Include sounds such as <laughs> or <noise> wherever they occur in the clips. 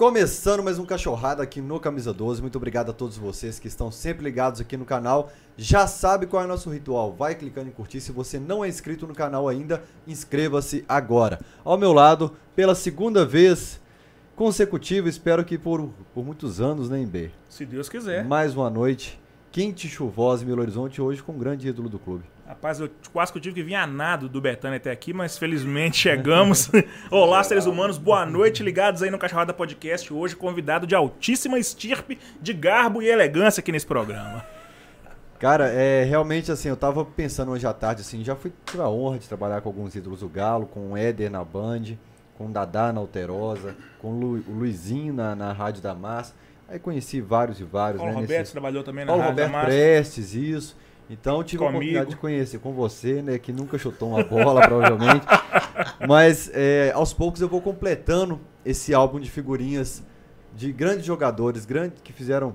Começando mais um Cachorrada aqui no Camisa 12. Muito obrigado a todos vocês que estão sempre ligados aqui no canal. Já sabe qual é o nosso ritual. Vai clicando em curtir. Se você não é inscrito no canal ainda, inscreva-se agora. Ao meu lado, pela segunda vez consecutiva, espero que por, por muitos anos, né, B? Se Deus quiser. Mais uma noite quente e chuvosa em Belo Horizonte, hoje com um grande ídolo do clube. Rapaz, eu quase que eu tive que vir a nado do Betânia até aqui, mas felizmente <laughs> chegamos. <laughs> Olá, seres humanos, boa noite, ligados aí no Cachorrada Podcast. Hoje, convidado de altíssima estirpe, de garbo e elegância aqui nesse programa. Cara, é realmente assim, eu tava pensando hoje à tarde, assim, já fui tive a honra de trabalhar com alguns ídolos do Galo, com o Éder na Band, com o Dadá na Alterosa, com o, Lu, o Luizinho na, na Rádio da Massa. Aí conheci vários e vários, Paulo né? Roberto nesse... trabalhou também na Paulo Rádio Roberto da Massa. Prestes, isso. Então tive Comigo. a oportunidade de conhecer com você, né? Que nunca chutou uma bola, <laughs> provavelmente. Mas é, aos poucos eu vou completando esse álbum de figurinhas de grandes jogadores, grandes que fizeram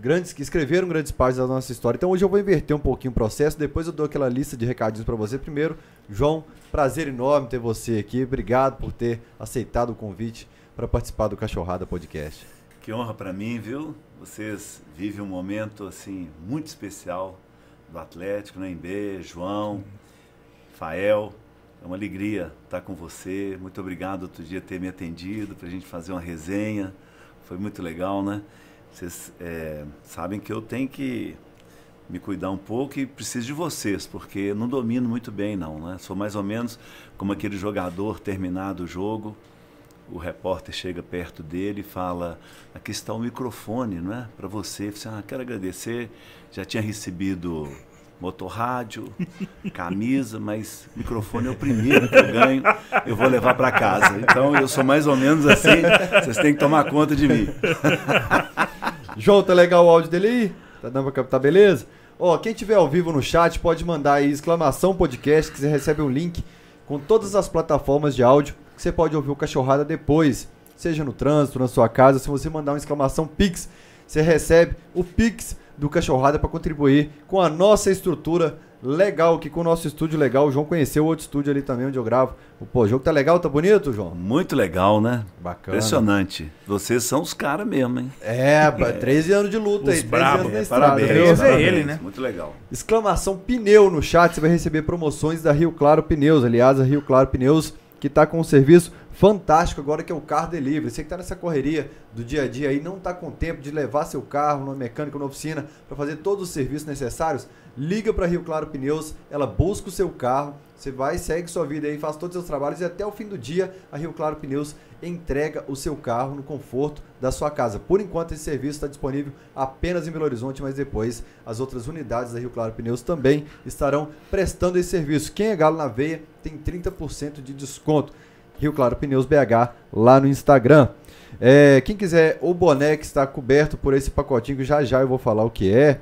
grandes, que escreveram grandes partes da nossa história. Então hoje eu vou inverter um pouquinho o processo. Depois eu dou aquela lista de recadinhos para você. Primeiro, João, prazer enorme ter você aqui. Obrigado por ter aceitado o convite para participar do Cachorrada Podcast. Que honra para mim, viu? Vocês vivem um momento assim muito especial do Atlético, né? Embe, João, Fael. É uma alegria estar com você. Muito obrigado outro dia ter me atendido para a gente fazer uma resenha. Foi muito legal, né? Vocês é, sabem que eu tenho que me cuidar um pouco e preciso de vocês, porque não domino muito bem, não, né? Sou mais ou menos como aquele jogador terminado o jogo, o repórter chega perto dele e fala: aqui está o microfone, não é? Para você. Eu falei, ah, quero agradecer. Já tinha recebido motorrádio, camisa, mas microfone é o primeiro que eu ganho. Eu vou levar para casa. Então eu sou mais ou menos assim. Vocês têm que tomar conta de mim. João, tá legal o áudio dele aí? Tá dando pra captar, beleza? Ó, quem tiver ao vivo no chat pode mandar aí exclamação podcast, que você recebe um link com todas as plataformas de áudio que você pode ouvir o Cachorrada depois, seja no trânsito, na sua casa. Se você mandar uma exclamação Pix, você recebe o Pix do Cachorrada para contribuir com a nossa estrutura legal aqui, com o nosso estúdio legal. O João conheceu o outro estúdio ali também onde eu gravo. O pô, o jogo tá legal, tá bonito, João? Muito legal, né? Bacana. Impressionante. Vocês são os caras mesmo, hein? É, é, 13 anos de luta Os aí, 13 brabo, anos na é, estrada. parabéns, viu? É ele, né? Muito legal. Exclamação pneu no chat, você vai receber promoções da Rio Claro Pneus. Aliás, a Rio Claro Pneus que tá com um serviço fantástico agora que é o car delivery. Você que tá nessa correria do dia a dia aí, não tá com tempo de levar seu carro no mecânico, na oficina, para fazer todos os serviços necessários, liga para Rio Claro Pneus, ela busca o seu carro, você vai, segue sua vida aí, faz todos os seus trabalhos e até o fim do dia a Rio Claro Pneus entrega o seu carro no conforto da sua casa. Por enquanto esse serviço está disponível apenas em Belo Horizonte, mas depois as outras unidades da Rio Claro Pneus também estarão prestando esse serviço. Quem é galo na veia tem 30% de desconto. Rio Claro Pneus BH lá no Instagram. É, quem quiser o boné que está coberto por esse pacotinho, já já eu vou falar o que é.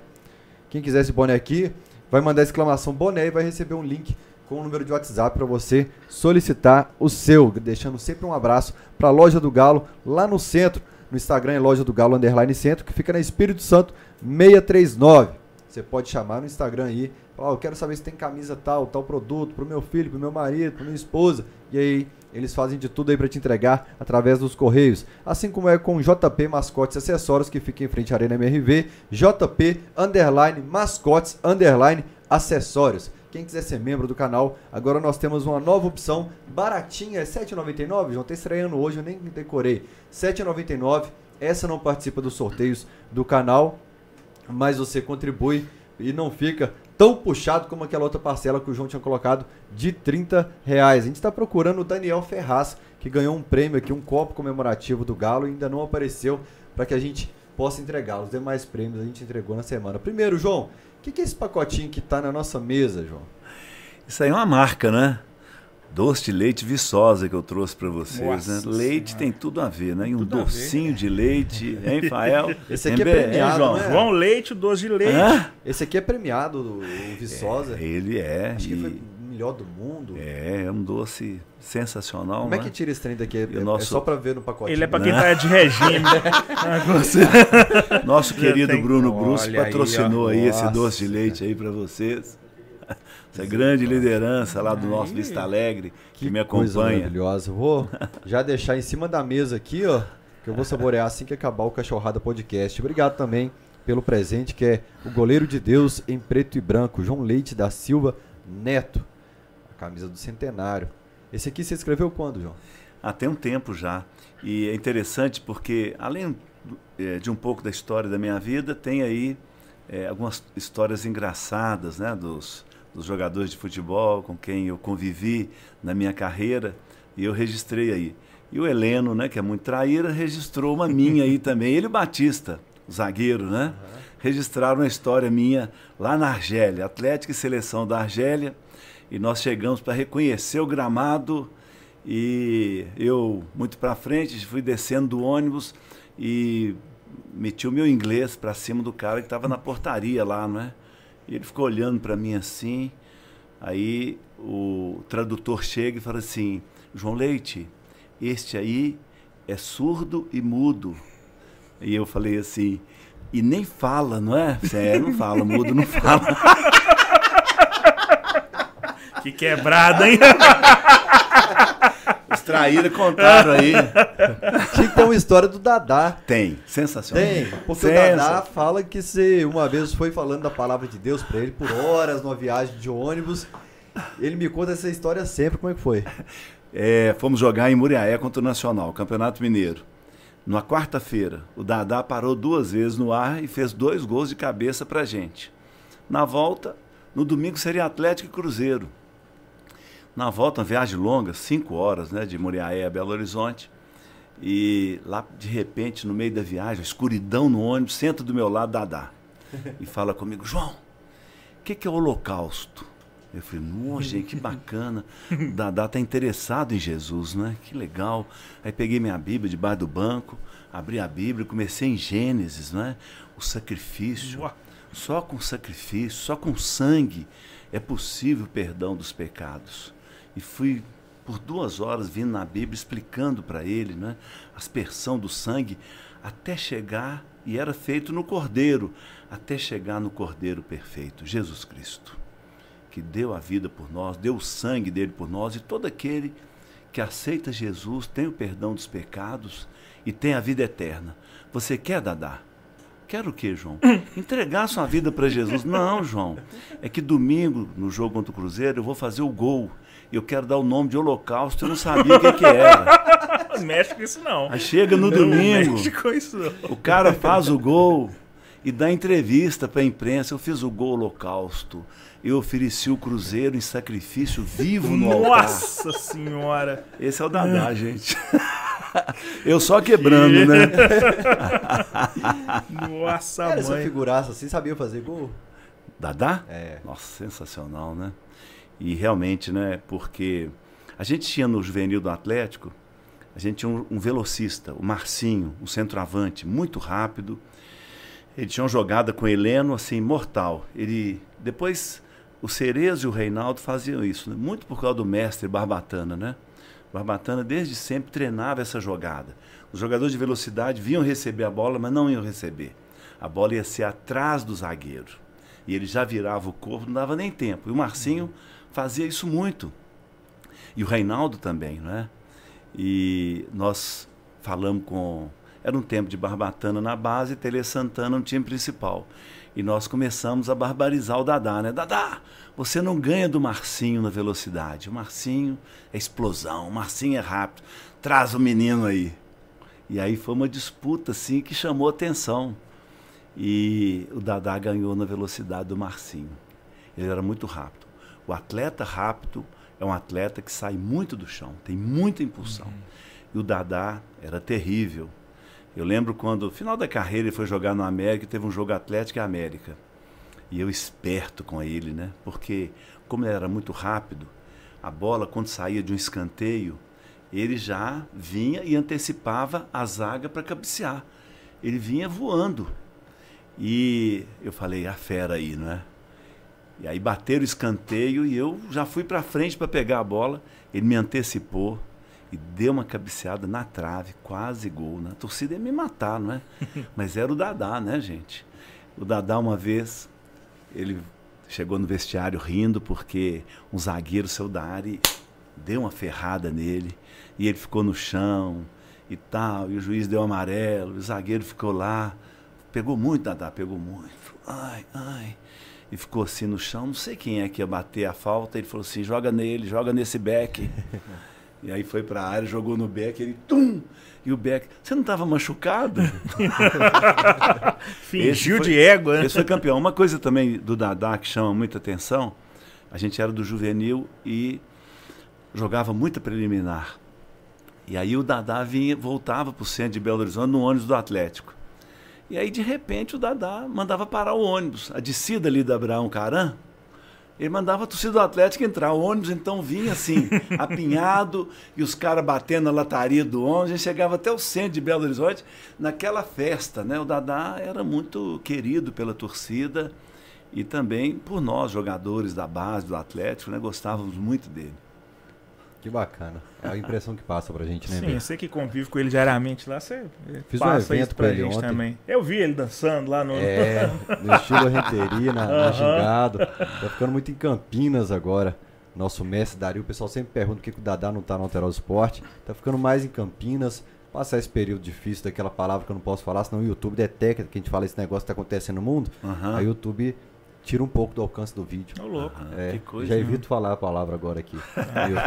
Quem quiser esse boné aqui, vai mandar exclamação boné e vai receber um link com o número de WhatsApp para você solicitar o seu, deixando sempre um abraço para a Loja do Galo lá no centro, no Instagram é Loja do Galo underline centro, que fica na Espírito Santo 639. Você pode chamar no Instagram aí, falar, oh, eu quero saber se tem camisa tal, tal produto pro meu filho, pro meu marido, pro minha esposa. E aí eles fazem de tudo aí para te entregar através dos correios. Assim como é com JP Mascotes Acessórios, que fica em frente à Arena MRV, JP underline mascotes underline acessórios. Quem quiser ser membro do canal, agora nós temos uma nova opção, baratinha, é R$ 7,99, João, tá estreando hoje, eu nem decorei. R$ 7,99, essa não participa dos sorteios do canal, mas você contribui e não fica tão puxado como aquela outra parcela que o João tinha colocado de 30 reais. A gente está procurando o Daniel Ferraz, que ganhou um prêmio aqui, um copo comemorativo do Galo e ainda não apareceu para que a gente possa entregar. Os demais prêmios a gente entregou na semana. Primeiro, João, o que, que é esse pacotinho que está na nossa mesa, João? Isso aí é uma marca, né? Doce de leite Viçosa que eu trouxe para vocês. Né? Leite tem tudo a ver, né? E um Tudo docinho de leite, hein, Fael? <laughs> Esse aqui é Hein, Be- hein, premiado, João? né? João Leite, o doce de leite. Hã? Esse aqui é premiado, o Viçosa. Ele é. Acho que e- foi o melhor do mundo. É, é um doce sensacional, Como é né? que tira esse trem daqui? É, é nosso- só pra ver no pacotinho. Ele é pra né? quem tá de regime. <laughs> né? Nosso querido Bruno Bruce aí, patrocinou ó. aí, esse doce de leite aí para vocês. Essa grande liderança lá do nosso Vista Alegre, que, me coisa acompanha. maravilhosa. Vou já deixar em cima da mesa aqui, ó. que eu vou saborear assim que acabar o Cachorrada Podcast. Obrigado também pelo presente, que é o goleiro de Deus em preto e branco, João Leite da Silva Neto. A camisa do centenário. Esse aqui você escreveu quando, João? Há tem um tempo já. E é interessante porque, além é, de um pouco da história da minha vida, tem aí é, algumas histórias engraçadas né, dos, dos jogadores de futebol com quem eu convivi na minha carreira e eu registrei aí. E o Heleno, né, que é muito traíra, registrou uma minha aí também. Ele e o Batista, o zagueiro, né? Uhum. Registraram uma história minha lá na Argélia, Atlética e Seleção da Argélia. E nós chegamos para reconhecer o gramado e eu, muito para frente, fui descendo do ônibus e meti o meu inglês para cima do cara que estava na portaria lá, não é? E ele ficou olhando para mim assim. Aí o tradutor chega e fala assim: João Leite, este aí é surdo e mudo. E eu falei assim: e nem fala, não é? É, não fala, mudo não fala. <laughs> Que quebrada, hein? <laughs> Traíram contaram aí. <laughs> Tinha que ter uma história do Dadá. Tem, sensacional. Tem, porque o Dadá fala que você uma vez foi falando da palavra de Deus para ele por horas numa viagem de ônibus. Ele me conta essa história sempre, como é que foi? É, fomos jogar em Muriaé contra o Nacional, Campeonato Mineiro. Na quarta-feira, o Dadá parou duas vezes no ar e fez dois gols de cabeça pra gente. Na volta, no domingo seria Atlético e Cruzeiro. Na volta, uma viagem longa, cinco horas, né, de Muriaé a Belo Horizonte. E lá, de repente, no meio da viagem, escuridão no ônibus, senta do meu lado Dadá. E fala comigo, João, o que, que é o holocausto? Eu falei, nossa, gente, que bacana. O <laughs> Dadá tá interessado em Jesus, né? Que legal. Aí peguei minha Bíblia debaixo do banco, abri a Bíblia, comecei em Gênesis, né? O sacrifício. Só com sacrifício, só com sangue é possível o perdão dos pecados. E fui por duas horas vindo na Bíblia explicando para ele né, a aspersão do sangue até chegar, e era feito no Cordeiro, até chegar no Cordeiro perfeito, Jesus Cristo que deu a vida por nós, deu o sangue dele por nós, e todo aquele que aceita Jesus tem o perdão dos pecados e tem a vida eterna. Você quer, Dadá? Quer o que, João? <coughs> Entregar sua vida para Jesus. Não, João. É que domingo, no jogo contra o Cruzeiro, eu vou fazer o gol. E eu quero dar o nome de holocausto. Eu não sabia o que, que era. Não <laughs> mexe com isso, não. Aí chega no não domingo. Mexe com isso, não. O cara faz o gol e dá entrevista para a imprensa. Eu fiz o gol holocausto eu ofereci o cruzeiro em sacrifício vivo no altar. Nossa senhora! Esse é o Dadá, gente. Eu só quebrando, né? Nossa, Era mãe. essa figuraça assim, sabia fazer gol? Dadá? É. Nossa, sensacional, né? E realmente, né? Porque a gente tinha no juvenil do Atlético, a gente tinha um, um velocista, o Marcinho, um centroavante, muito rápido. Ele tinha uma jogada com o Heleno, assim, mortal. Ele, depois, o Cerezo e o Reinaldo faziam isso, né? muito por causa do mestre Barbatana, né? Barbatana desde sempre treinava essa jogada. Os jogadores de velocidade vinham receber a bola, mas não iam receber. A bola ia ser atrás do zagueiro. E ele já virava o corpo, não dava nem tempo. E o Marcinho fazia isso muito. E o Reinaldo também, né? E nós falamos com. Era um tempo de Barbatana na base e Tele Santana no time principal. E nós começamos a barbarizar o Dadá, né? Dadá, você não ganha do Marcinho na velocidade. O Marcinho é explosão, o Marcinho é rápido. Traz o menino aí. E aí foi uma disputa assim que chamou atenção. E o Dadá ganhou na velocidade do Marcinho. Ele era muito rápido. O atleta rápido é um atleta que sai muito do chão, tem muita impulsão. Uhum. E o Dadá era terrível. Eu lembro quando, no final da carreira, ele foi jogar no América, teve um jogo Atlético e América. E eu esperto com ele, né? Porque, como ele era muito rápido, a bola, quando saía de um escanteio, ele já vinha e antecipava a zaga para cabecear. Ele vinha voando. E eu falei, a fera aí, não é? E aí bateram o escanteio e eu já fui para frente para pegar a bola. Ele me antecipou e deu uma cabeceada na trave, quase gol. Né? A torcida ia me matar, não é? <laughs> Mas era o Dadá, né, gente? O Dadá, uma vez, ele chegou no vestiário rindo porque um zagueiro, seu Dari, deu uma ferrada nele e ele ficou no chão e tal, e o juiz deu amarelo, o zagueiro ficou lá, pegou muito, Dadá, pegou muito. Ai, ai. E ficou assim no chão, não sei quem é que ia bater a falta, ele falou assim, joga nele, joga nesse back. <laughs> e aí foi para a área, jogou no back, ele tum! E o Beck, você não estava machucado? <laughs> Fingiu foi, de égua. Né? Esse foi campeão. Uma coisa também do Dadá que chama muita atenção, a gente era do juvenil e jogava muita preliminar. E aí o Dadá vinha, voltava para o centro de Belo Horizonte no ônibus do Atlético. E aí, de repente, o Dadá mandava parar o ônibus. A descida ali da Abraão Caran, ele mandava a torcida do Atlético entrar. O ônibus então vinha assim, <laughs> apinhado, e os caras batendo na lataria do ônibus. A gente chegava até o centro de Belo Horizonte naquela festa. Né? O Dadá era muito querido pela torcida e também por nós, jogadores da base do Atlético, né? gostávamos muito dele. Que bacana. É a impressão que passa pra gente, né? Sim, você que convive com ele diariamente lá, você Fiz passa um evento isso pra gente ontem. também. Eu vi ele dançando lá no. É, no estilo renteria, na, na Gingado. Tá ficando muito em Campinas agora. Nosso mestre Dario, o pessoal sempre pergunta por que o Dadá não tá no Alteral Esporte. Tá ficando mais em Campinas. Passar esse período difícil daquela palavra que eu não posso falar, senão o YouTube detecta que a gente fala esse negócio que tá acontecendo no mundo. Uhum. Aí o YouTube tira um pouco do alcance do vídeo. Ô, louco. É, coisa, já evito falar a palavra agora aqui.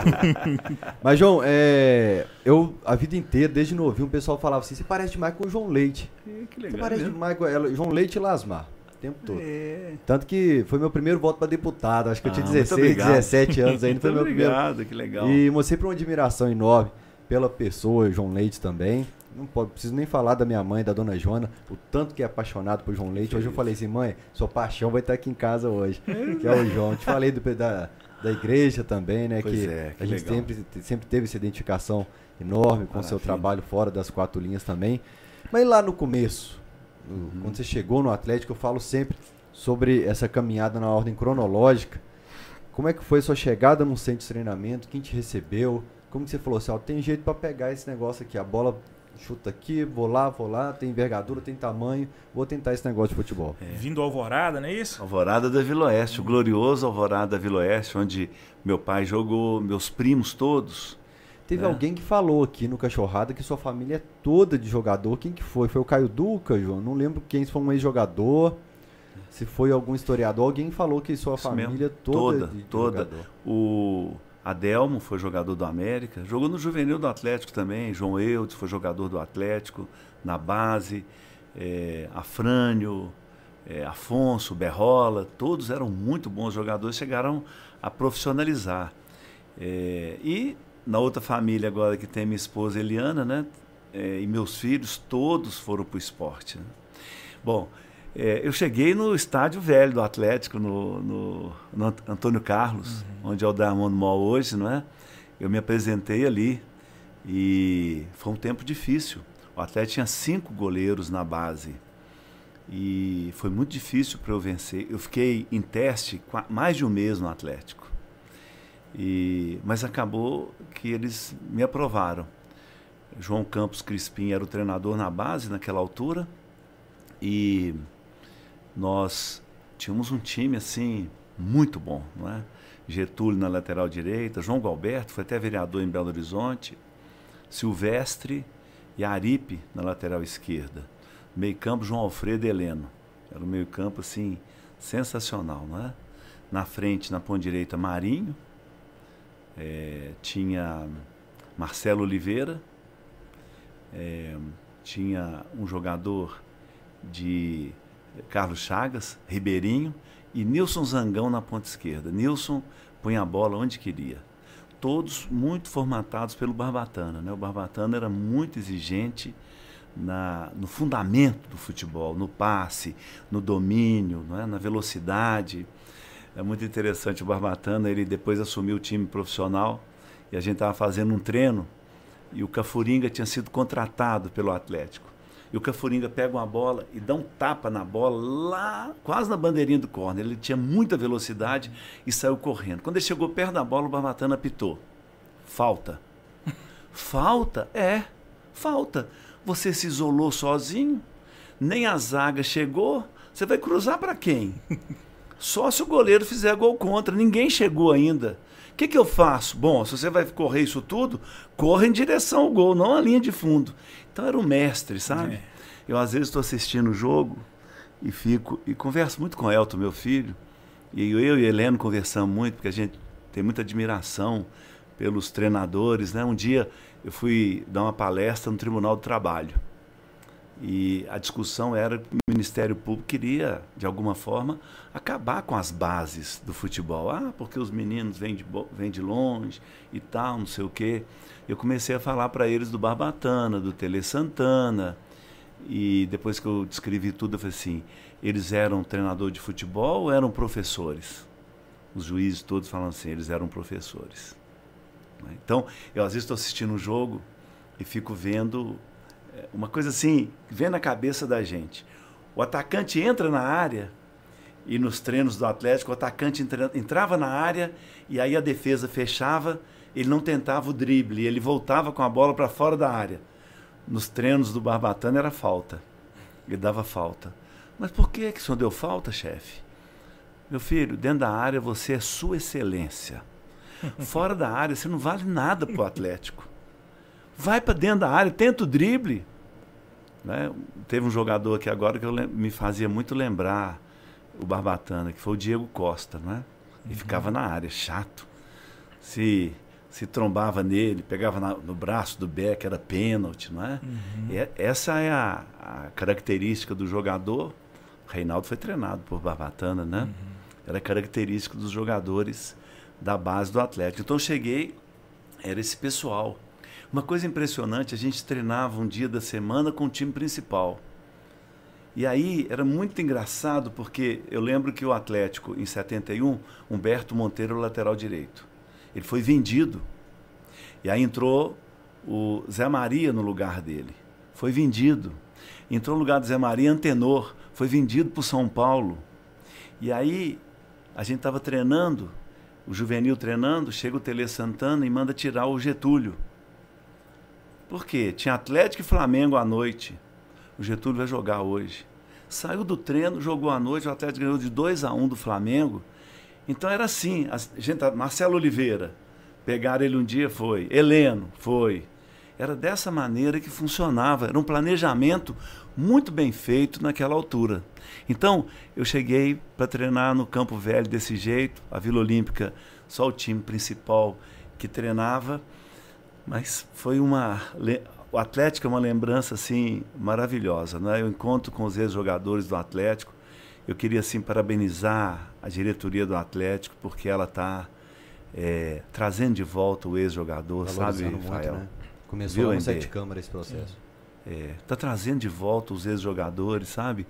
<laughs> Mas, João, é, eu a vida inteira, desde novinho, o pessoal falava assim: você parece demais com o João Leite. É, que legal. Você parece mesmo. demais com ela, João Leite e Lasmar. O tempo todo. É. Tanto que foi meu primeiro voto para deputado. Acho que eu tinha 16, ah, 17 anos ainda. Foi meu obrigado, primeiro. que legal. E mostrei para uma admiração enorme pela pessoa, João Leite também não pode, preciso nem falar da minha mãe, da dona Joana, o tanto que é apaixonado por João Leite. Hoje eu falei assim, mãe, sua paixão vai estar aqui em casa hoje, que é o João. Te falei do, da, da igreja também, né? Pois que, é, que a gente sempre, sempre teve essa identificação enorme com o seu trabalho fora das quatro linhas também. Mas lá no começo, uhum. quando você chegou no Atlético, eu falo sempre sobre essa caminhada na ordem cronológica. Como é que foi sua chegada no centro de treinamento? Quem te recebeu? Como que você falou assim, ó, tem jeito para pegar esse negócio aqui, a bola chuta aqui, vou lá, vou lá, tem envergadura, tem tamanho, vou tentar esse negócio de futebol. É. Vindo Alvorada, não é isso? Alvorada da Vila Oeste, o glorioso Alvorada da Vila Oeste, onde meu pai jogou, meus primos todos. Teve é. alguém que falou aqui no Cachorrada que sua família é toda de jogador. Quem que foi? Foi o Caio Duca, João? Não lembro quem, se foi um ex-jogador, se foi algum historiador. Alguém falou que sua Isso família mesmo. toda, toda, de, toda. jogador. O Adelmo foi jogador do América, jogou no juvenil do Atlético também. João Eudes foi jogador do Atlético na base. É, Afrânio, é, Afonso, Berrola, todos eram muito bons jogadores, chegaram a profissionalizar. É, e na outra família agora que tem minha esposa Eliana, né? E meus filhos, todos foram para o esporte. Né? Bom, é, eu cheguei no estádio velho do Atlético, no, no, no Antônio Carlos, uhum. onde é o Diamond Mall hoje, não é? Eu me apresentei ali e foi um tempo difícil. O Atlético tinha cinco goleiros na base e foi muito difícil para eu vencer. Eu fiquei em teste mais de um mês no Atlético, e, mas acabou que eles me aprovaram. João Campos Crispim era o treinador na base naquela altura e nós tínhamos um time assim muito bom, não é? Getúlio na lateral direita, João Galberto foi até vereador em Belo Horizonte, Silvestre e Aripe na lateral esquerda. Meio campo João Alfredo e Heleno. Era um meio campo assim sensacional, não é? Na frente, na ponta direita, Marinho. É, tinha Marcelo Oliveira. É, tinha um jogador de Carlos Chagas, Ribeirinho e Nilson Zangão na ponta esquerda. Nilson punha a bola onde queria. Todos muito formatados pelo Barbatana. Né? O Barbatana era muito exigente na, no fundamento do futebol, no passe, no domínio, é? na velocidade. É muito interessante o Barbatana, ele depois assumiu o time profissional e a gente estava fazendo um treino e o Cafuringa tinha sido contratado pelo Atlético. E o Cafuringa pega uma bola e dá um tapa na bola lá, quase na bandeirinha do corner. Ele tinha muita velocidade e saiu correndo. Quando ele chegou perto da bola, o Barbatana apitou. Falta. <laughs> Falta? É, falta. Você se isolou sozinho, nem a zaga chegou. Você vai cruzar para quem? <laughs> Só se o goleiro fizer gol contra. Ninguém chegou ainda. O que, que eu faço? Bom, se você vai correr isso tudo, corra em direção ao gol, não à linha de fundo. Então era o mestre, sabe? É. Eu às vezes estou assistindo o jogo e fico e converso muito com o Elton, meu filho, e eu e Heleno conversamos muito porque a gente tem muita admiração pelos treinadores, né? Um dia eu fui dar uma palestra no Tribunal do Trabalho. E a discussão era que o Ministério Público queria, de alguma forma, acabar com as bases do futebol. Ah, porque os meninos vêm de, vêm de longe e tal, não sei o quê. Eu comecei a falar para eles do Barbatana, do Tele Santana. E depois que eu descrevi tudo, eu falei assim: eles eram treinador de futebol ou eram professores? Os juízes todos falam assim: eles eram professores. né? Então, eu às vezes estou assistindo um jogo e fico vendo é, uma coisa assim, vem na cabeça da gente. O atacante entra na área e nos treinos do Atlético, o atacante entra- entrava na área e aí a defesa fechava, ele não tentava o drible, ele voltava com a bola para fora da área. Nos treinos do Barbatana era falta. Ele dava falta. Mas por que que o senhor deu falta, chefe? Meu filho, dentro da área você é sua excelência. <laughs> Fora da área você não vale nada pro Atlético. Vai para dentro da área, tenta o drible. Né? Teve um jogador aqui agora que me fazia muito lembrar o Barbatana, que foi o Diego Costa, né? E ficava na área, chato. Se se trombava nele, pegava na- no braço do Beck, era pênalti, não é? E essa é a, a característica do jogador. Reinaldo foi treinado por Barbatana, né? Era característica dos jogadores da base do Atlético. Então eu cheguei, era esse pessoal. Uma coisa impressionante, a gente treinava um dia da semana com o time principal. E aí era muito engraçado porque eu lembro que o Atlético, em 71, Humberto Monteiro, lateral direito. Ele foi vendido. E aí entrou o Zé Maria no lugar dele. Foi vendido. Entrou no lugar do Zé Maria Antenor. Foi vendido para o São Paulo. E aí a gente estava treinando, o juvenil treinando, chega o Tele Santana e manda tirar o Getúlio. Por quê? Tinha Atlético e Flamengo à noite. O Getúlio vai jogar hoje. Saiu do treino, jogou à noite, o Atlético ganhou de 2 a 1 do Flamengo. Então era assim, a gente, Marcelo Oliveira, pegaram ele um dia, foi. Heleno, foi. Era dessa maneira que funcionava, era um planejamento muito bem feito naquela altura. Então, eu cheguei para treinar no Campo Velho desse jeito, a Vila Olímpica, só o time principal que treinava, mas foi uma o Atlético é uma lembrança assim maravilhosa, né? Eu encontro com os ex-jogadores do Atlético. Eu queria assim parabenizar a diretoria do Atlético porque ela está trazendo de volta o ex-jogador, sabe, muito, Rafael? né? Começou Viu, lá? Sete Câmara esse processo. Está trazendo de volta os ex-jogadores, sabe?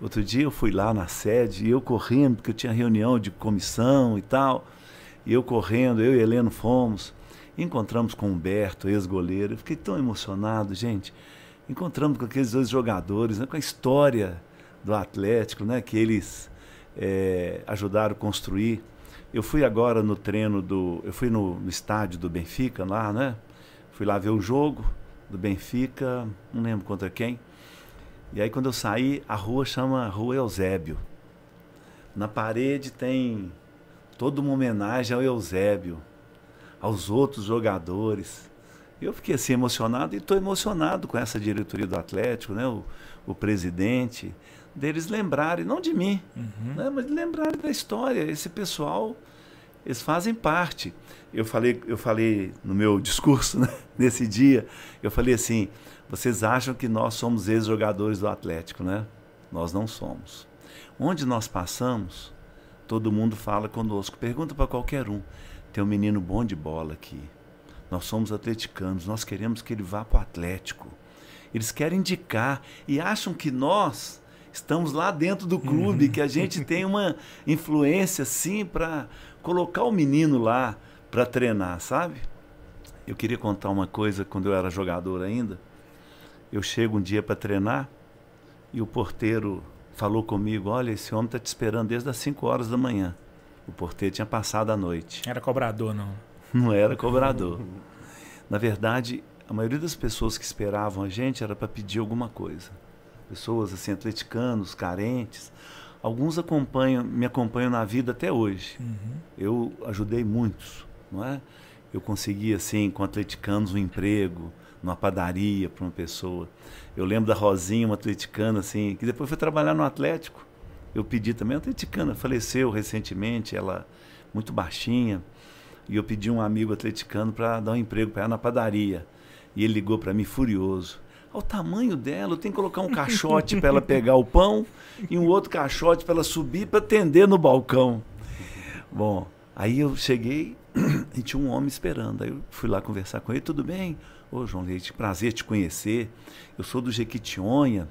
Outro dia eu fui lá na sede e eu correndo, porque eu tinha reunião de comissão e tal. E eu correndo, eu e Heleno fomos. Encontramos com o Humberto, ex-goleiro. Eu fiquei tão emocionado, gente. Encontramos com aqueles dois jogadores, né, com a história do Atlético, né, que eles eh, ajudaram a construir. Eu fui agora no treino do. Eu fui no, no estádio do Benfica lá, né? Fui lá ver o jogo do Benfica, não lembro contra quem. E aí quando eu saí, a rua chama Rua Eusébio. Na parede tem toda uma homenagem ao Eusébio, aos outros jogadores. Eu fiquei assim emocionado e estou emocionado com essa diretoria do Atlético, né? O, o presidente, deles lembrarem, não de mim, né? mas de lembrarem da história. Esse pessoal, eles fazem parte. Eu falei, eu falei no meu discurso né? <laughs> nesse dia, eu falei assim, vocês acham que nós somos ex-jogadores do Atlético, né? Nós não somos. Onde nós passamos, todo mundo fala conosco. Pergunta para qualquer um. Tem um menino bom de bola aqui. Nós somos atleticanos, nós queremos que ele vá para o Atlético. Eles querem indicar e acham que nós estamos lá dentro do clube, que a gente tem uma influência sim para colocar o menino lá para treinar, sabe? Eu queria contar uma coisa quando eu era jogador ainda. Eu chego um dia para treinar e o porteiro falou comigo: Olha, esse homem está te esperando desde as 5 horas da manhã. O porteiro tinha passado a noite. Era cobrador, não. <laughs> Não era cobrador. Na verdade, a maioria das pessoas que esperavam a gente era para pedir alguma coisa. Pessoas assim, atleticanos, carentes. Alguns acompanham, me acompanham na vida até hoje. Eu ajudei muitos, não é? Eu consegui, assim, com atleticanos, um emprego numa padaria para uma pessoa. Eu lembro da Rosinha, uma atleticana, assim, que depois foi trabalhar no Atlético. Eu pedi também, uma atleticana, faleceu recentemente, ela muito baixinha, e eu pedi um amigo atleticano para dar um emprego para ela na padaria. E ele ligou para mim furioso. Ao tamanho dela, eu tenho que colocar um caixote para ela pegar o pão e um outro caixote para ela subir para atender no balcão. Bom, aí eu cheguei <clears throat> e tinha um homem esperando. Aí eu fui lá conversar com ele, tudo bem? Ô João Leite, prazer te conhecer. Eu sou do Jequitinhonha.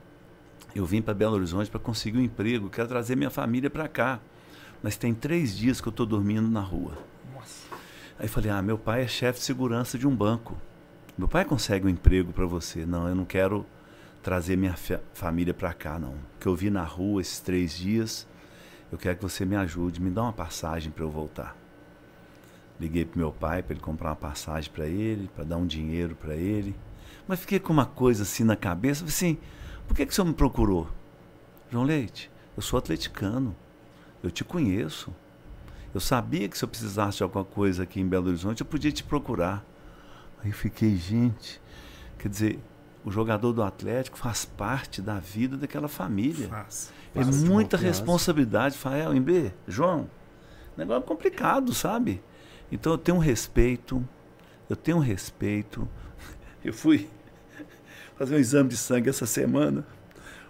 Eu vim para Belo Horizonte para conseguir um emprego. Quero trazer minha família para cá. Mas tem três dias que eu estou dormindo na rua. Nossa. Aí falei, ah, meu pai é chefe de segurança de um banco. Meu pai consegue um emprego para você. Não, eu não quero trazer minha família para cá, não. O que eu vi na rua esses três dias, eu quero que você me ajude, me dá uma passagem para eu voltar. Liguei pro meu pai para ele comprar uma passagem para ele, para dar um dinheiro para ele. Mas fiquei com uma coisa assim na cabeça, assim, por que, que o senhor me procurou? João Leite, eu sou atleticano, eu te conheço. Eu sabia que se eu precisasse de alguma coisa aqui em Belo Horizonte, eu podia te procurar. Aí fiquei, gente, quer dizer, o jogador do Atlético faz parte da vida daquela família. Faz. É faz muita responsabilidade, Fael, em B, João. Negócio complicado, sabe? Então eu tenho um respeito, eu tenho um respeito. <laughs> Eu fui <laughs> fazer um exame de sangue essa semana.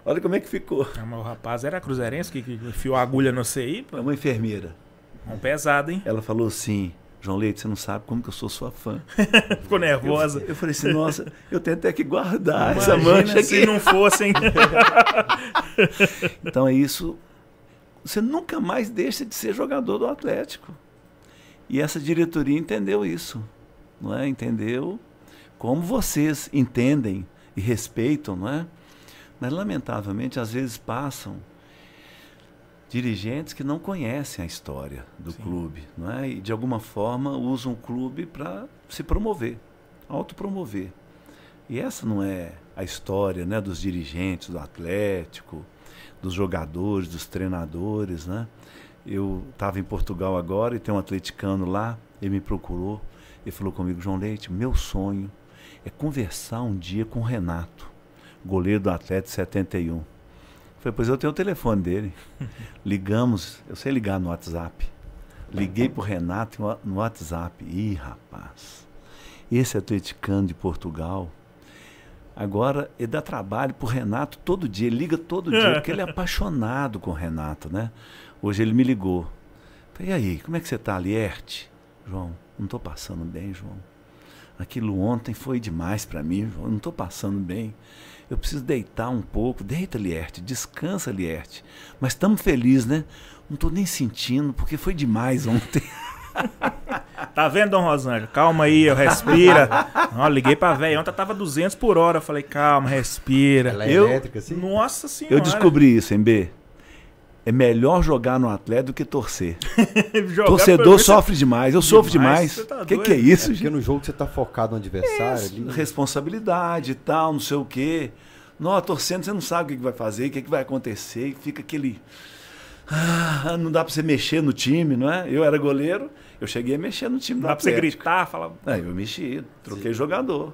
Olha como é que ficou. Ah, o rapaz era cruzeirense que, que enfiou a agulha no CI? É uma enfermeira. Um pesado, hein? Ela falou assim, João Leite, você não sabe como que eu sou sua fã. <laughs> Ficou nervosa. Eu, eu, falei assim, nossa, eu tenho até que guardar Imagina essa mancha aqui. se não fossem. <laughs> então é isso. Você nunca mais deixa de ser jogador do Atlético. E essa diretoria entendeu isso, não é? Entendeu como vocês entendem e respeitam, não é? Mas lamentavelmente às vezes passam dirigentes que não conhecem a história do Sim. clube, não é? E de alguma forma usam o clube para se promover, autopromover. E essa não é a história, né, dos dirigentes do Atlético, dos jogadores, dos treinadores, né? Eu estava em Portugal agora e tem um atleticano lá, ele me procurou e falou comigo, João Leite, meu sonho é conversar um dia com o Renato, goleiro do Atlético 71. Falei, pois eu tenho o telefone dele. <laughs> Ligamos, eu sei ligar no WhatsApp. Liguei pro Renato no WhatsApp. Ih, rapaz, esse atleticano de Portugal, agora ele dá trabalho pro Renato todo dia, ele liga todo dia, porque ele é <laughs> apaixonado com o Renato, né? Hoje ele me ligou. Falei, e aí, como é que você está, Lierte? João, não estou passando bem, João. Aquilo ontem foi demais para mim, João. Não estou passando bem. Eu preciso deitar um pouco. Deita, Lierte. Descansa, Lierte. Mas estamos felizes, né? Não estou nem sentindo, porque foi demais ontem. <laughs> Tá vendo, Dom Rosângela? Calma aí, eu respira. Ó, liguei pra velha. Ontem tava 200 por hora. Eu falei, calma, respira. Ela é eu, elétrica, assim? Nossa senhora. Eu descobri isso, em B é melhor jogar no Atlético do que torcer. <laughs> Torcedor sofre demais, eu demais, sofro demais. O tá que, que é isso? É porque no jogo você está focado no adversário. É, ali. Responsabilidade e tal, não sei o quê. Não, torcendo você não sabe o que vai fazer, o que vai acontecer, fica aquele. Ah, não dá para você mexer no time, não é? Eu era goleiro, eu cheguei a mexer no time não. Dá para você gritar, falar. É, eu mexi, troquei Sim. jogador.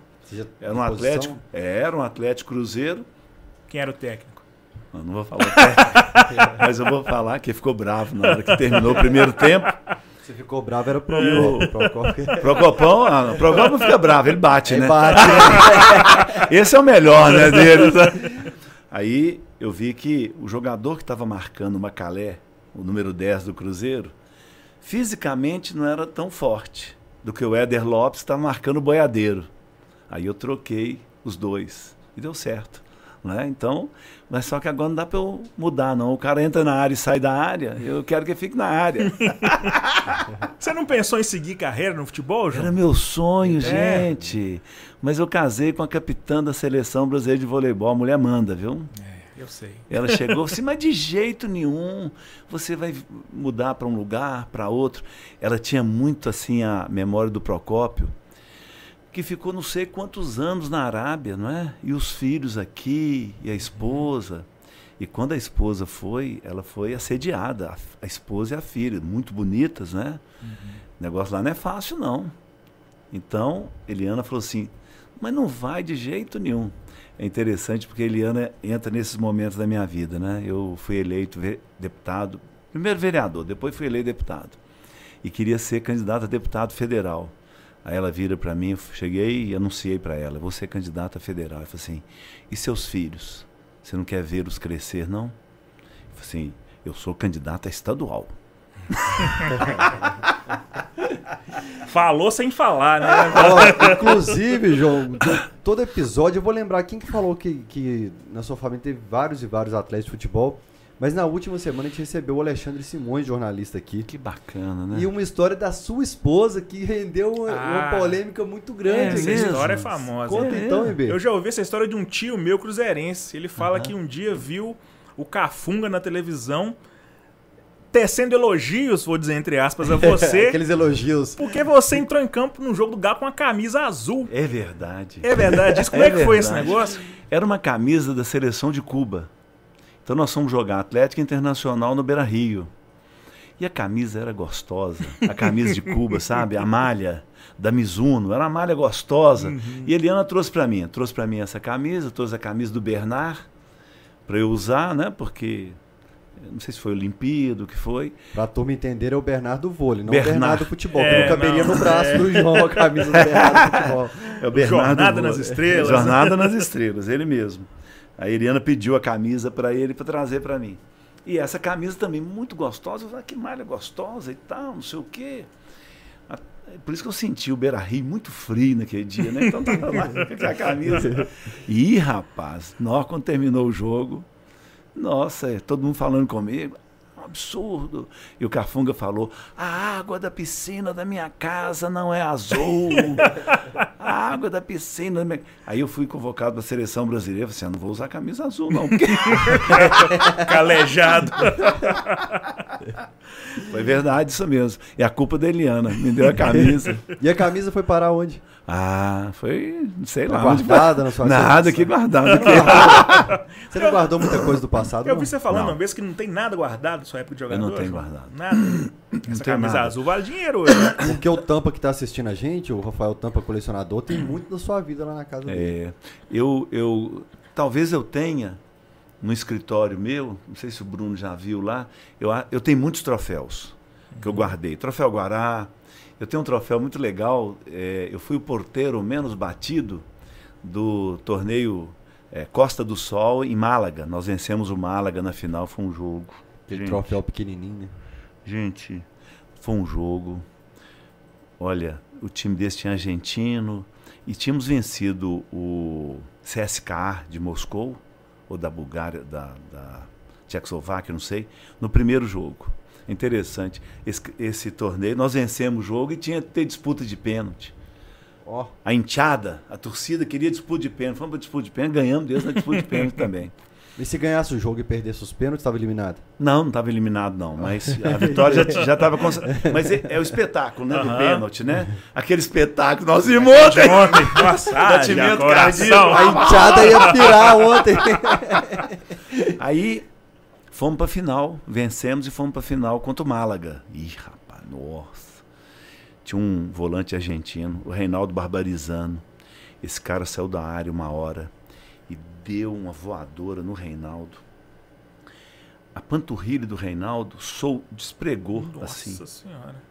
Era um Atlético, era um Atlético Cruzeiro. Quem era o técnico? Eu não vou falar <laughs> mas eu vou falar que ficou bravo na hora que terminou o primeiro tempo. Você ficou bravo, era pro o Procopão. Procopão, ah, o Procopão fica bravo, ele bate, ele né? bate? <laughs> Esse é o melhor, né, dele. Aí eu vi que o jogador que estava marcando o Macalé, o número 10 do Cruzeiro, fisicamente não era tão forte do que o Éder Lopes está marcando o boiadeiro. Aí eu troquei os dois e deu certo. Né? Então, mas só que agora não dá para eu mudar, não. O cara entra na área e sai da área, eu quero que ele fique na área. <laughs> Você não pensou em seguir carreira no futebol, João? Era meu sonho, é. gente. Mas eu casei com a capitã da seleção brasileira de voleibol, a mulher Amanda, viu? É, eu sei. Ela chegou <laughs> assim, mas de jeito nenhum você vai mudar para um lugar, para outro. Ela tinha muito assim a memória do Procópio que ficou não sei quantos anos na Arábia, não é? E os filhos aqui, e a esposa. E quando a esposa foi, ela foi assediada, a, a esposa e a filha, muito bonitas, né? Uhum. O negócio lá não é fácil, não. Então, Eliana falou assim: mas não vai de jeito nenhum. É interessante porque Eliana entra nesses momentos da minha vida, né? Eu fui eleito deputado, primeiro vereador, depois fui eleito deputado. E queria ser candidato a deputado federal. Aí ela vira para mim, eu cheguei e anunciei para ela: vou ser candidata federal. Ela falou assim: e seus filhos? Você não quer vê-los crescer, não? Eu falei assim: eu sou candidata estadual. <laughs> Falou sem falar, né? <laughs> Ó, inclusive, João, todo episódio eu vou lembrar quem que falou que, que na sua família teve vários e vários atletas de futebol. Mas na última semana a gente recebeu o Alexandre Simões, jornalista aqui. Que bacana, né? E uma história da sua esposa que rendeu uma, ah, uma polêmica muito grande. É, essa história é famosa. Conta é. então, Embê. Eu já ouvi essa história de um tio meu cruzeirense. Ele fala uhum. que um dia viu o Cafunga na televisão tecendo elogios, vou dizer entre aspas, a <laughs> você. Aqueles elogios. Porque você entrou em campo num jogo do Galo com uma camisa azul. É verdade. É verdade. Como é, é que foi esse negócio? Era uma camisa da seleção de Cuba. Então nós fomos jogar Atlético Internacional no Beira Rio. E a camisa era gostosa. A camisa de Cuba, <laughs> sabe? A malha da Mizuno. Era uma malha gostosa. Uhum. E Eliana trouxe para mim. Trouxe para mim essa camisa, trouxe a camisa do Bernard para eu usar, né? Porque não sei se foi Olimpíada, o que foi. Pra turma entender, é o Bernardo Vôlei, não Bernard. o Bernardo Futebol, é, que não caberia não, no braço é. do João a camisa do Bernardo Futebol. É o Bernardo Jornada nas Estrelas. Jornada nas Estrelas, ele mesmo. A Iriana pediu a camisa para ele para trazer para mim. E essa camisa também muito gostosa. Eu falei, ah, que malha gostosa e tal, não sei o quê. Por isso que eu senti o Beira Rio muito frio naquele dia, né? Então tava lá <laughs> com a camisa. E, rapaz, nós, quando terminou o jogo, nossa, é, todo mundo falando comigo. Um absurdo. E o Cafunga falou: a água da piscina da minha casa não é azul. <laughs> A água da piscina. Da minha... Aí eu fui convocado para a seleção brasileira. Falei assim: eu não vou usar camisa azul, não. Porque... <laughs> Calejado. Foi verdade isso mesmo. E a culpa da Eliana. Me deu a camisa. <laughs> E a camisa foi parar onde? Ah, foi, sei tá lá. Guardada na sua Nada que guardado. <laughs> você não guardou muita coisa do passado? Eu não? vi você falando não. uma vez que não tem nada guardado na sua época de jogador. Eu não tenho guardado. Nada. <coughs> Essa camisa nada. azul vale dinheiro hoje. Né? <coughs> Porque o Tampa que está assistindo a gente, o Rafael Tampa colecionador, tem muito da sua vida lá na casa dele. É, eu, eu, talvez eu tenha no escritório meu, não sei se o Bruno já viu lá, eu, eu tenho muitos troféus que eu guardei. Troféu Guará, eu tenho um troféu muito legal. É, eu fui o porteiro menos batido do torneio é, Costa do Sol em Málaga. Nós vencemos o Málaga na final, foi um jogo. Aquele gente, troféu pequenininho, né? Gente, foi um jogo. Olha, o time desse tinha argentino e tínhamos vencido o CSKA de Moscou ou da Bulgária, da, da Tchecoslováquia, não sei, no primeiro jogo interessante. Esse, esse torneio, nós vencemos o jogo e tinha que ter disputa de pênalti. Oh. A enteada, a torcida queria disputa de pênalti. Fomos para disputa de pênalti, ganhamos Deus na disputa de pênalti <laughs> também. E se ganhasse o jogo e perdesse os pênaltis, estava eliminado? Não, não estava eliminado, não. Mas a <laughs> vitória já estava. Cons... Mas é, é, o espetáculo, né? Uhum. Do pênalti, né? <laughs> Aquele espetáculo nós vimos ontem. ontem. Nossa, batimento cardíaco. A enteada ia pirar ontem. Aí Fomos para a final, vencemos e fomos para a final contra o Málaga. Ih, rapaz, nossa. Tinha um volante argentino, o Reinaldo Barbarizano. Esse cara saiu da área uma hora e deu uma voadora no Reinaldo. A panturrilha do Reinaldo sou, despregou Nossa assim. Nossa Senhora.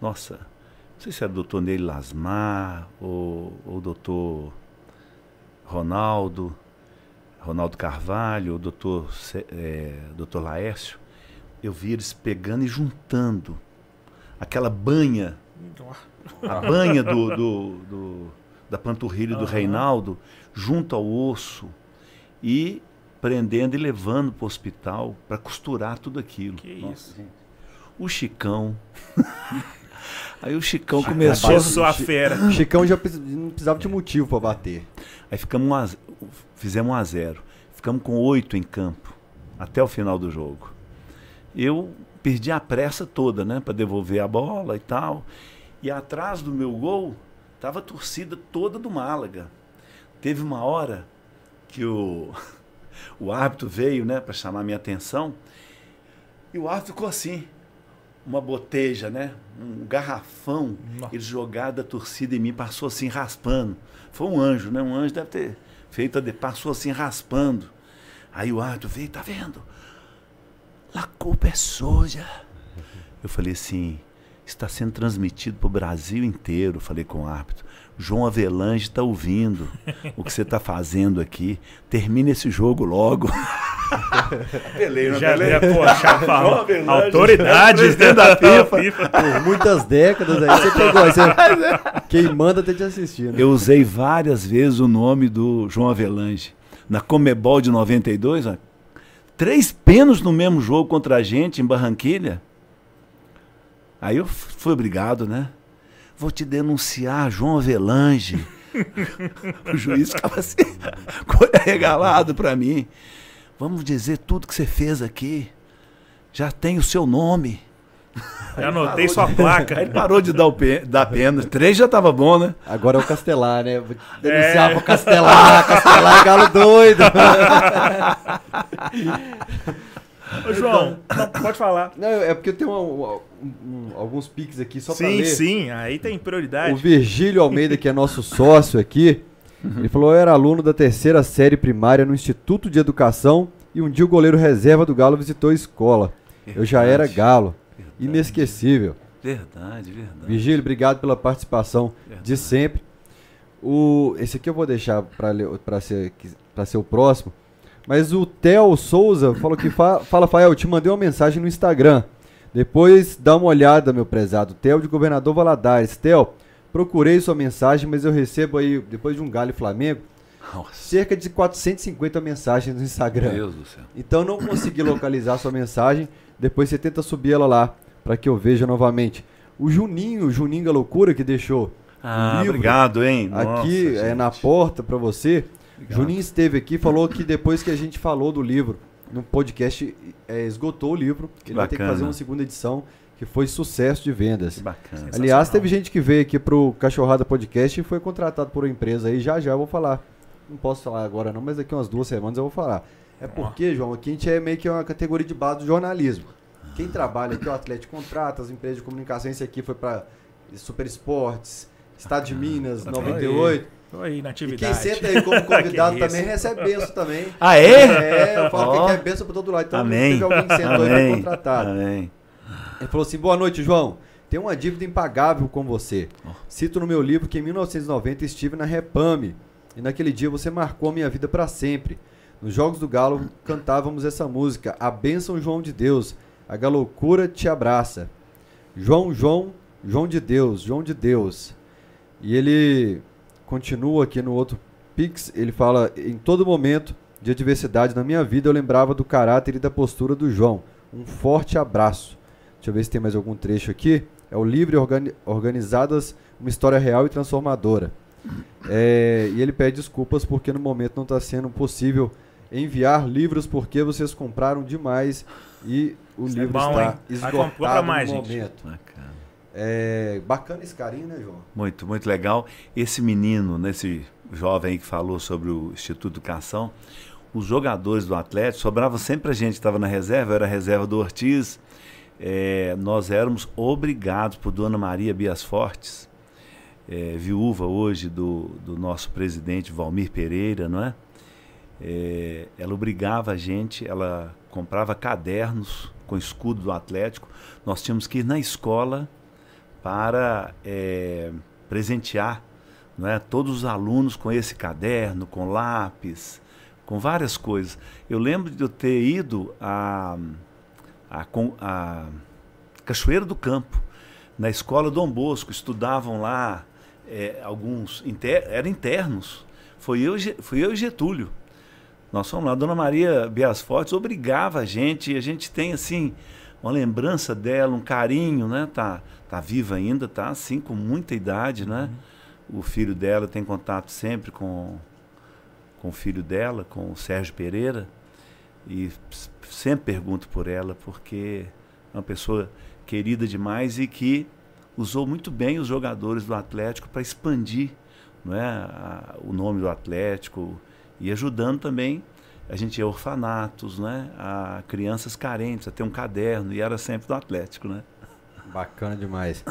Nossa, não sei se era o doutor Ney Lasmar ou o doutor Ronaldo. Ronaldo Carvalho, o doutor, é, doutor Laércio, eu vi eles pegando e juntando aquela banha, a banha do, do, do da panturrilha do Reinaldo, junto ao osso, e prendendo e levando para o hospital para costurar tudo aquilo. Que Nossa, isso? Gente. O Chicão. <laughs> Aí o Chicão começou. A fera. O Chicão já não precisava de motivo para bater. Aí ficamos fizemos 1 a 0 Ficamos com oito em campo até o final do jogo. Eu perdi a pressa toda, né, para devolver a bola e tal. E atrás do meu gol estava a torcida toda do Málaga. Teve uma hora que o <laughs> o árbitro veio, né, para chamar minha atenção. E o árbitro ficou assim, uma boteja, né? Um garrafão, Nossa. ele jogado da torcida em mim, passou assim raspando. Foi um anjo, né? Um anjo deve ter feito, a de- passou assim raspando. Aí o árbitro veio, tá vendo? La culpa é suja. Eu falei assim, está sendo transmitido para o Brasil inteiro, falei com o árbitro. João Avelange está ouvindo o que você está fazendo aqui. Termina esse jogo logo. <laughs> Apelei, não Já, apelei? já, pô, já João fala. Avelange, Autoridade presidente da FIFA. Por muitas décadas aí você pegou. Você... <laughs> Quem manda tem te assistir, né? Eu usei várias vezes o nome do João Avelange. Na Comebol de 92, ó, três pênaltis no mesmo jogo contra a gente em Barranquilha. Aí eu fui obrigado, né? Vou te denunciar, João Avelange. o juiz ficava assim, <laughs> o regalado para mim. Vamos dizer tudo que você fez aqui. Já tem o seu nome. Já anotei sua placa. Aí ele parou de dar, o pê, dar pênalti. Três já tava bom, né? Agora é o Castelar, né? Vou denunciar É. pro Castelar. Castelar é galo doido. <laughs> Ô, João, não, <laughs> pode falar. Não, é porque eu tenho um- alguns piques aqui só pra sim, ler. sim, aí tem O prioridade. Virgílio Almeida, que é nosso <laughs> sócio aqui, ele falou: eu era aluno da terceira série primária no Instituto de Educação e um dia o goleiro reserva do Galo visitou a escola. Eu já era Verdade, Galo. verdade. Inesquecível. Verdade, verdade. Virgílio, obrigado pela participação Verdade. de sempre. O, esse aqui eu vou deixar para ser, pra ser o próximo. Mas o Theo Souza falou que fa, fala, Fael, eu te mandei uma mensagem no Instagram. Depois dá uma olhada, meu prezado. Theo de Governador Valadares. Theo, procurei sua mensagem, mas eu recebo aí, depois de um Galo e Flamengo, Nossa, cerca de 450 mensagens no Instagram. meu Deus do céu. Então não consegui localizar sua mensagem. Depois você tenta subir ela lá para que eu veja novamente. O Juninho, o Juninho da Loucura que deixou Ah, obrigado, hein? aqui Nossa, é, na porta para você. Obrigado. Juninho esteve aqui, falou que depois que a gente falou do livro no podcast, é, esgotou o livro. Ele vai ter que bacana. fazer uma segunda edição que foi sucesso de vendas. Que bacana. Aliás, teve gente que veio aqui pro Cachorrada Podcast e foi contratado por uma empresa aí. Já já eu vou falar. Não posso falar agora não, mas daqui umas duas semanas eu vou falar. É porque, João, aqui a gente é meio que uma categoria de base do jornalismo. Quem trabalha aqui, o Atlético contrata, as empresas de comunicação, esse aqui foi para Super Esportes, Estado de Minas, tá bom. 98. Tô aí na E atividade. quem senta aí como <laughs> convidado também recebe benção também. <laughs> Ah, é? É, eu falo Ó. que quer benção por todo lado. Então Amém. teve alguém que sentou e foi Amém. contratado. Amém. Ele falou assim: boa noite, João. Tem uma dívida impagável com você. Cito no meu livro que em 1990 estive na Repame. E naquele dia você marcou a minha vida para sempre. Nos Jogos do Galo cantávamos essa música, A Bênção João de Deus. A galoucura te abraça. João, João, João de Deus, João de Deus. E ele continua aqui no outro Pix, ele fala: em todo momento de adversidade na minha vida eu lembrava do caráter e da postura do João. Um forte abraço. Deixa eu ver se tem mais algum trecho aqui. É o Livre Organi- Organizadas, uma história real e transformadora. É, e ele pede desculpas porque no momento não está sendo possível enviar livros porque vocês compraram demais e o Isso é livro bom, está hein? Esgotado mais, no gente. momento. Bacana. É, bacana esse carinho, né, João? Muito, muito legal. Esse menino, nesse jovem aí que falou sobre o Instituto Educação, os jogadores do Atlético sobravam sempre a gente que estava na reserva, era a reserva do Ortiz. É, nós éramos obrigados por Dona Maria Bias Fortes, é, viúva hoje do, do nosso presidente Valmir Pereira, não é? É, ela obrigava a gente, ela comprava cadernos com escudo do Atlético. Nós tínhamos que ir na escola para é, presentear é, todos os alunos com esse caderno, com lápis, com várias coisas. Eu lembro de eu ter ido a, a, a Cachoeira do Campo, na escola Dom Bosco, estudavam lá é, alguns, inter, eram internos. Foi eu, fui eu e Getúlio. Nós fomos lá, Dona Maria Bias Fortes obrigava a gente, e a gente tem assim uma lembrança dela, um carinho, né? Tá, tá viva ainda, tá assim com muita idade, né? O filho dela tem contato sempre com com o filho dela, com o Sérgio Pereira, e sempre pergunto por ela porque é uma pessoa querida demais e que usou muito bem os jogadores do Atlético para expandir não é, a- o nome do Atlético e ajudando também a gente ia a orfanatos, né? A crianças carentes, a ter um caderno, e era sempre do Atlético, né? Bacana demais.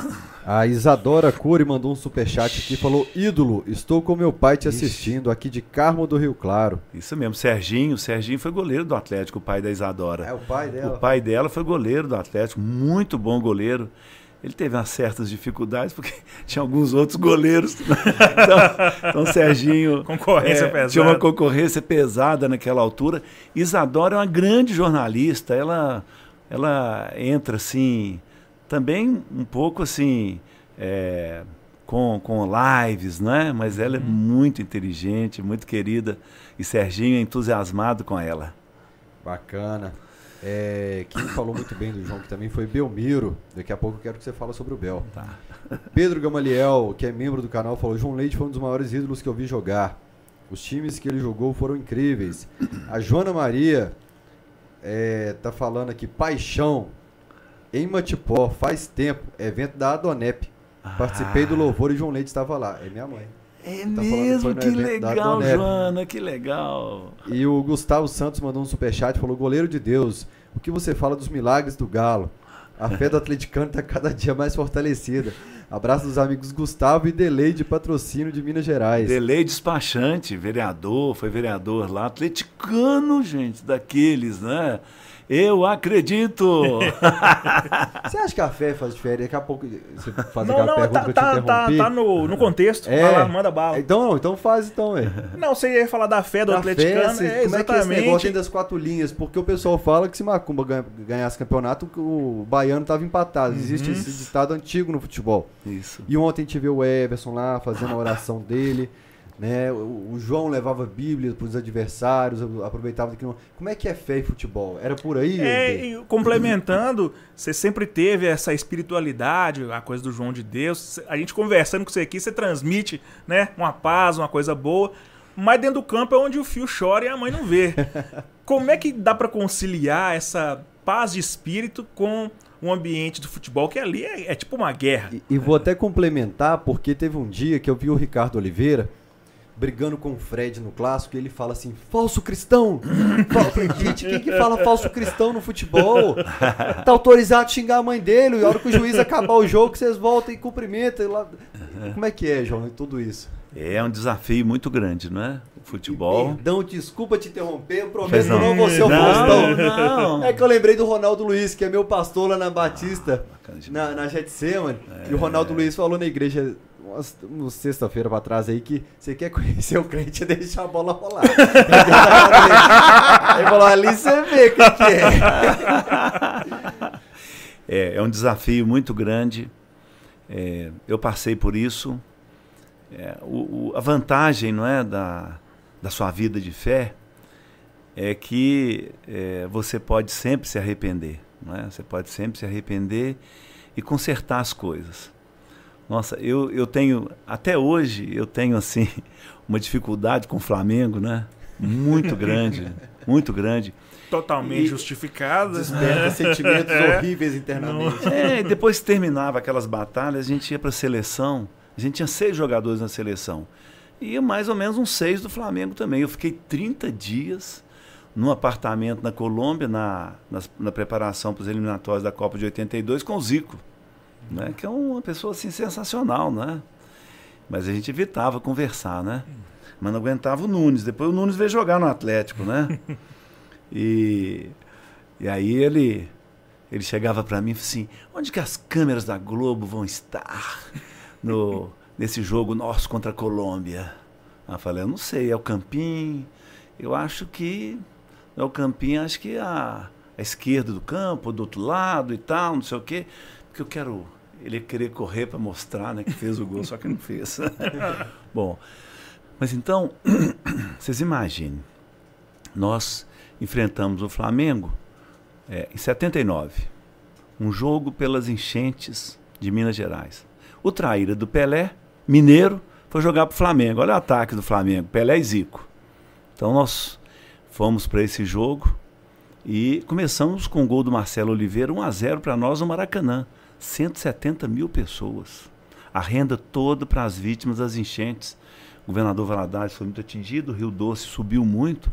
A Isadora Cury mandou um superchat aqui e falou: Ídolo, estou com meu pai te assistindo aqui de Carmo do Rio Claro. Isso mesmo, Serginho. Serginho foi goleiro do Atlético, o pai da Isadora. É o pai dela. O pai dela foi goleiro do Atlético, muito bom goleiro. Ele teve umas certas dificuldades, porque <laughs> tinha alguns outros goleiros. <laughs> então, então Serginho. Concorrência é, pesada. Tinha uma concorrência pesada naquela altura. Isadora é uma grande jornalista. Ela, ela entra assim também um pouco assim, é, com, com lives, né? Mas ela é uhum. muito inteligente, muito querida. E Serginho é entusiasmado com ela. Bacana. É, quem falou muito bem do João, que também foi Belmiro. Daqui a pouco eu quero que você fale sobre o Bel. Tá. Pedro Gamaliel, que é membro do canal, falou: João Leite foi um dos maiores ídolos que eu vi jogar. Os times que ele jogou foram incríveis. A Joana Maria é, tá falando aqui, paixão em Matipó, faz tempo, evento da Adonep. Ah. Participei do louvor e João Leite estava lá. É minha mãe. É tá mesmo, que, legal, Joana, que legal. E o Gustavo Santos mandou um superchat, falou, goleiro de Deus, o que você fala dos milagres do Galo? A fé do atleticano está cada dia mais fortalecida. Abraço dos amigos Gustavo e Delei de patrocínio de Minas Gerais. Delei despachante, vereador, foi vereador lá, atleticano, gente, daqueles, né? Eu acredito! <laughs> você acha que a fé faz diferença? Daqui a pouco você faz não, aquela não, pergunta tá, que eu tá, te interrompi. Tá, tá no, no contexto. É. Vai lá, manda bala. Então, então faz então, é. Não, você ia falar da fé do da atleticano. Fé, é, como é que é esse negócio tem das quatro linhas? Porque o pessoal fala que se Macumba ganhasse campeonato, o baiano estava empatado. Uhum. Existe esse ditado antigo no futebol. Isso. E ontem a gente viu o Everson lá fazendo a oração dele. Né? O, o João levava Bíblia para os adversários, aproveitava que não. Como é que é fé e futebol? Era por aí? É, e complementando, <laughs> você sempre teve essa espiritualidade, a coisa do João de Deus. A gente conversando com você aqui, você transmite, né, uma paz, uma coisa boa. Mas dentro do campo é onde o fio chora e a mãe não vê. <laughs> Como é que dá para conciliar essa paz de espírito com o ambiente do futebol, que ali é, é tipo uma guerra? E, e vou até complementar, porque teve um dia que eu vi o Ricardo Oliveira brigando com o Fred no clássico, e ele fala assim: falso cristão! gente, quem que fala falso cristão no futebol? Tá autorizado a xingar a mãe dele, e a hora que o juiz acabar o jogo, vocês voltam e cumprimentam. Lá... Como é que é, João, tudo isso? É um desafio muito grande, não é? O futebol. Perdão, desculpa te interromper, eu prometo não. não vou ser o Faustão. Não. É que eu lembrei do Ronaldo Luiz, que é meu pastor lá na Batista, ah, na, na Getsemane, é. e o Ronaldo Luiz falou na igreja uma sexta-feira pra trás aí que você quer <laughs> conhecer o crente e deixar a bola rolar. Aí falou, ali você vê o que, que é. <laughs> é. É um desafio muito grande. É, eu passei por isso. É, o, o, a vantagem não é, da, da sua vida de fé é que é, você pode sempre se arrepender. Não é? Você pode sempre se arrepender e consertar as coisas. Nossa, eu, eu tenho, até hoje, eu tenho assim, <laughs> uma dificuldade com o Flamengo, né? Muito grande, <laughs> muito grande. Totalmente justificada. <laughs> Desperta sentimentos é. horríveis internamente. É, depois que terminava aquelas batalhas, a gente ia para a seleção. A gente tinha seis jogadores na seleção. E mais ou menos uns seis do Flamengo também. Eu fiquei 30 dias num apartamento na Colômbia, na, na, na preparação para os eliminatórios da Copa de 82, com o Zico né? Que é uma pessoa assim sensacional, né? Mas a gente evitava conversar, né? Mas não aguentava o Nunes. Depois o Nunes veio jogar no Atlético, né? <laughs> E, e aí ele ele chegava para mim e assim: onde que as câmeras da Globo vão estar no, <laughs> nesse jogo nosso contra a Colômbia? eu falei: eu não sei, é o Campinho. Eu acho que é o Campinho, acho que é a, a esquerda do campo, do outro lado e tal, não sei o quê. Porque eu quero ele querer correr para mostrar né, que fez o gol, só que não fez. <laughs> Bom, mas então, <clears throat> vocês imaginem, nós enfrentamos o Flamengo é, em 79, um jogo pelas enchentes de Minas Gerais. O traíra do Pelé, mineiro, foi jogar para o Flamengo. Olha o ataque do Flamengo, Pelé e Zico. Então nós fomos para esse jogo e começamos com o gol do Marcelo Oliveira, 1 a 0 para nós no Maracanã. 170 mil pessoas. A renda toda para as vítimas das enchentes. O governador Valadares foi muito atingido, o Rio Doce subiu muito.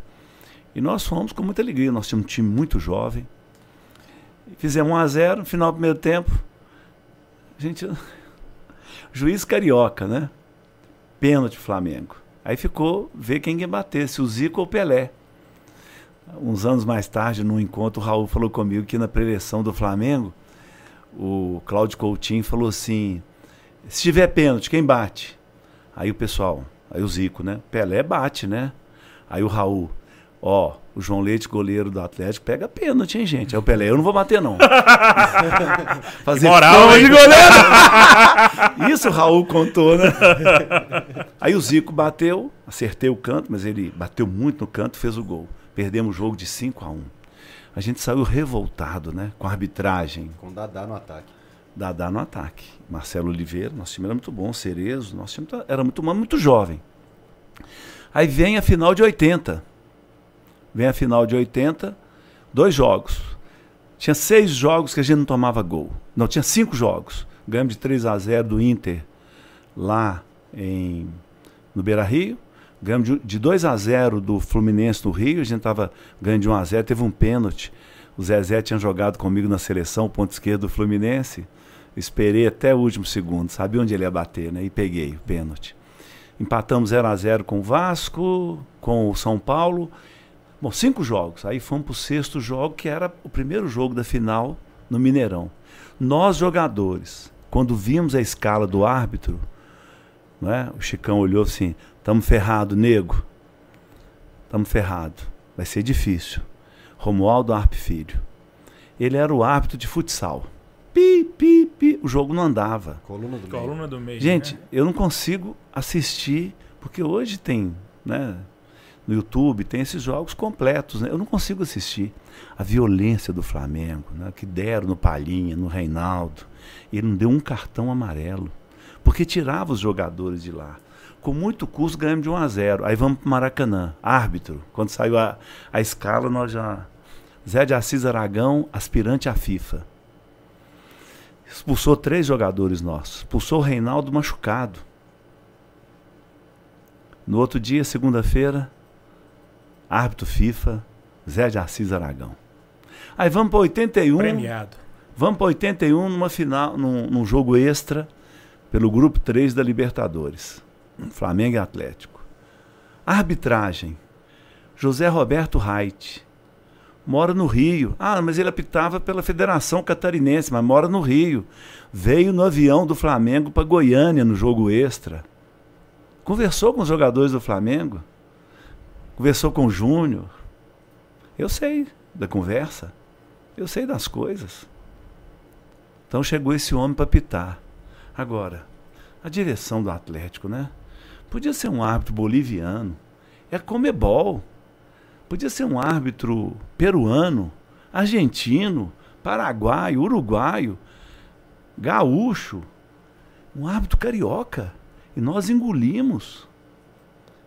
E nós fomos com muita alegria. Nós tínhamos um time muito jovem. Fizemos 1 a 0 no final do primeiro tempo. A gente. <laughs> Juiz carioca, né? Pênalti Flamengo. Aí ficou ver quem ia bater, se o Zico ou o Pelé. Uns anos mais tarde, num encontro, o Raul falou comigo que na preleção do Flamengo, o Cláudio Coutinho falou assim: se tiver pênalti, quem bate? Aí o pessoal, aí o Zico, né? Pelé bate, né? Aí o Raul, ó, o João Leite, goleiro do Atlético, pega pênalti, hein, gente? Aí o Pelé, eu não vou bater, não. <laughs> Fazer moral, de goleiro. <laughs> Isso o Raul contou, né? Aí o Zico bateu, acertei o canto, mas ele bateu muito no canto, fez o gol. Perdemos o jogo de 5 a 1 A gente saiu revoltado, né? Com a arbitragem. Com Dadá no ataque. Dadá no ataque. Marcelo Oliveira, nosso time era muito bom, Cerezo, nosso time tá, era muito, muito jovem. Aí vem a final de 80. Vem a final de 80, dois jogos. Tinha seis jogos que a gente não tomava gol. Não, tinha cinco jogos. Ganhamos de 3 a 0 do Inter lá em, no Beira Rio. Ganhamos de 2 a 0 do Fluminense no Rio. A gente estava ganhando de 1 a 0 Teve um pênalti. O Zezé tinha jogado comigo na seleção, ponto esquerdo do Fluminense. Esperei até o último segundo, sabia onde ele ia bater, né? E peguei o pênalti. Empatamos 0 a 0 com o Vasco, com o São Paulo. Bom, cinco jogos. Aí fomos para o sexto jogo, que era o primeiro jogo da final no Mineirão. Nós, jogadores, quando vimos a escala do árbitro, né, o Chicão olhou assim: estamos ferrado, nego. Estamos ferrado. Vai ser difícil. Romualdo Arpe Filho. Ele era o árbitro de futsal pi, pi, pi. O jogo não andava. Coluna do meio. Coluna do meio Gente, né? eu não consigo assistir, porque hoje tem, né? No YouTube tem esses jogos completos, né? Eu não consigo assistir. A violência do Flamengo, né? Que deram no Palhinha, no Reinaldo. Ele não deu um cartão amarelo. Porque tirava os jogadores de lá. Com muito custo ganhamos de 1 a 0. Aí vamos para o Maracanã. Árbitro. Quando saiu a, a escala, nós já. Zé de Assis Aragão, aspirante à FIFA. Expulsou três jogadores nossos. Expulsou o Reinaldo machucado. No outro dia, segunda-feira, árbitro FIFA, Zé de Assis Aragão. Aí vamos para 81. Premiado. Vamos para 81 numa final, num, num jogo extra pelo grupo 3 da Libertadores. Flamengo e Atlético. Arbitragem. José Roberto Reit mora no Rio. Ah, mas ele apitava pela Federação Catarinense, mas mora no Rio. Veio no avião do Flamengo para Goiânia no jogo extra. Conversou com os jogadores do Flamengo. Conversou com o Júnior. Eu sei da conversa. Eu sei das coisas. Então chegou esse homem para pitar. Agora, a direção do Atlético, né? Podia ser um árbitro boliviano. É Comebol. Podia ser um árbitro peruano, argentino, paraguaio, uruguaio, gaúcho, um árbitro carioca. E nós engolimos.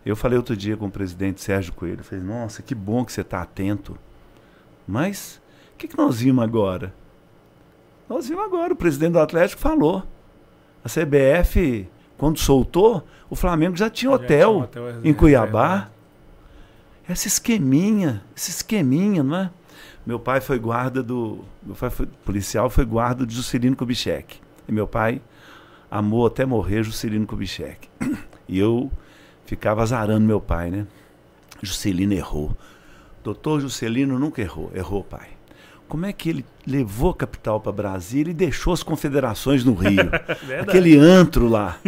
Eu falei outro dia com o presidente Sérgio Coelho, falei, nossa, que bom que você está atento. Mas o que, que nós vimos agora? Nós vimos agora, o presidente do Atlético falou. A CBF, quando soltou, o Flamengo já tinha hotel, já tinha hotel em Cuiabá. Esse esqueminha, esse esqueminha, não é? Meu pai foi guarda do. Meu pai foi policial, foi guarda de Juscelino Kubitschek. E meu pai amou até morrer Juscelino Kubitschek. <clears throat> E eu ficava azarando meu pai, né? Juscelino errou. Doutor Juscelino nunca errou. Errou, pai. Como é que ele levou a capital para Brasília e deixou as confederações no Rio? <laughs> Aquele antro lá.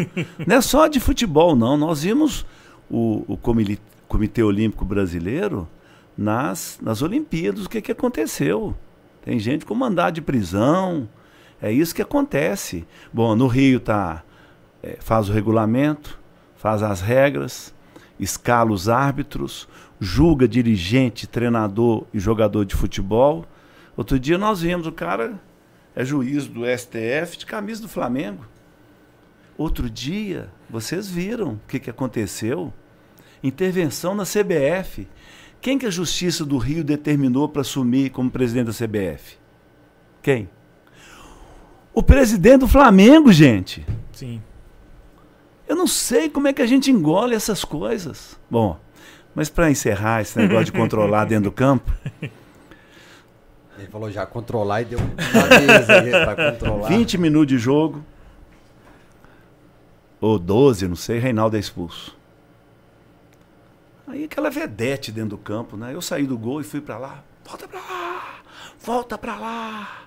Não é só de futebol, não. Nós vimos o, o, Comitê Olímpico Brasileiro nas, nas Olimpíadas. O que, que aconteceu? Tem gente com mandado de prisão. É isso que acontece. Bom, no Rio tá, é, faz o regulamento, faz as regras, escala os árbitros, julga dirigente, treinador e jogador de futebol. Outro dia nós vimos o cara é juiz do STF de camisa do Flamengo. Outro dia, vocês viram o que, que aconteceu? intervenção na CBF. Quem que a Justiça do Rio determinou para assumir como presidente da CBF? Quem? O presidente do Flamengo, gente. Sim. Eu não sei como é que a gente engole essas coisas. Bom, Mas para encerrar esse negócio de controlar dentro do campo, <laughs> Ele falou já controlar e deu mesa aí pra controlar. 20 minutos de jogo, ou 12, não sei, Reinaldo é expulso. Aí aquela vedete dentro do campo, né? Eu saí do gol e fui para lá. Volta para lá! Volta para lá!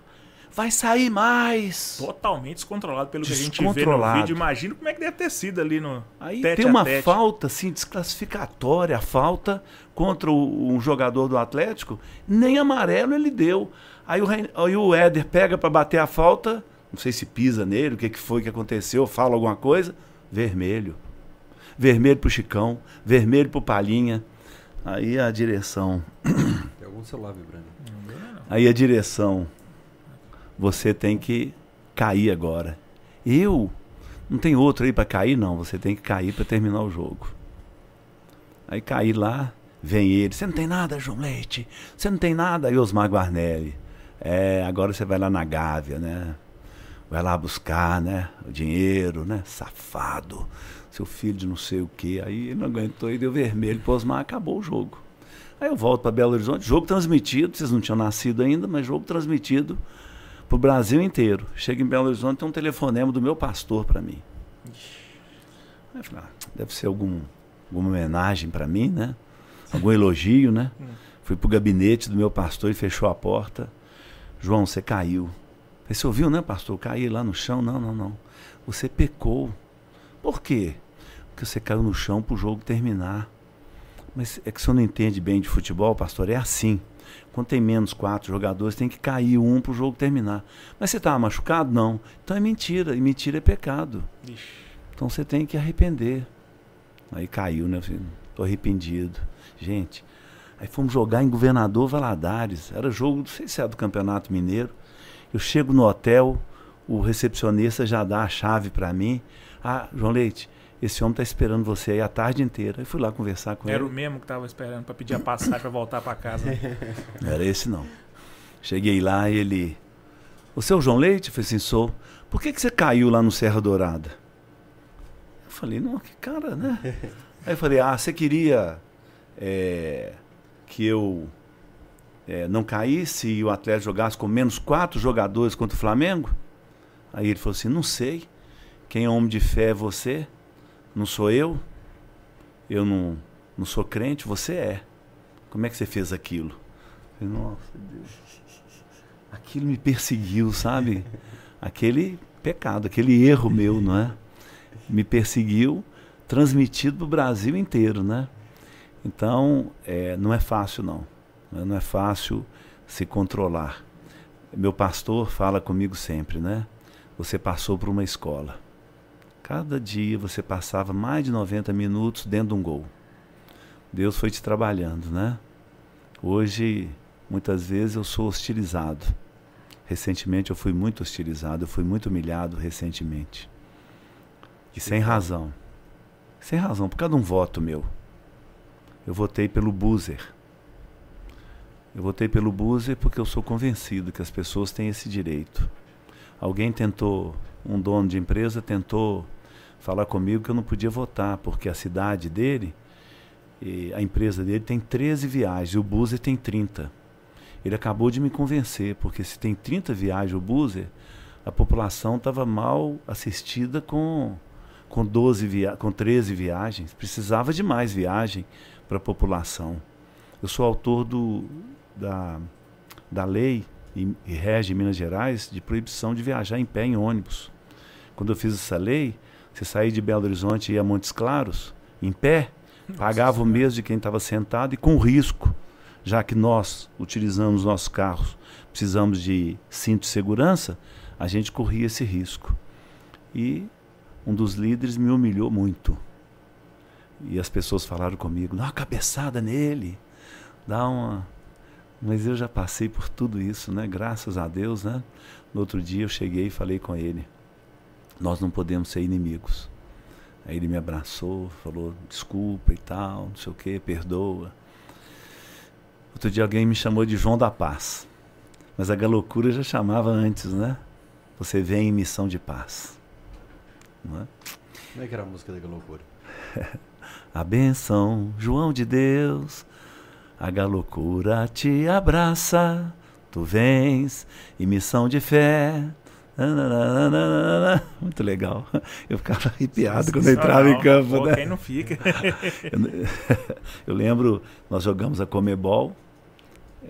Vai sair mais! Totalmente descontrolado pelo que a gente vê no vídeo. Imagina como é que deve ter sido ali no Aí tete tem a uma tete. falta assim desclassificatória, a falta contra o, um jogador do Atlético, nem amarelo ele deu. Aí o, aí o Éder pega para bater a falta, não sei se pisa nele, o que, que foi que aconteceu, fala alguma coisa, vermelho. Vermelho pro Chicão, vermelho pro Palhinha. Aí a direção, <clears throat> Tem algum celular vibrando. aí a direção, você tem que cair agora. Eu não tem outro aí para cair não, você tem que cair para terminar o jogo. Aí caí lá, vem ele, você não tem nada, João Leite, você não tem nada, aí Osmar Guarnelli. É, agora você vai lá na Gávea, né? Vai lá buscar, né? O dinheiro, né? Safado. Seu filho de não sei o quê. Aí ele não aguentou e deu vermelho pro Osmar, acabou o jogo. Aí eu volto para Belo Horizonte, jogo transmitido, vocês não tinham nascido ainda, mas jogo transmitido pro Brasil inteiro. Chego em Belo Horizonte, tem um telefonema do meu pastor para mim. Aí eu falei, ah, deve ser algum, alguma homenagem para mim, né? Algum elogio, né? Fui pro gabinete do meu pastor e fechou a porta. João, você caiu. Você ouviu, né, pastor? Eu caí lá no chão. Não, não, não. Você pecou. Por quê? Porque você caiu no chão pro jogo terminar. Mas é que o senhor não entende bem de futebol, pastor? É assim. Quando tem menos quatro jogadores, tem que cair um pro jogo terminar. Mas você estava machucado? Não. Então é mentira. E mentira é pecado. Ixi. Então você tem que arrepender. Aí caiu, né? Tô arrependido. Gente, aí fomos jogar em Governador Valadares. Era jogo, não sei se é do Campeonato Mineiro. Eu chego no hotel, o recepcionista já dá a chave para mim. Ah, João Leite, esse homem tá esperando você aí a tarde inteira. Aí fui lá conversar com Era o ele. mesmo que tava esperando pra pedir a passagem pra voltar pra casa. <laughs> Não era esse não. Cheguei lá e ele. Você é o João Leite? Eu falei assim, sou. Por que, que você caiu lá no Serra Dourada? Eu falei, não, que cara, né? <laughs> Aí eu falei, ah, você queria é, que eu é, não caísse e o Atlético jogasse com menos quatro jogadores contra o Flamengo? Aí ele falou assim, não sei. Quem é homem de fé é você, não sou eu. Eu não, não sou crente, você é. Como é que você fez aquilo? Eu falei, Nossa, Deus. Aquilo me perseguiu, sabe? Aquele pecado, aquele erro meu, não é? Me perseguiu, transmitido para o Brasil inteiro, né? Então, é, não é fácil, não. né? Não é fácil se controlar. Meu pastor fala comigo sempre, né? Você passou por uma escola. Cada dia você passava mais de 90 minutos dentro de um gol. Deus foi te trabalhando, né? Hoje, muitas vezes eu sou hostilizado. Recentemente eu fui muito hostilizado, eu fui muito humilhado recentemente. E sem razão. Sem razão, por causa de um voto meu. Eu votei pelo Buzer. Eu votei pelo Buzer porque eu sou convencido que as pessoas têm esse direito. Alguém tentou, um dono de empresa tentou falar comigo que eu não podia votar, porque a cidade dele, a empresa dele tem 13 viagens, o Buzer tem 30. Ele acabou de me convencer, porque se tem 30 viagens o Buzer, a população estava mal assistida com, com, 12 via com 13 viagens. Precisava de mais viagem para a população. Eu sou autor do, da, da lei e, e rege em Minas Gerais de proibição de viajar em pé em ônibus. Quando eu fiz essa lei, você sair de Belo Horizonte e ir a Montes Claros, em pé, pagava o mesmo de quem estava sentado e com risco, já que nós utilizamos nossos carros, precisamos de cinto de segurança, a gente corria esse risco. E um dos líderes me humilhou muito. E as pessoas falaram comigo, dá uma cabeçada nele, dá uma. Mas eu já passei por tudo isso, né? Graças a Deus, né? No outro dia eu cheguei e falei com ele. Nós não podemos ser inimigos. Aí ele me abraçou, falou desculpa e tal, não sei o que, perdoa. Outro dia alguém me chamou de João da Paz. Mas a galocura já chamava antes, né? Você vem em missão de paz. Não é? Como é que era a música da loucura? <laughs> a benção, João de Deus, a galocura te abraça, tu vens, e missão de fé. Muito legal. Eu ficava arrepiado quando eu entrava em campo. Pô, né? Quem não fica? <laughs> Eu lembro, nós jogamos a Comebol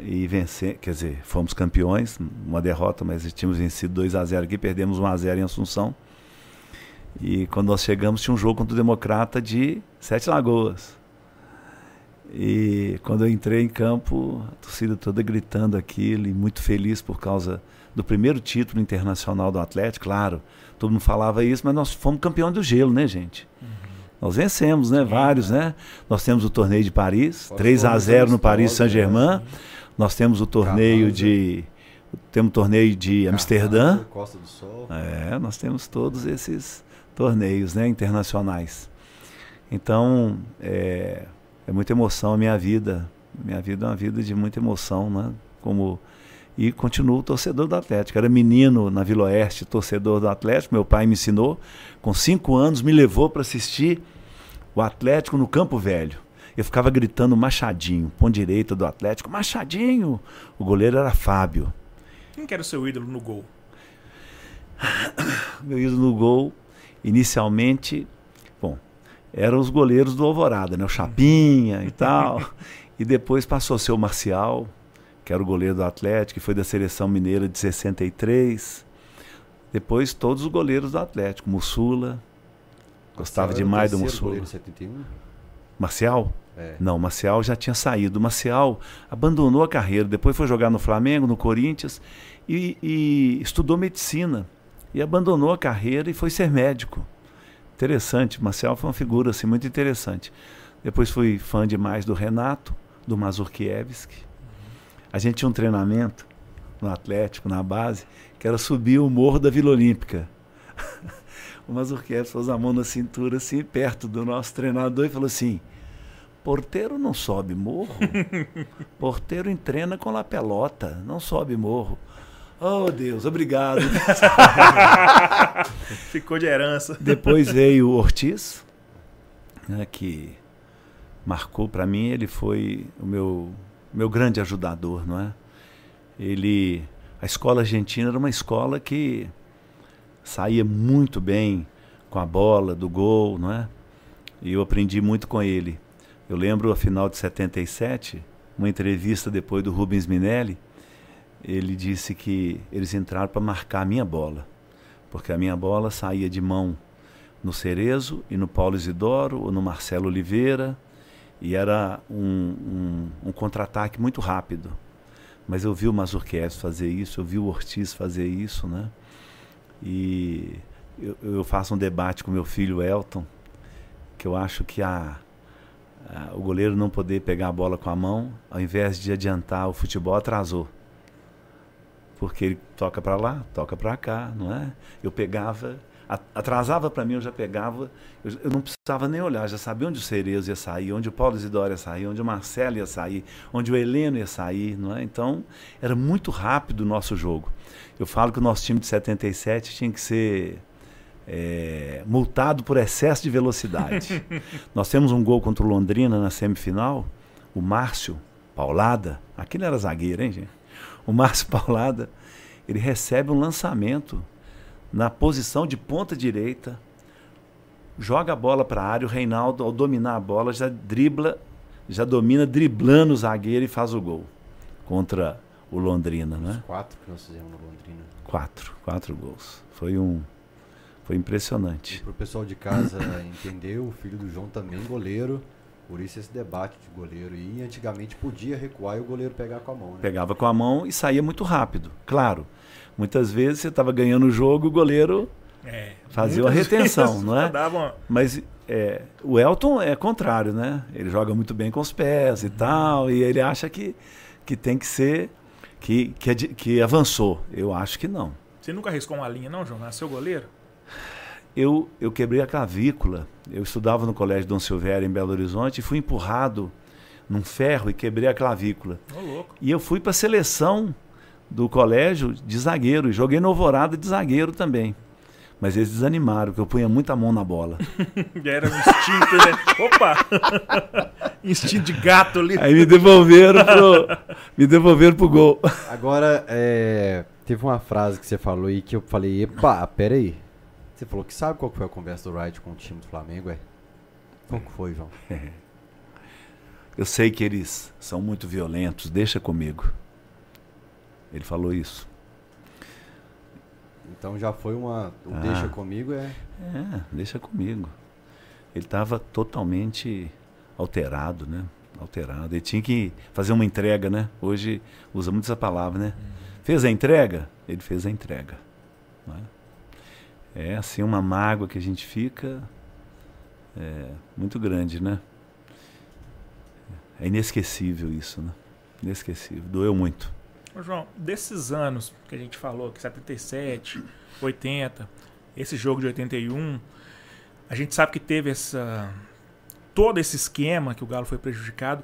e vencer, quer dizer, fomos campeões, uma derrota, mas tínhamos vencido 2 a 0 aqui, perdemos 1 a 0 em Assunção. E quando nós chegamos tinha um jogo contra o Democrata de Sete Lagoas. E quando eu entrei em campo, a torcida toda gritando aquilo e muito feliz por causa do primeiro título internacional do Atlético, claro. Todo mundo falava isso, mas nós fomos campeão do gelo, né, gente? Nós vencemos, né? Vários, né? Nós temos o torneio de Paris, 3 a 0 no Paris Saint-Germain. Nós temos o torneio de temos o torneio de Amsterdã. Costa do Sol. É, nós temos todos esses torneios, né, internacionais. Então, é, é muita emoção a minha vida. Minha vida é uma vida de muita emoção, né? Como e continuo torcedor do Atlético. Era menino na Vila Oeste, torcedor do Atlético. Meu pai me ensinou. Com cinco anos, me levou para assistir o Atlético no Campo Velho. Eu ficava gritando Machadinho, ponto direito do Atlético, Machadinho! O goleiro era Fábio. Quem que era o seu ídolo no gol? <coughs> Meu ídolo no gol, inicialmente, bom, eram os goleiros do Alvorada, né? O Chapinha e tal. <laughs> E depois passou a ser o Marcial, que era o goleiro do Atlético, que foi da seleção mineira de 63. Depois todos os goleiros do Atlético, Mussula. Gostava Marcial demais do Mussula. goleiro 71? Marcial? É. Não, Marcial já tinha saído. Marcial abandonou a carreira, depois foi jogar no Flamengo, no Corinthians e, e estudou medicina. E abandonou a carreira e foi ser médico. Interessante, Marcial foi uma figura assim, muito interessante. Depois fui fã demais do Renato, do Mazurkiewicz. A gente tinha um treinamento no Atlético, na base, que era subir o morro da Vila Olímpica. <laughs> o Mazurkiewicz pôs a mão na cintura, assim, perto do nosso treinador e falou assim: Porteiro não sobe morro. <laughs> Porteiro entrena com a pelota, não sobe morro. Oh, Deus, obrigado. <laughs> Ficou de herança. Depois veio o Ortiz, né, que marcou para mim, ele foi o meu, meu grande ajudador, não é? Ele, a escola argentina era uma escola que saía muito bem com a bola do gol, não é? E eu aprendi muito com ele. Eu lembro a final de 77, uma entrevista depois do Rubens Minelli, ele disse que eles entraram para marcar a minha bola, porque a minha bola saía de mão no Cerezo e no Paulo Isidoro ou no Marcelo Oliveira e era um, um, um contra-ataque muito rápido. Mas eu vi o Mazurkiewicz fazer isso, eu vi o Ortiz fazer isso, né? E eu, eu faço um debate com meu filho Elton, que eu acho que a, a, o goleiro não poder pegar a bola com a mão, ao invés de adiantar o futebol, atrasou porque ele toca para lá, toca para cá, não é? Eu pegava, atrasava para mim, eu já pegava, eu, eu, não precisava nem olhar, já sabia onde o Cerezo ia sair, onde o Paulo Isidoro ia sair, onde o Marcelo ia sair, onde o Heleno ia sair, não é? Então, era muito rápido o nosso jogo. Eu falo que o nosso time de 77 tinha que ser é, multado por excesso de velocidade. <laughs> Nós temos um gol contra o Londrina na semifinal, o Márcio Paulada, aquele era zagueiro, hein, gente? O Márcio Paulada, ele recebe um lançamento na posição de ponta direita, joga a bola para a área, o Reinaldo, ao dominar a bola, já dribla, já domina driblando o zagueiro e faz o gol contra o Londrina, né? Os quatro que nós fizemos no Londrina. Quatro, quatro gols. Foi um foi impressionante. Para o pessoal de casa entender, o filho do João também goleiro. Por isso esse debate de goleiro. E antigamente podia recuar e o goleiro pegar com a mão. Né? Pegava com a mão e saía muito rápido. Claro, muitas vezes você estava ganhando o jogo, o goleiro é, fazia uma retenção, não é? Uma... Mas é, o Elton é contrário, né? Ele joga muito bem com os pés e tal, e ele acha que, que tem que ser, que, que, que avançou. Eu acho que não. Você nunca arriscou uma linha, não, João? Nasceu goleiro? eu, eu quebrei a clavícula. Eu estudava no Colégio Dom Silvério, em Belo Horizonte, e fui empurrado num ferro e quebrei a clavícula. Oh, e eu fui para a seleção do colégio de zagueiro, e joguei no Alvorada de zagueiro também. Mas eles desanimaram, porque eu punha muita mão na bola. <laughs> Era um instinto, né? Opa! <laughs> instinto de gato ali. Aí me devolveram pro, me devolveram pro gol. Agora, é, teve uma frase que você falou aí que eu falei, epa, pera aí. Você falou que sabe qual foi a conversa do Wright com o time do Flamengo, é? Como que foi, João? <laughs> Eu sei que eles são muito violentos, deixa comigo. Ele falou isso. Então já foi uma. O Ah. deixa comigo é. É, deixa comigo. Ele estava totalmente alterado, né? Alterado. Ele tinha que fazer uma entrega, né? Hoje usa muito essa palavra, né? Fez a entrega? Ele fez a entrega. não É? É assim uma mágoa que a gente fica é, muito grande, né? É inesquecível isso, né? Inesquecível. Doeu muito. Ô, João, desses anos que a gente falou, que 77, 80, esse jogo de 81, a gente sabe que teve essa todo esse esquema que o Galo foi prejudicado.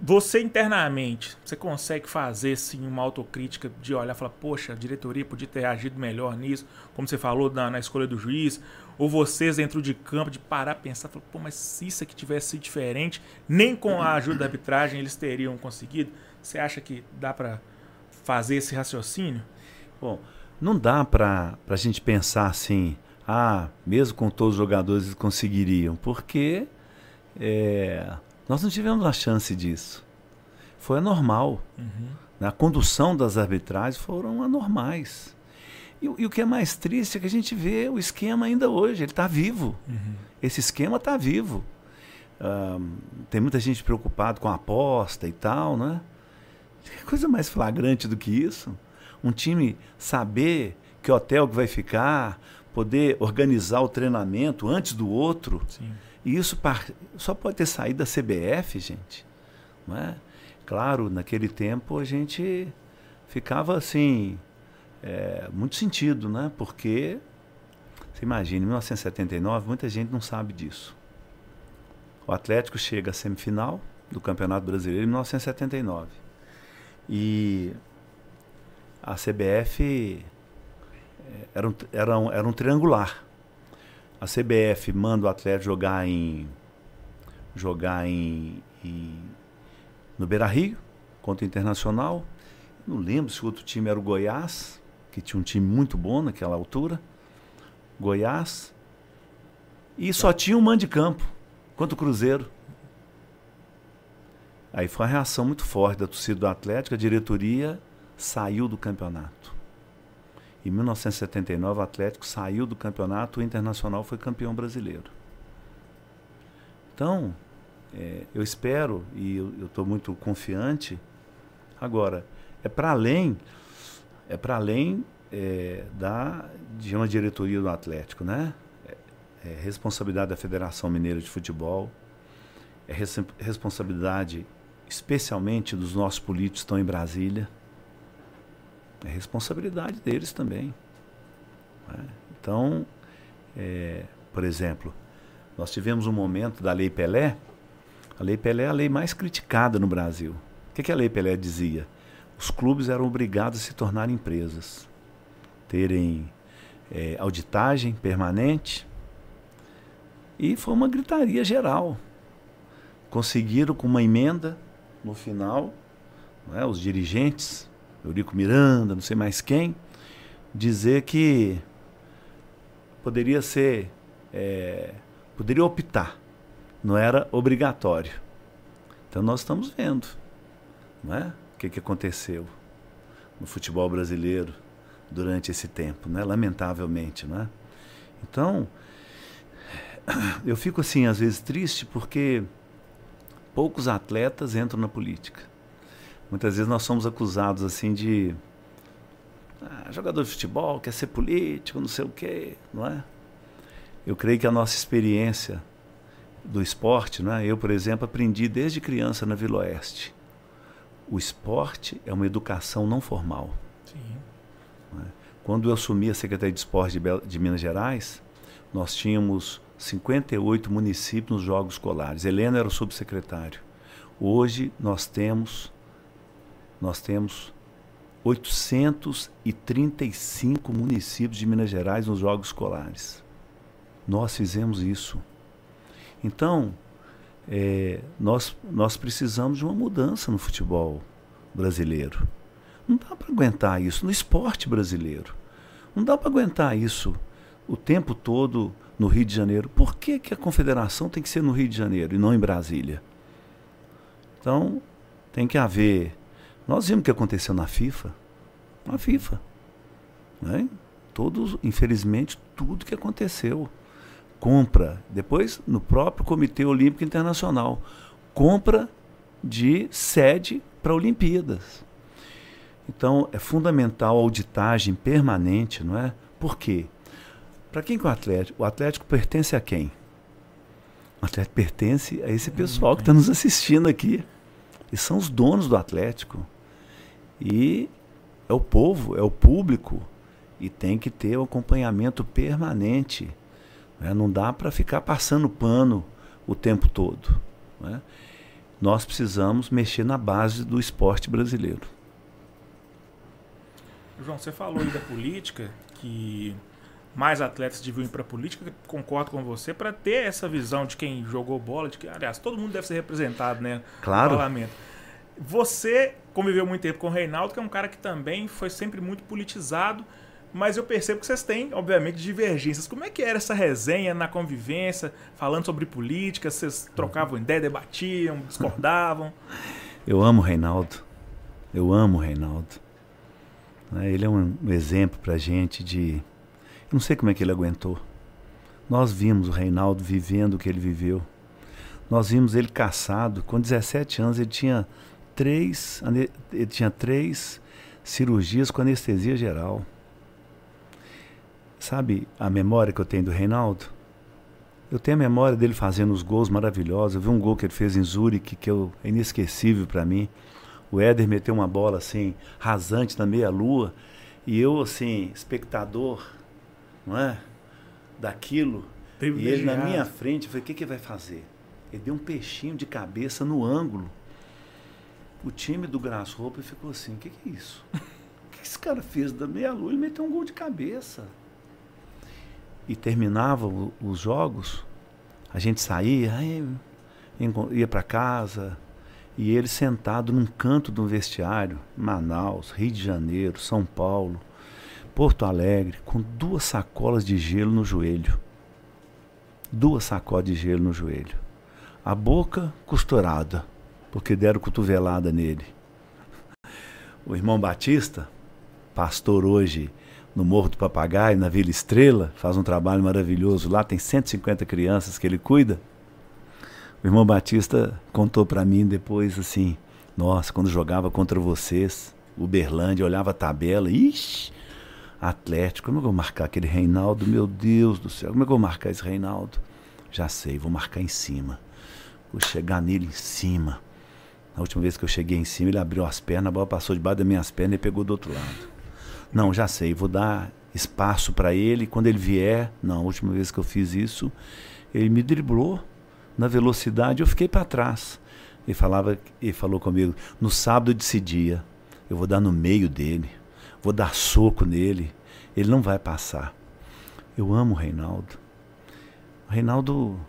Você internamente, você consegue fazer sim uma autocrítica de olhar e falar, poxa, a diretoria podia ter agido melhor nisso, como você falou na, na escolha do juiz, ou vocês dentro de campo de parar pensar, falar, pô, mas se isso aqui tivesse sido diferente, nem com a ajuda da arbitragem eles teriam conseguido. Você acha que dá pra fazer esse raciocínio? Bom, não dá para a gente pensar assim, ah, mesmo com todos os jogadores eles conseguiriam, porque é, nós não tivemos a chance disso. Foi anormal. A condução das arbitragens foram anormais. E, o- e o que é mais triste é que a gente vê o esquema ainda hoje, ele está vivo. Esse esquema está vivo. Ah, tem muita gente preocupada com a aposta e tal, né? Coisa mais flagrante do que isso? Um time saber que hotel que vai ficar, poder organizar o treinamento antes do outro. Sim. E isso só pode ter saído da CBF, gente. Não é? Claro, naquele tempo a gente ficava assim, é, muito sentido, né? Porque, você imagina, em 1979, muita gente não sabe disso. O Atlético chega à semifinal do Campeonato Brasileiro em 1979. E a CBF eh, era um, era um, era um triangular. A CBF manda o Atlético jogar em jogar em, em- no Beira Rio contra o Internacional. Não lembro se o outro time era o Goiás, que tinha um time muito bom naquela altura. Goiás. E só tinha um mando de campo contra o Cruzeiro. Aí foi uma reação muito forte da torcida do Atlético, a diretoria saiu do campeonato. Em 1979, o Atlético saiu do campeonato, o Internacional foi campeão brasileiro. Então, é, eu espero e eu estou muito confiante. Agora, é para além, é para além é, da de uma diretoria do Atlético, né? É, é responsabilidade da Federação Mineira de Futebol, é res- responsabilidade especialmente dos nossos políticos que estão em Brasília. É responsabilidade deles também. né? Então, é, por exemplo, nós tivemos um momento da Lei Pelé. A Lei Pelé é a lei mais criticada no Brasil. O que, que a Lei Pelé dizia? Os clubes eram obrigados a se tornar empresas, terem é, auditagem permanente. E foi uma gritaria geral. Conseguiram com uma emenda no final, não é, os dirigentes, Eurico Miranda, não sei mais quem, dizer que poderia ser, é, poderia optar, não era obrigatório. Então nós estamos vendo, não é? O que, que aconteceu no futebol brasileiro durante esse tempo, né? Lamentavelmente, não é? Então eu fico assim às vezes triste porque poucos atletas entram na política. Muitas vezes nós somos acusados assim de ah, jogador de futebol quer ser político, não sei o quê, não é? Eu creio que a nossa experiência do esporte, né? eu, por exemplo, aprendi desde criança na Vila Oeste. O esporte é uma educação não formal. Sim. Quando eu assumi a Secretaria de Esporte de Minas Gerais, nós tínhamos 58 municípios nos Jogos Escolares. Helena era o subsecretário. Hoje nós temos nós temos 835 municípios de Minas Gerais nos Jogos Escolares. Nós fizemos isso. Então, é, nós, nós precisamos de uma mudança no futebol brasileiro. Não dá para aguentar isso no esporte brasileiro. Não dá para aguentar isso o tempo todo no Rio de Janeiro. Por que, que a confederação tem que ser no Rio de Janeiro e não em Brasília? Então, tem que haver. Nós vimos o que aconteceu na FIFA. Na FIFA. Né? Todos, infelizmente, tudo que aconteceu. Compra. Depois, no próprio Comitê Olímpico Internacional. Compra de sede para Olimpíadas. Então, é fundamental a auditagem permanente, não é? Por quê? Para quem que é o Atlético? O Atlético pertence a quem? O Atlético pertence a esse pessoal que está nos assistindo aqui. E são os donos do Atlético. E é o povo, é o público. E tem que ter o acompanhamento permanente. Né? Não dá para ficar passando pano o tempo todo. Né? Nós precisamos mexer na base do esporte brasileiro. João, você falou aí da política, que mais atletas deviam ir para a política, concordo com você, para ter essa visão de quem jogou bola, de que, aliás, todo mundo deve ser representado né, claro. no parlamento. Você conviveu muito tempo com o Reinaldo, que é um cara que também foi sempre muito politizado, mas eu percebo que vocês têm, obviamente, divergências. Como é que era essa resenha na convivência, falando sobre política? Vocês trocavam ideia, debatiam, discordavam? <laughs> Eu amo o Reinaldo. Eu amo o Reinaldo. Né, ele é um exemplo para gente de. Eu não sei como é que ele aguentou. Nós vimos o Reinaldo vivendo o que ele viveu. Nós vimos ele caçado. Com 17 anos, ele tinha três, ele tinha três cirurgias com anestesia geral. Sabe a memória que eu tenho do Reinaldo? Eu tenho a memória dele fazendo os gols maravilhosos. Eu vi um gol que ele fez em Zurique que eu, é inesquecível para mim. O Éder meteu uma bola assim, rasante na meia-lua. E eu, assim, espectador, não é? Daquilo. E ele na minha frente, eu falei: o que, que vai fazer? Ele deu um peixinho de cabeça no ângulo. O time do Grasshopper ficou assim: o que, que é isso? <laughs> O que esse cara fez da meia-lua? Ele meteu um gol de cabeça e terminava o, os jogos, a gente saía, aí, ia para casa, e ele sentado num canto do vestiário, Manaus, Rio de Janeiro, São Paulo, Porto Alegre, com duas sacolas de gelo no joelho. Duas sacolas de gelo no joelho. A boca costurada, porque deram cotovelada nele. <laughs> O irmão Batista, pastor hoje no Morro do Papagaio, na Vila Estrela, faz um trabalho maravilhoso lá, tem 150 crianças que ele cuida. O irmão Batista contou para mim depois assim: Nossa, quando jogava contra vocês, Uberlândia, olhava a tabela, ixi, Atlético, como é que eu vou marcar aquele Reinaldo? Meu Deus do céu, como é que eu vou marcar esse Reinaldo? Já sei, vou marcar em cima. Vou chegar nele em cima. Na última vez que eu cheguei em cima, ele abriu as pernas, a bola passou debaixo das minhas pernas e pegou do outro lado. Não, já sei, vou dar espaço para ele. Quando ele vier, não, a última vez que eu fiz isso, ele me driblou na velocidade, eu fiquei para trás. Ele falava, ele falou comigo, no sábado desse dia, eu vou dar no meio dele, vou dar soco nele, ele não vai passar. Eu amo o Reinaldo. O Reinaldo,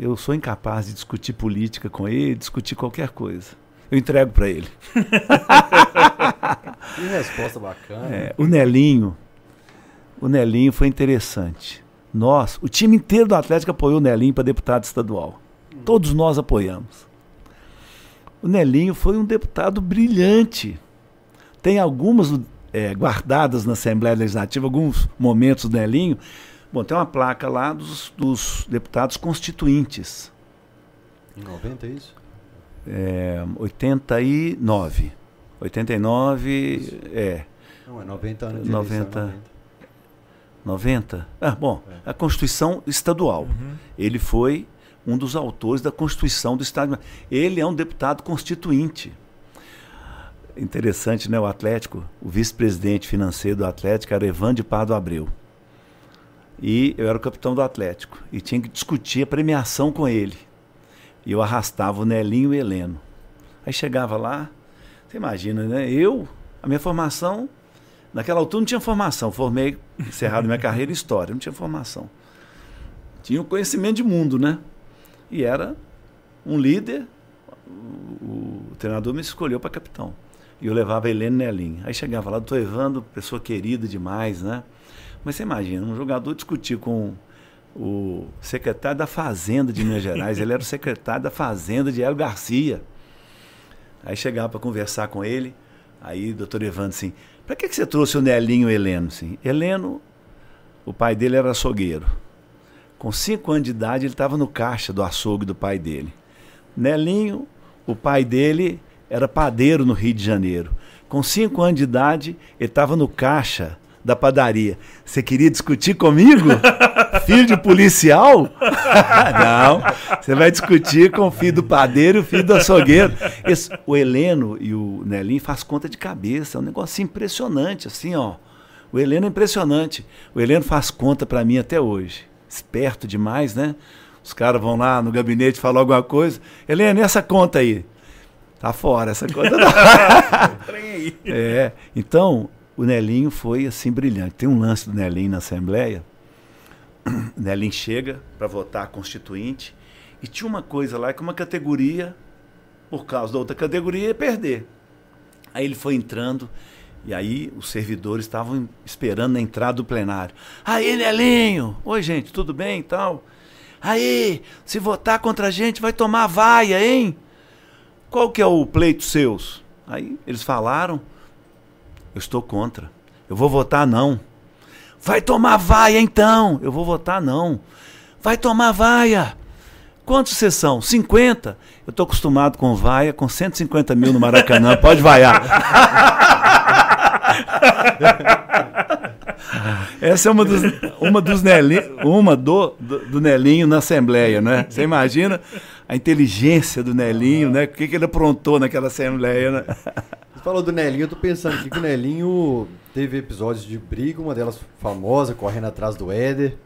eu sou incapaz de discutir política com ele, discutir qualquer coisa eu entrego para ele. <laughs> que resposta bacana. É, o Nelinho, o Nelinho foi interessante. Nós, o time inteiro do Atlético apoiou o Nelinho para deputado estadual. Todos nós apoiamos. O Nelinho foi um deputado brilhante. Tem algumas é, guardadas na Assembleia Legislativa, alguns momentos do Nelinho. Bom, tem uma placa lá dos, dos deputados constituintes. Em 90 é isso? É, 89. 89, Isso. é. Não, é 90 anos de 90. Eleição, 90. Ah, bom, é. a Constituição Estadual. Uhum. Ele foi um dos autores da Constituição do Estado. Ele é um deputado constituinte. Interessante, né? O Atlético, o vice-presidente financeiro do Atlético era Evandro Pardo Abreu. E eu era o capitão do Atlético. E tinha que discutir a premiação com ele. E eu arrastava o Nelinho e o Heleno. Aí chegava lá, você imagina, né? Eu, A minha formação, naquela altura não tinha formação. Formei, encerrado minha carreira em História, não tinha formação. Tinha o conhecimento de mundo, né? E era um líder, o, o treinador me escolheu para capitão. E eu levava a Helene Nelim. Aí chegava lá, doutor Evandro, pessoa querida demais, né? Mas você imagina, um jogador discutir com o secretário da Fazenda de Minas Gerais, ele era o secretário da Fazenda de Hélio Garcia. Aí chegava para conversar com ele, aí o doutor Evandro assim, para que, que você trouxe o Nelinho Heleno? Assim, Heleno, o pai dele era açougueiro. Com cinco anos de idade, ele estava no caixa do açougue do pai dele. Nelinho, o pai dele era padeiro no Rio de Janeiro. Com cinco anos de idade, ele estava no caixa da padaria. Você queria discutir comigo? <laughs> filho de policial? <laughs> Não. Você vai discutir com o filho do padeiro e o filho do açougueiro. Esse, o Heleno e o Nelinho faz conta de cabeça. É um negócio impressionante, assim, ó. O Heleno é impressionante. O Heleno faz conta para mim até hoje. Esperto demais, né? Os caras vão lá no gabinete falar alguma coisa. Heleno, e essa conta aí? Tá fora essa conta. Não. <laughs> é. Então, o Nelinho foi assim brilhante. Tem um lance do Nelinho na Assembleia. O Nelinho chega para votar a Constituinte e tinha uma coisa lá que uma categoria, por causa da outra categoria, ia perder. Aí ele foi entrando e aí os servidores estavam esperando na entrada do plenário. Aí, Nelinho! Oi, gente, tudo bem e tal? Aí, se votar contra a gente, vai tomar vaia, hein? Qual que é o pleito seus? Aí eles falaram. Eu estou contra. Eu vou votar não. Vai tomar vaia então. Eu vou votar não. Vai tomar vaia. Quantos vocês são? 50? Eu estou acostumado com vaia, com 150 mil no Maracanã. <laughs> Pode vaiar. Essa é uma dos, uma dos Nelinho, uma do, do, do, Nelinho na Assembleia, né? Você imagina a inteligência do Nelinho, né? O que, que ele aprontou naquela Assembleia, né? Falou do Nelinho, eu tô pensando aqui que o Nelinho teve episódios de briga, uma delas famosa, correndo atrás do Éder.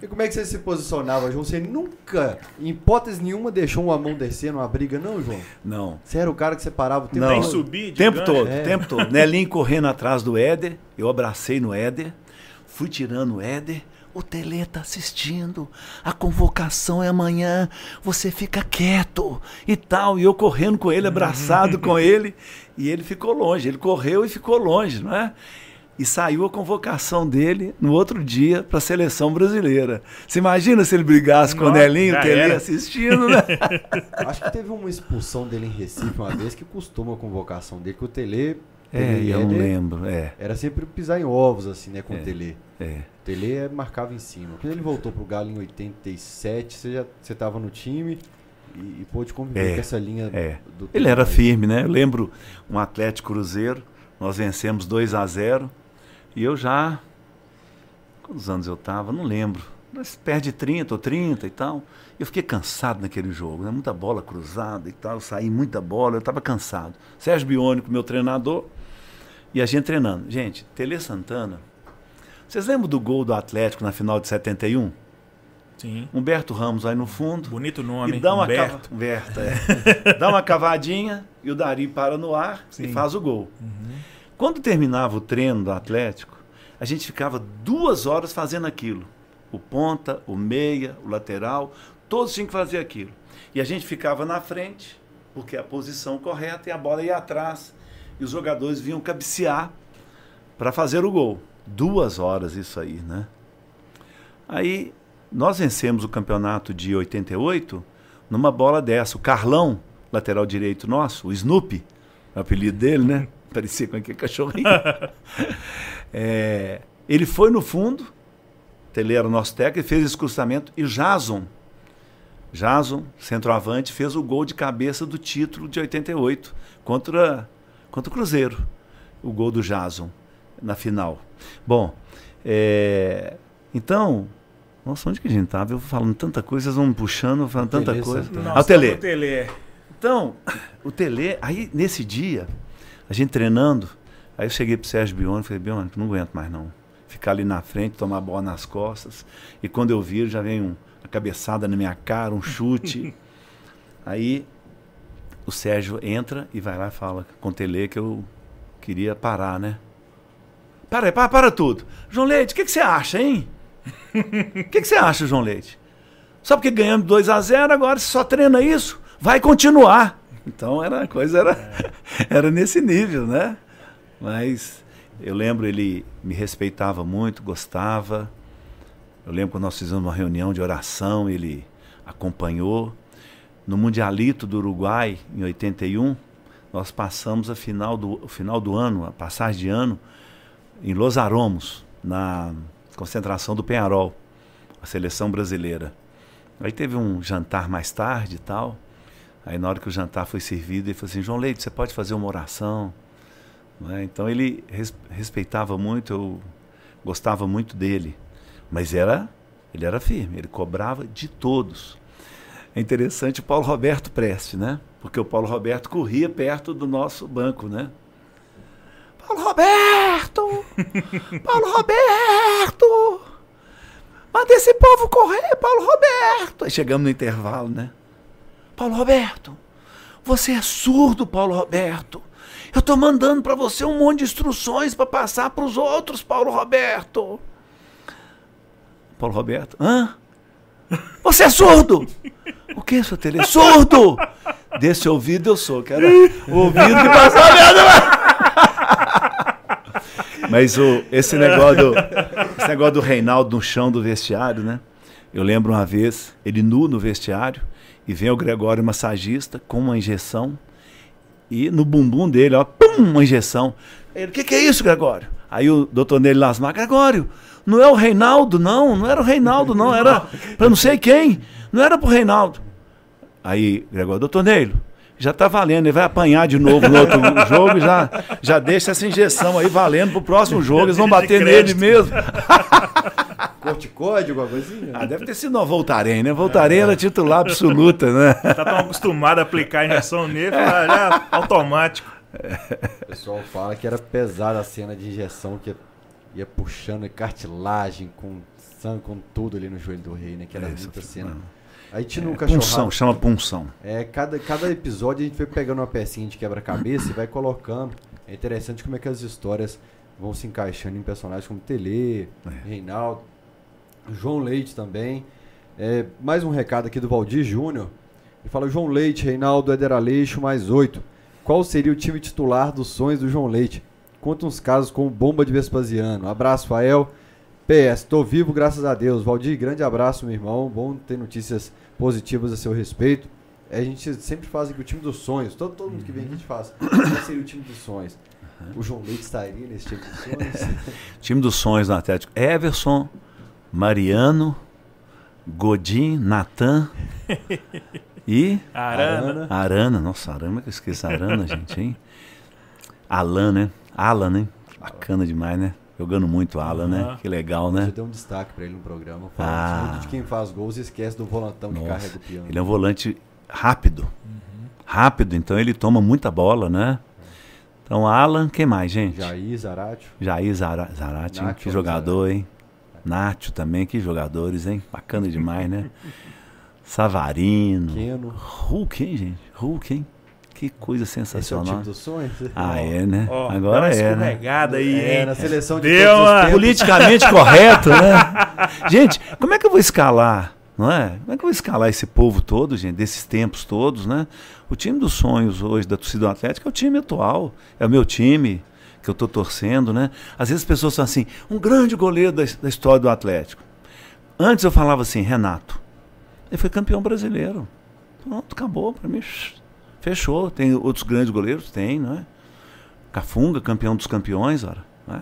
E como é que você se posicionava, João? Você nunca, em hipótese nenhuma, deixou uma mão descer numa briga, não, João? Não. Você era o cara que separava o tempo não. Tem subir, tempo ganho. todo, é. tempo todo. Nelinho correndo atrás do Éder, eu abracei no Éder, fui tirando o Éder. O Tele tá assistindo. A convocação é amanhã. Você fica quieto e tal. E eu correndo com ele, abraçado com ele. E ele ficou longe. Ele correu e ficou longe, não é? E saiu a convocação dele no outro dia para a seleção brasileira. Você imagina se ele brigasse com o Nelinho, o Tele assistindo, né? <laughs> Acho que teve uma expulsão dele em Recife uma vez que custou uma convocação dele, que o Tele é, eu não lembro. É. Era sempre pisar em ovos, assim, né, com é, o Tele. É. O Tele é, marcava em cima. Quando ele voltou pro Galo em 87, você já você tava no time e, e pôde conviver é, com essa linha é. do Ele era firme, né? Eu lembro um Atlético Cruzeiro, nós vencemos 2 a 0 e eu já. Quantos anos eu tava? Não lembro. Mas perde 30 ou 30 e tal. Eu fiquei cansado naquele jogo, né? muita bola cruzada e tal. Eu saí muita bola, eu estava cansado. Sérgio Biônico, meu treinador, e a gente treinando. Gente, Tele Santana. Vocês lembram do gol do Atlético na final de 71? Sim. Humberto Ramos aí no fundo. Bonito nome, e dá uma Humberto. Humberto é. <laughs> dá uma cavadinha e o Dari para no ar Sim. e faz o gol. Uhum. Quando terminava o treino do Atlético, a gente ficava duas horas fazendo aquilo. O ponta, o meia, o lateral, todos tinham que fazer aquilo. E a gente ficava na frente, porque é a posição correta e a bola ia atrás. E os jogadores vinham cabecear para fazer o gol. Duas horas isso aí, né? Aí nós vencemos o campeonato de 88 numa bola dessa. O Carlão, lateral direito nosso, o Snoopy, o apelido dele, né? <laughs> Parecia com aquele cachorrinho. <laughs> é, ele foi no fundo, ele era o nosso técnico, fez esse cruzamento e Jason, Jason, centroavante, fez o gol de cabeça do título de 88 contra, contra o Cruzeiro. O gol do Jason na final. Bom, é, então, nossa, onde que a gente estava? Eu falando tanta coisa, vocês vão me puxando, falando tanta coisa. Ah, o Tele. Tele. Então, o Tele, aí nesse dia, a gente treinando, aí eu cheguei pro Sérgio Bione e falei, Bione, não aguento mais não. Ficar ali na frente, tomar a bola nas costas. E quando eu viro, já vem um, uma cabeçada na minha cara, um chute. <laughs> aí o Sérgio entra e vai lá e fala com o Tele que eu queria parar, né? Para aí, para, para tudo. João Leite, o que, que você acha, hein? O que, que você acha, João Leite? Só porque ganhamos 2 a 0 agora você só treina isso? Vai continuar. Então era a coisa era, <laughs> era nesse nível, né? Mas eu lembro, ele me respeitava muito, gostava. Eu lembro quando nós fizemos uma reunião de oração, ele acompanhou. No Mundialito do Uruguai, em 81, nós passamos a final do, final do ano, a passagem de ano, em Los Aromos, na concentração do Penharol, a seleção brasileira. Aí teve um jantar mais tarde e tal. Aí na hora que o jantar foi servido, ele falou assim, João Leite, você pode fazer uma oração? Né? Então ele res, respeitava muito, eu gostava muito dele. Mas era, ele era firme, ele cobrava de todos. É interessante o Paulo Roberto Preste, né? Porque o Paulo Roberto corria perto do nosso banco, né? Paulo Roberto! <laughs> Paulo Roberto! Manda esse povo correr, Paulo Roberto! Aí chegamos no intervalo, né? Paulo Roberto, você é surdo, Paulo Roberto. Eu estou mandando para você um monte de instruções para passar para os outros, Paulo Roberto. Paulo Roberto, hã? Você é surdo! O que, seu tele? Surdo! Desse ouvido eu sou, que era o ouvido que passava. Mas o, esse, negócio do, esse negócio do Reinaldo no chão do vestiário, né? Eu lembro uma vez, ele nu no vestiário, e vem o Gregório massagista com uma injeção, e no bumbum dele, ó, pum, uma injeção. Ele, o que, que é isso, Gregório? Aí o doutor Nele Lasmar, Gregório, não é o Reinaldo, não, não era o Reinaldo, não, era para não sei quem, não era pro Reinaldo. Aí, Gregório, doutor Neilo, já tá valendo, ele vai apanhar de novo no outro jogo, já, já deixa essa injeção aí valendo pro próximo jogo, eles vão bater nele mesmo. <laughs> Corticóide, alguma coisinha? Ah, deve ter sido no Voltaren, né? Voltaren é. era titular absoluta, né? Tá tão acostumado a aplicar a injeção nele, já automático. O pessoal fala que era pesada a cena de injeção, que ia puxando cartilagem com sangue, com tudo ali no joelho do rei, né? Que era é, muita cena. Não. Aí tinha um é, Punção, chama punção. É, cada, cada episódio a gente foi pegando uma pecinha de quebra-cabeça e vai colocando. É interessante como é que as histórias vão se encaixando em personagens como Tele, é. Reinaldo, João Leite também. É, mais um recado aqui do Valdir Júnior. Ele fala: João Leite, Reinaldo, Éder Aleixo, mais oito. Qual seria o time titular dos sonhos do João Leite? Conta uns casos como bomba de Vespasiano. Abraço, Fael. PS, tô vivo, graças a Deus. Valdir, grande abraço, meu irmão. Bom ter notícias positivas a seu respeito. É, a gente sempre faz aqui o time dos sonhos. Todo, todo mundo que vem aqui a gente faz. Qual seria o time dos sonhos? O João Leite estaria nesse time dos sonhos? <laughs> time dos sonhos no Atlético. Everson, Mariano, Godin, Natan <laughs> e. Arana. Arana. Nossa, Arana, que eu esqueci Arana, gente, hein? Alan, né? Alan, né? Bacana demais, né? Jogando muito Alan, né? Que legal, né? Você deu um destaque para ele no programa, falando ah. de quem faz gols e esquece do volantão Nossa. que carrega o piano. Ele é um volante rápido. Uhum. Rápido, então ele toma muita bola, né? Então, Alan, quem mais, gente? Jair Zarate. Jair Zara, Zarate, que jogador, hein? Nacho também, que jogadores, hein? Bacana demais, né? <laughs> Savarino. Keno. Hulk, hein, gente? Hulk, hein? Que coisa sensacional. Esse é o time dos sonhos? Ah, é, né? Oh, Agora é, né? aí, é, na seleção de Deu uma... Politicamente <laughs> correto, né? Gente, como é que eu vou escalar? Não é? Como é que eu vou escalar esse povo todo, gente, desses tempos todos, né? O time dos sonhos hoje da torcida do Atlético é o time atual, é o meu time que eu estou torcendo, né? Às vezes as pessoas são assim, um grande goleiro da, da história do Atlético. Antes eu falava assim, Renato, ele foi campeão brasileiro. Pronto, acabou para mim. Fechou. Tem outros grandes goleiros? Tem, não é? Cafunga, campeão dos campeões, ora. É?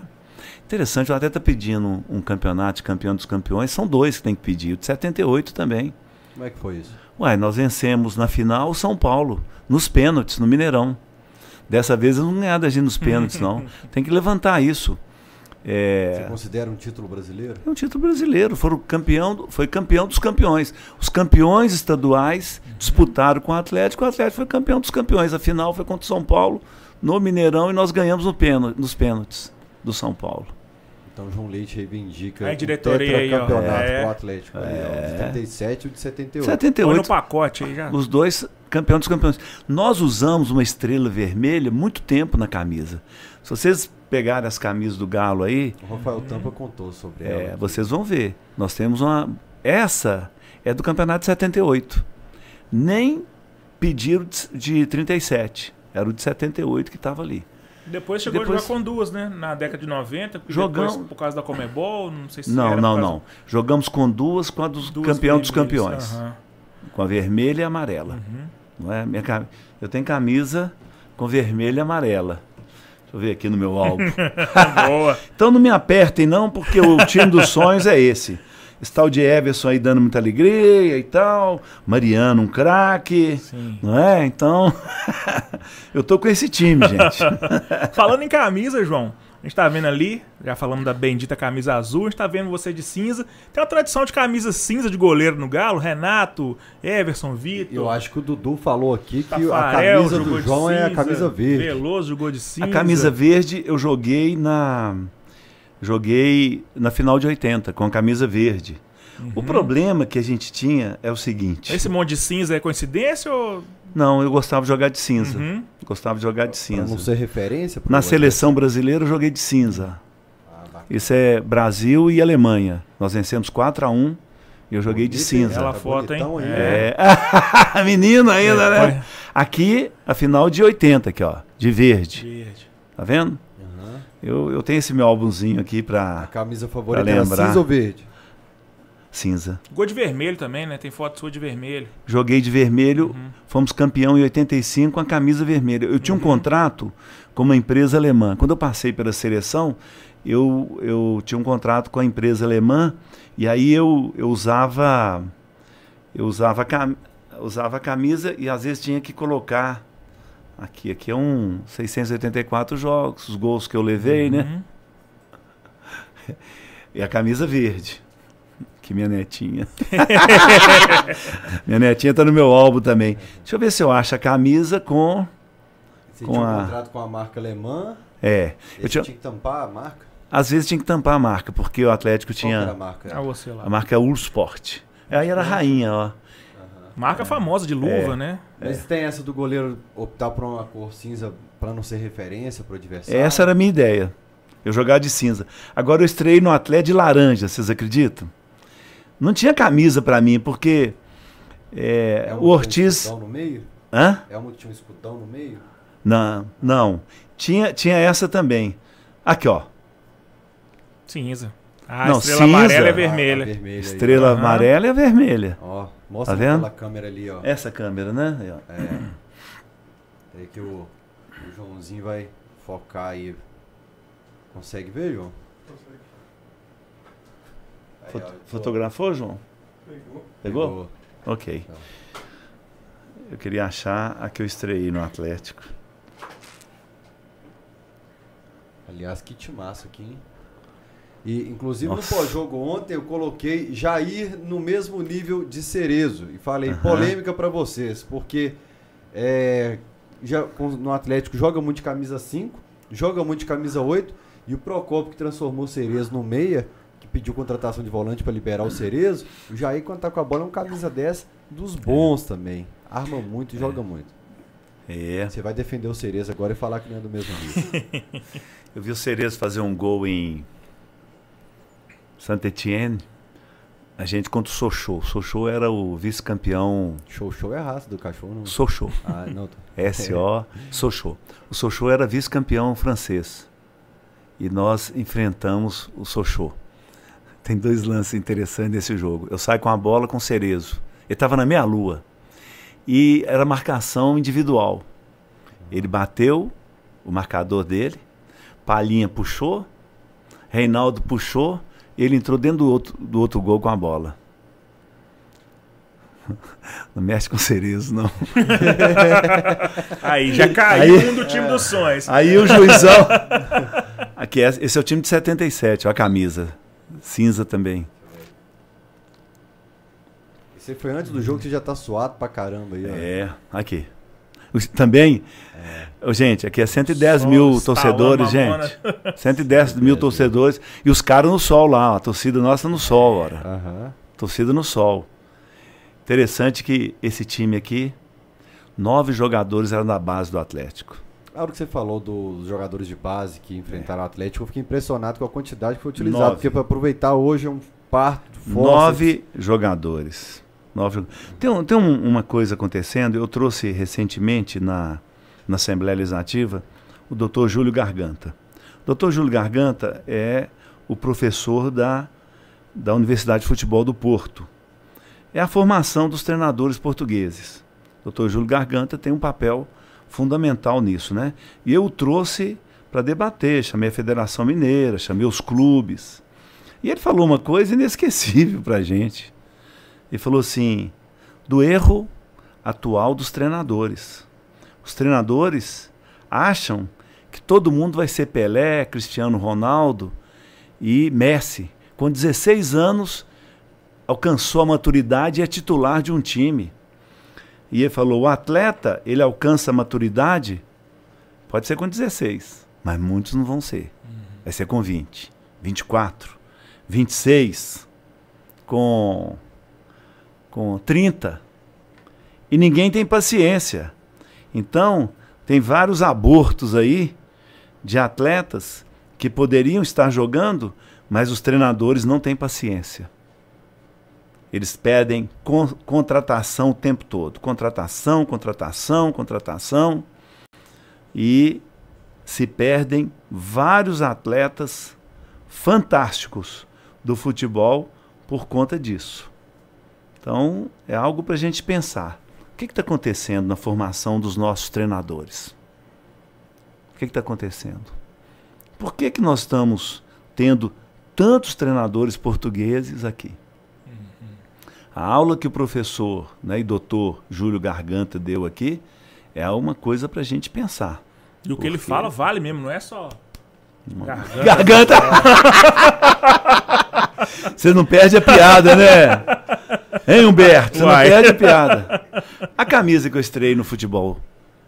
Interessante, o até está pedindo um campeonato de campeão dos campeões. São dois que tem que pedir. O de 78 também. Como é que foi isso? Ué, nós vencemos na final o São Paulo, nos pênaltis, no Mineirão. Dessa vez eu não ganhar da gente nos pênaltis, não. <laughs> Tem que levantar isso. É... Você considera um título brasileiro? É um título brasileiro. Foram campeão, foi campeão dos campeões. Os campeões estaduais disputaram com o Atlético. O Atlético foi campeão dos campeões. A final foi contra o São Paulo, no Mineirão, e nós ganhamos no pênalti, nos pênaltis do São Paulo. Então João Leite reivindica a diretoria aí, campeonato é. pro Atlético. É. Ali, ó, de 37 e o de 78. 78. Foi no pacote aí já. Os dois campeão dos campeões. Nós usamos uma estrela vermelha muito tempo na camisa. Se vocês pegarem as camisas do Galo aí, O Rafael Tampa contou sobre é, ela. vocês vão ver. Nós temos uma. Essa é do campeonato de 78. Nem pediram de, de 37. Era o de 78 que estava ali. Depois chegou Depois- a jogar com duas, né? Na década de 90. e Jogamos- depois por causa da Comebol, não sei se Não, era não, causa- não. Jogamos com duas, com a dos duas campeão dos campeões. Aham. Com a vermelha e a amarela. Uhum. Não é? Minha cam- Eu tenho camisa com vermelha e amarela. Deixa eu ver aqui no meu álbum. <laughs> Boa. então não me apertem, não, porque o time dos sonhos é esse. Esse tal de Everson aí dando muita alegria e tal. Mariano, um craque. Não é? Então. <laughs> eu tô com esse time, gente. <laughs> Falando em camisa, João, a gente tá vendo ali, já falamos da bendita camisa azul, a gente tá vendo você de cinza. Tem uma tradição de camisa cinza de goleiro no Galo, Renato, Everson, Vitor. Eu acho que o Dudu falou aqui que a Tafarel camisa jogou do João é a cinza, camisa verde. Veloso jogou de cinza. A camisa verde eu joguei na. Joguei na final de 80, com a camisa verde. O problema que a gente tinha é o seguinte. Esse monte de cinza é coincidência ou. Não, eu gostava de jogar de cinza. Uhum. Gostava de jogar de Pra não cinza. ser referência. Na seleção brasileira eu joguei de cinza. Ah. Isso é Brasil e Alemanha. Nós vencemos 4 a 1 e eu joguei de Bonito, cinza. Bela Tá foto, hein? aí, É. É. <laughs> Menino ainda, É, né? Aqui, a final de 80 aqui, ó, de verde. Verde. Tá vendo? Aham. Eu, eu tenho esse meu álbumzinho aqui A pra camisa favorita Pra lembrar. cinza ou verde? Cinza. Gol de vermelho também, né? Tem foto sua de vermelho. Joguei de vermelho, Uhum. fomos campeão em 85 com a camisa vermelha. Eu tinha um contrato com uma empresa alemã. Quando eu passei pela seleção, eu, eu tinha um contrato com a empresa alemã e aí eu, eu usava eu usava a, cam- usava a camisa e às vezes tinha que colocar aqui, aqui é um 684 jogos, os gols que eu levei, né? Uhum. <laughs> E a camisa verde. Que minha netinha. <laughs> minha netinha tá no meu álbum também. Deixa eu ver se eu acho a camisa com. Você Com tinha um a- contrato com a marca alemã. É. Eu Eu tinha, tinha que tampar a marca. às vezes tinha que tampar a marca, porque o Atlético Qual que era a tinha. marca? Ah, você lá. A marca é Ursport. Aí era a rainha, ó. Marca famosa de luva, né? Mas tem essa do goleiro optar por uma cor cinza pra não ser referência pro adversário? Essa era a minha ideia. Eu jogar de cinza. Agora eu estreiei no Atlético de laranja, vocês acreditam? Não tinha camisa pra mim, porque é, É uma o que tinha um Ortiz. no meio? Hã? É uma que tinha um escudão no meio? Não, não. Tinha, tinha essa também. Aqui, ó. Cinza. Ah, Não, estrela cinza. amarela é Ah, a vermelha. vermelha aí, Estrela Aham. amarela e a vermelha. Ó, mostra Tá vendo? aquela câmera ali, ó. Essa câmera, né? Aí. É. Aí que o, o Joãozinho vai focar aí. Consegue ver, João? Fot- Fotografou, João? Pegou? Pegou. Ok. Então. Eu queria achar a que eu estreiei no Atlético. Aliás, que timaço aqui, hein? E, inclusive, Nossa. no pós-jogo ontem, eu coloquei Jair no mesmo nível de Cerezo. E falei, polêmica pra vocês, porque é, já, no Atlético joga muito de camisa 5, joga muito de camisa 8, e o Procopio, que transformou o Cerezo no meia, que pediu contratação de volante pra liberar o Cerezo, o Jair, quando tá com a bola, é um camisa 10 dos bons também. Arma muito e joga muito. É. Você vai defender o Cerezo agora e falar que não é do mesmo nível. <laughs> Eu vi o Cerezo fazer um gol em Saint-Etienne. A gente contra o Sochaux. Sochaux era o vice-campeão. show é a raça do cachorro, não? Sochaux. Ah, não. tô- <laughs> S-O, Sochaux. O Sochaux era vice-campeão francês. E nós enfrentamos o Sochaux. Tem dois lances interessantes nesse jogo. Eu saio com a bola com o Cerezo. Ele estava na meia lua. E era marcação individual. Ele bateu o marcador dele, Palhinha puxou, Reinaldo puxou, ele entrou dentro do outro, do outro gol com a bola. <laughs> Não mexe com o Cerezo, não. <laughs> Aí já caiu Aí- um do time dos sonhos. Aí o juizão. <laughs> Aqui, é- esse é o time de 77, ó, a camisa. Cinza também. Você foi antes do jogo que você já tá suado pra caramba aí, ó. É, aqui. Também, ô, gente, aqui é 110 Sol, mil torcedores, gente. 110 <laughs> mil torcedores. E os caras no sol lá, a torcida nossa no sol, ora. Aham. Torcida no sol. Interessante que esse time aqui, nove jogadores eram da base do Atlético. A hora que você falou dos jogadores de base que enfrentaram o Atlético, eu fiquei impressionado com a quantidade que foi utilizada. Nove. Porque para aproveitar hoje é um parto forte. Nove jogadores. Nove... Tem, um- tem um- uma coisa acontecendo, eu trouxe recentemente na, na Assembleia Legislativa o doutor Júlio Garganta. O doutor Júlio Garganta é o professor da, da Universidade de Futebol do Porto. É a formação dos treinadores portugueses. O doutor Júlio Garganta tem um papel fundamental nisso, né? E eu o trouxe para debater, chamei a Federação Mineira, chamei os clubes. E ele falou uma coisa inesquecível para a gente. Ele falou assim: do erro atual dos treinadores. Os treinadores acham que todo mundo vai ser Pelé, Cristiano Ronaldo e Messi. Com 16 anos, alcançou a maturidade e é titular de um time. E ele falou: o atleta, ele alcança a maturidade, pode ser com 16, mas muitos não vão ser. Vai ser com 20, 24, 26, com, com 30. E ninguém tem paciência. Então, tem vários abortos aí de atletas que poderiam estar jogando, mas os treinadores não têm paciência. Eles pedem con- contratação o tempo todo. Contratação, contratação, contratação. E se perdem vários atletas fantásticos do futebol por conta disso. Então, é algo para a gente pensar. O que está acontecendo na formação dos nossos treinadores? O que está acontecendo? Por que, que nós estamos tendo tantos treinadores portugueses aqui? A aula que o professor né, e doutor Júlio Garganta deu aqui é uma coisa para a gente pensar. E o que ele fala vale mesmo, não é só. Garganta. Garganta! <laughs> Você não perde a piada, né? Hein, Humberto? Você não Uai. perde a piada. A camisa que eu estrei no futebol,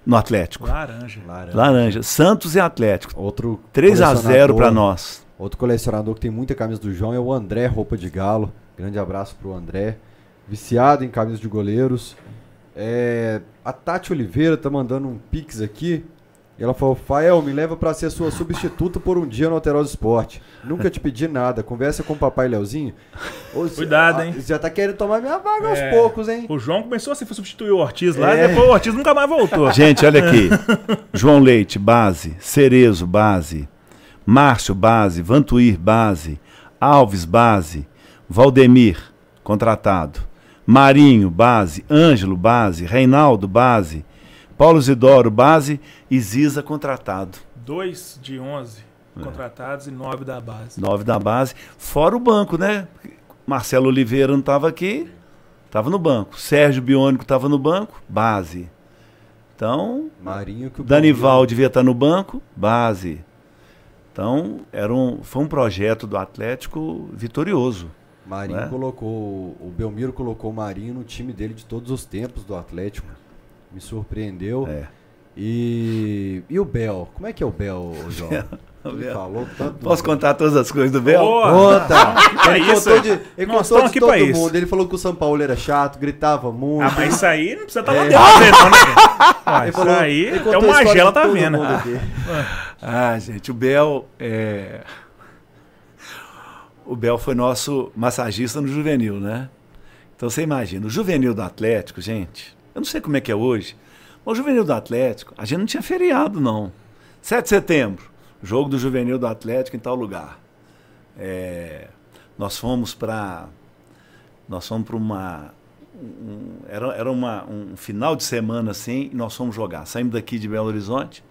no Atlético. Laranja. Laranja. Laranja. Santos e Atlético. Outro 3 a 0 colecionador- para nós. Outro colecionador que tem muita camisa do João é o André Roupa de Galo. Grande abraço pro André. Viciado em camisas de goleiros. É, a Tati Oliveira tá mandando um pix aqui. E ela falou: Fael, me leva pra ser sua substituta por um dia no Alterosa Esporte. Nunca te pedi nada. Conversa com o papai Leozinho. <laughs> Ô, Cuidado, hein? Você já tá querendo tomar minha vaga É. aos poucos, hein? O João começou assim, foi substituir o Ortiz lá, É. e depois o Ortiz nunca mais voltou. <laughs> Gente, olha aqui. <laughs> João Leite, base. Cerezo, base. Márcio, base. Vantuir, base. Alves, base. Valdemir, contratado. Marinho, base. Ângelo, base. Reinaldo, base. Paulo Zidoro, base. E Ziza, contratado. Dois de 11 É. contratados e nove da base. Nove da base. Fora o banco, né? Marcelo Oliveira não estava aqui, estava no banco. Sérgio Biônico estava no banco, base. Então, Marinho que o Danival devia estar no banco, base. Então, era um, foi um projeto do Atlético vitorioso. Marinho né? colocou. O Belmiro colocou o Marinho no time dele de todos os tempos do Atlético. Me surpreendeu. É. E. E o Bel? Como é que é o Bel, João? <laughs> Ele Bel. falou tanto. Posso contar todas as coisas do Bel? Boa! Conta! <laughs> É Ele isso. contou de, ele Nós contou de aqui todo pra isso. mundo. Ele falou que o São Paulo era chato, gritava muito. Ah, mas isso aí não precisa estar lá É. dentro, ver, não, né? <laughs> Ah, Ele isso falou- aí, ele até contou o Magela tá vendo. mundo aqui. Ah, gente, o Bel é. O Bel foi nosso massagista no juvenil, né? Então você imagina, o juvenil do Atlético, gente, eu não sei como é que é hoje, mas o juvenil do Atlético, a gente não tinha feriado, não. 7 de setembro, jogo do juvenil do Atlético em tal lugar. É, nós fomos para. Nós fomos para uma. um- era era uma, um final de semana assim, e nós fomos jogar. Saímos daqui de Belo Horizonte,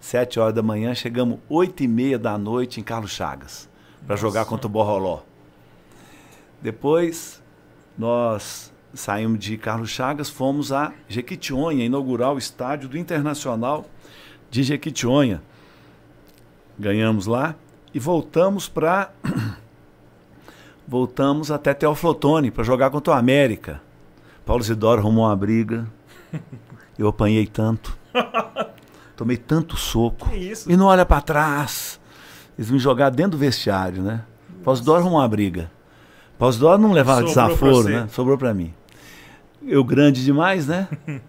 7 horas da manhã, chegamos 8 e meia da noite em Carlos Chagas, para jogar contra o Borroló. Depois, nós saímos de Carlos Chagas, fomos a Jequitinhonha, inaugurar o estádio do Internacional de Jequitinhonha. Ganhamos lá e voltamos para. <clears throat> voltamos até Teoflotone para jogar contra o América. Paulo Zidoro arrumou uma briga. Eu apanhei tanto. <laughs> Tomei tanto soco. E não olha para trás. Eles me jogaram dentro do vestiário, né? Paulo Zidoro arrumou uma briga. Paulo Zidoro não levava Sobrou desaforo, né? Sobrou para mim. Eu grande demais, né? <laughs>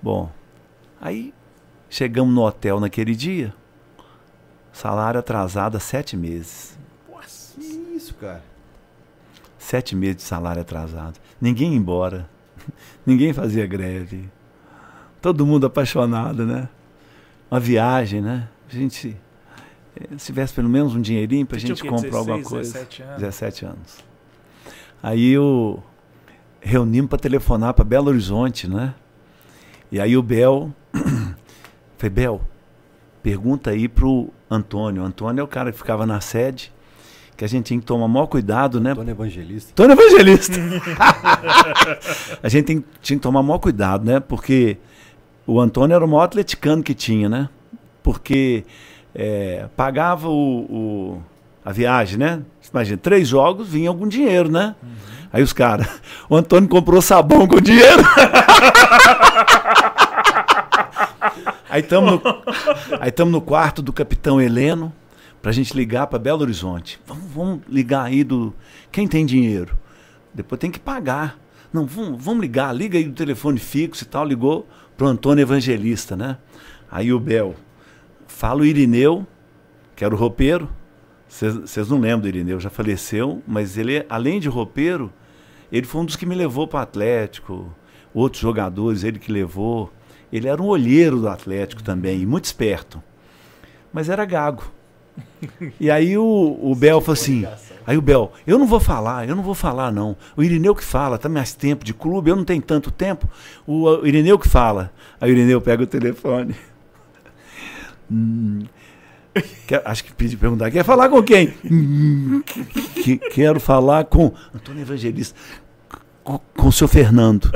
Bom, aí chegamos no hotel naquele dia, salário atrasado há sete meses. Nossa. Que isso, cara? Sete meses de salário atrasado. Ninguém ia embora. <laughs> Ninguém fazia greve. Todo mundo apaixonado, né? Uma viagem, né? A gente. Eh, Se tivesse pelo menos um dinheirinho pra Você tinha gente comprar alguma 16, coisa. 17 anos? 17 anos. Aí eu reunimos para telefonar para Belo Horizonte, né? E aí o Bel <coughs> falei, Bel, pergunta aí pro Antônio. O Antônio é o cara que ficava na sede, que a gente tinha que tomar maior cuidado, né? Antônio Evangelista. Antônio Evangelista. <laughs> a gente tem- tinha que tomar maior cuidado, né? Porque o Antônio era o maior atleticano que tinha, né? Porque é, pagava o, o- a viagem, né? Imagina, três jogos, vinha algum dinheiro, né? Aí os caras, <laughs> o Antônio comprou sabão com dinheiro. <laughs> aí estamos no, aí no quarto do capitão Heleno pra gente ligar para Belo Horizonte. Vamos, vamos ligar aí do. Quem tem dinheiro? Depois tem que pagar. Não, vamos, vamos ligar, liga aí do telefone fixo e tal. Ligou pro Antônio Evangelista, né? Aí o Bel, fala o Irineu, que era o roupeiro. Vocês não lembram do Irineu, já faleceu, mas ele, além de roupeiro, ele foi um dos que me levou para o Atlético. Outros jogadores, ele que levou. Ele era um olheiro do Atlético também, muito esperto. Mas era gago. <laughs> E aí o, o Bel falou assim. Aí o Bel, eu não vou falar, eu não vou falar não. O Irineu que fala, tá mais tempo de clube, eu não tenho tanto tempo. O, o Irineu que fala. Aí o Irineu pega o telefone. Hum, quer- acho que pedi perguntar, quer falar com quem? Hum, que- quero falar com Antônio Evangelista. Com, com o seu Fernando.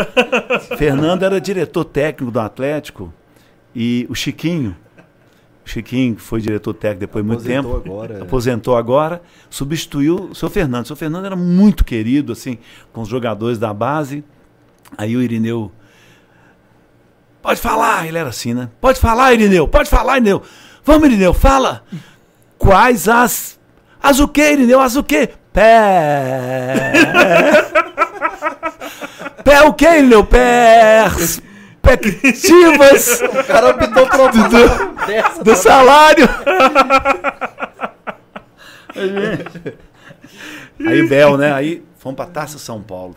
Fernando era diretor técnico do Atlético e o Chiquinho, o Chiquinho, que foi diretor técnico depois de muito tempo, agora, é. aposentou agora, substituiu o seu Fernando. O seu Fernando era muito querido, assim, com os jogadores da base. Aí o Irineu. Pode falar, ele era assim, né? Pode falar, Irineu, pode falar, Irineu. Vamos, Irineu, fala. Quais as. As o quê, Irineu? As o quê? Pé. <laughs> Pé o quê, Irineu? Pés. Perspectivas O cara optou por palavra dessa. do salário. Aí Bel, né? Aí fomos pra Taça São Paulo.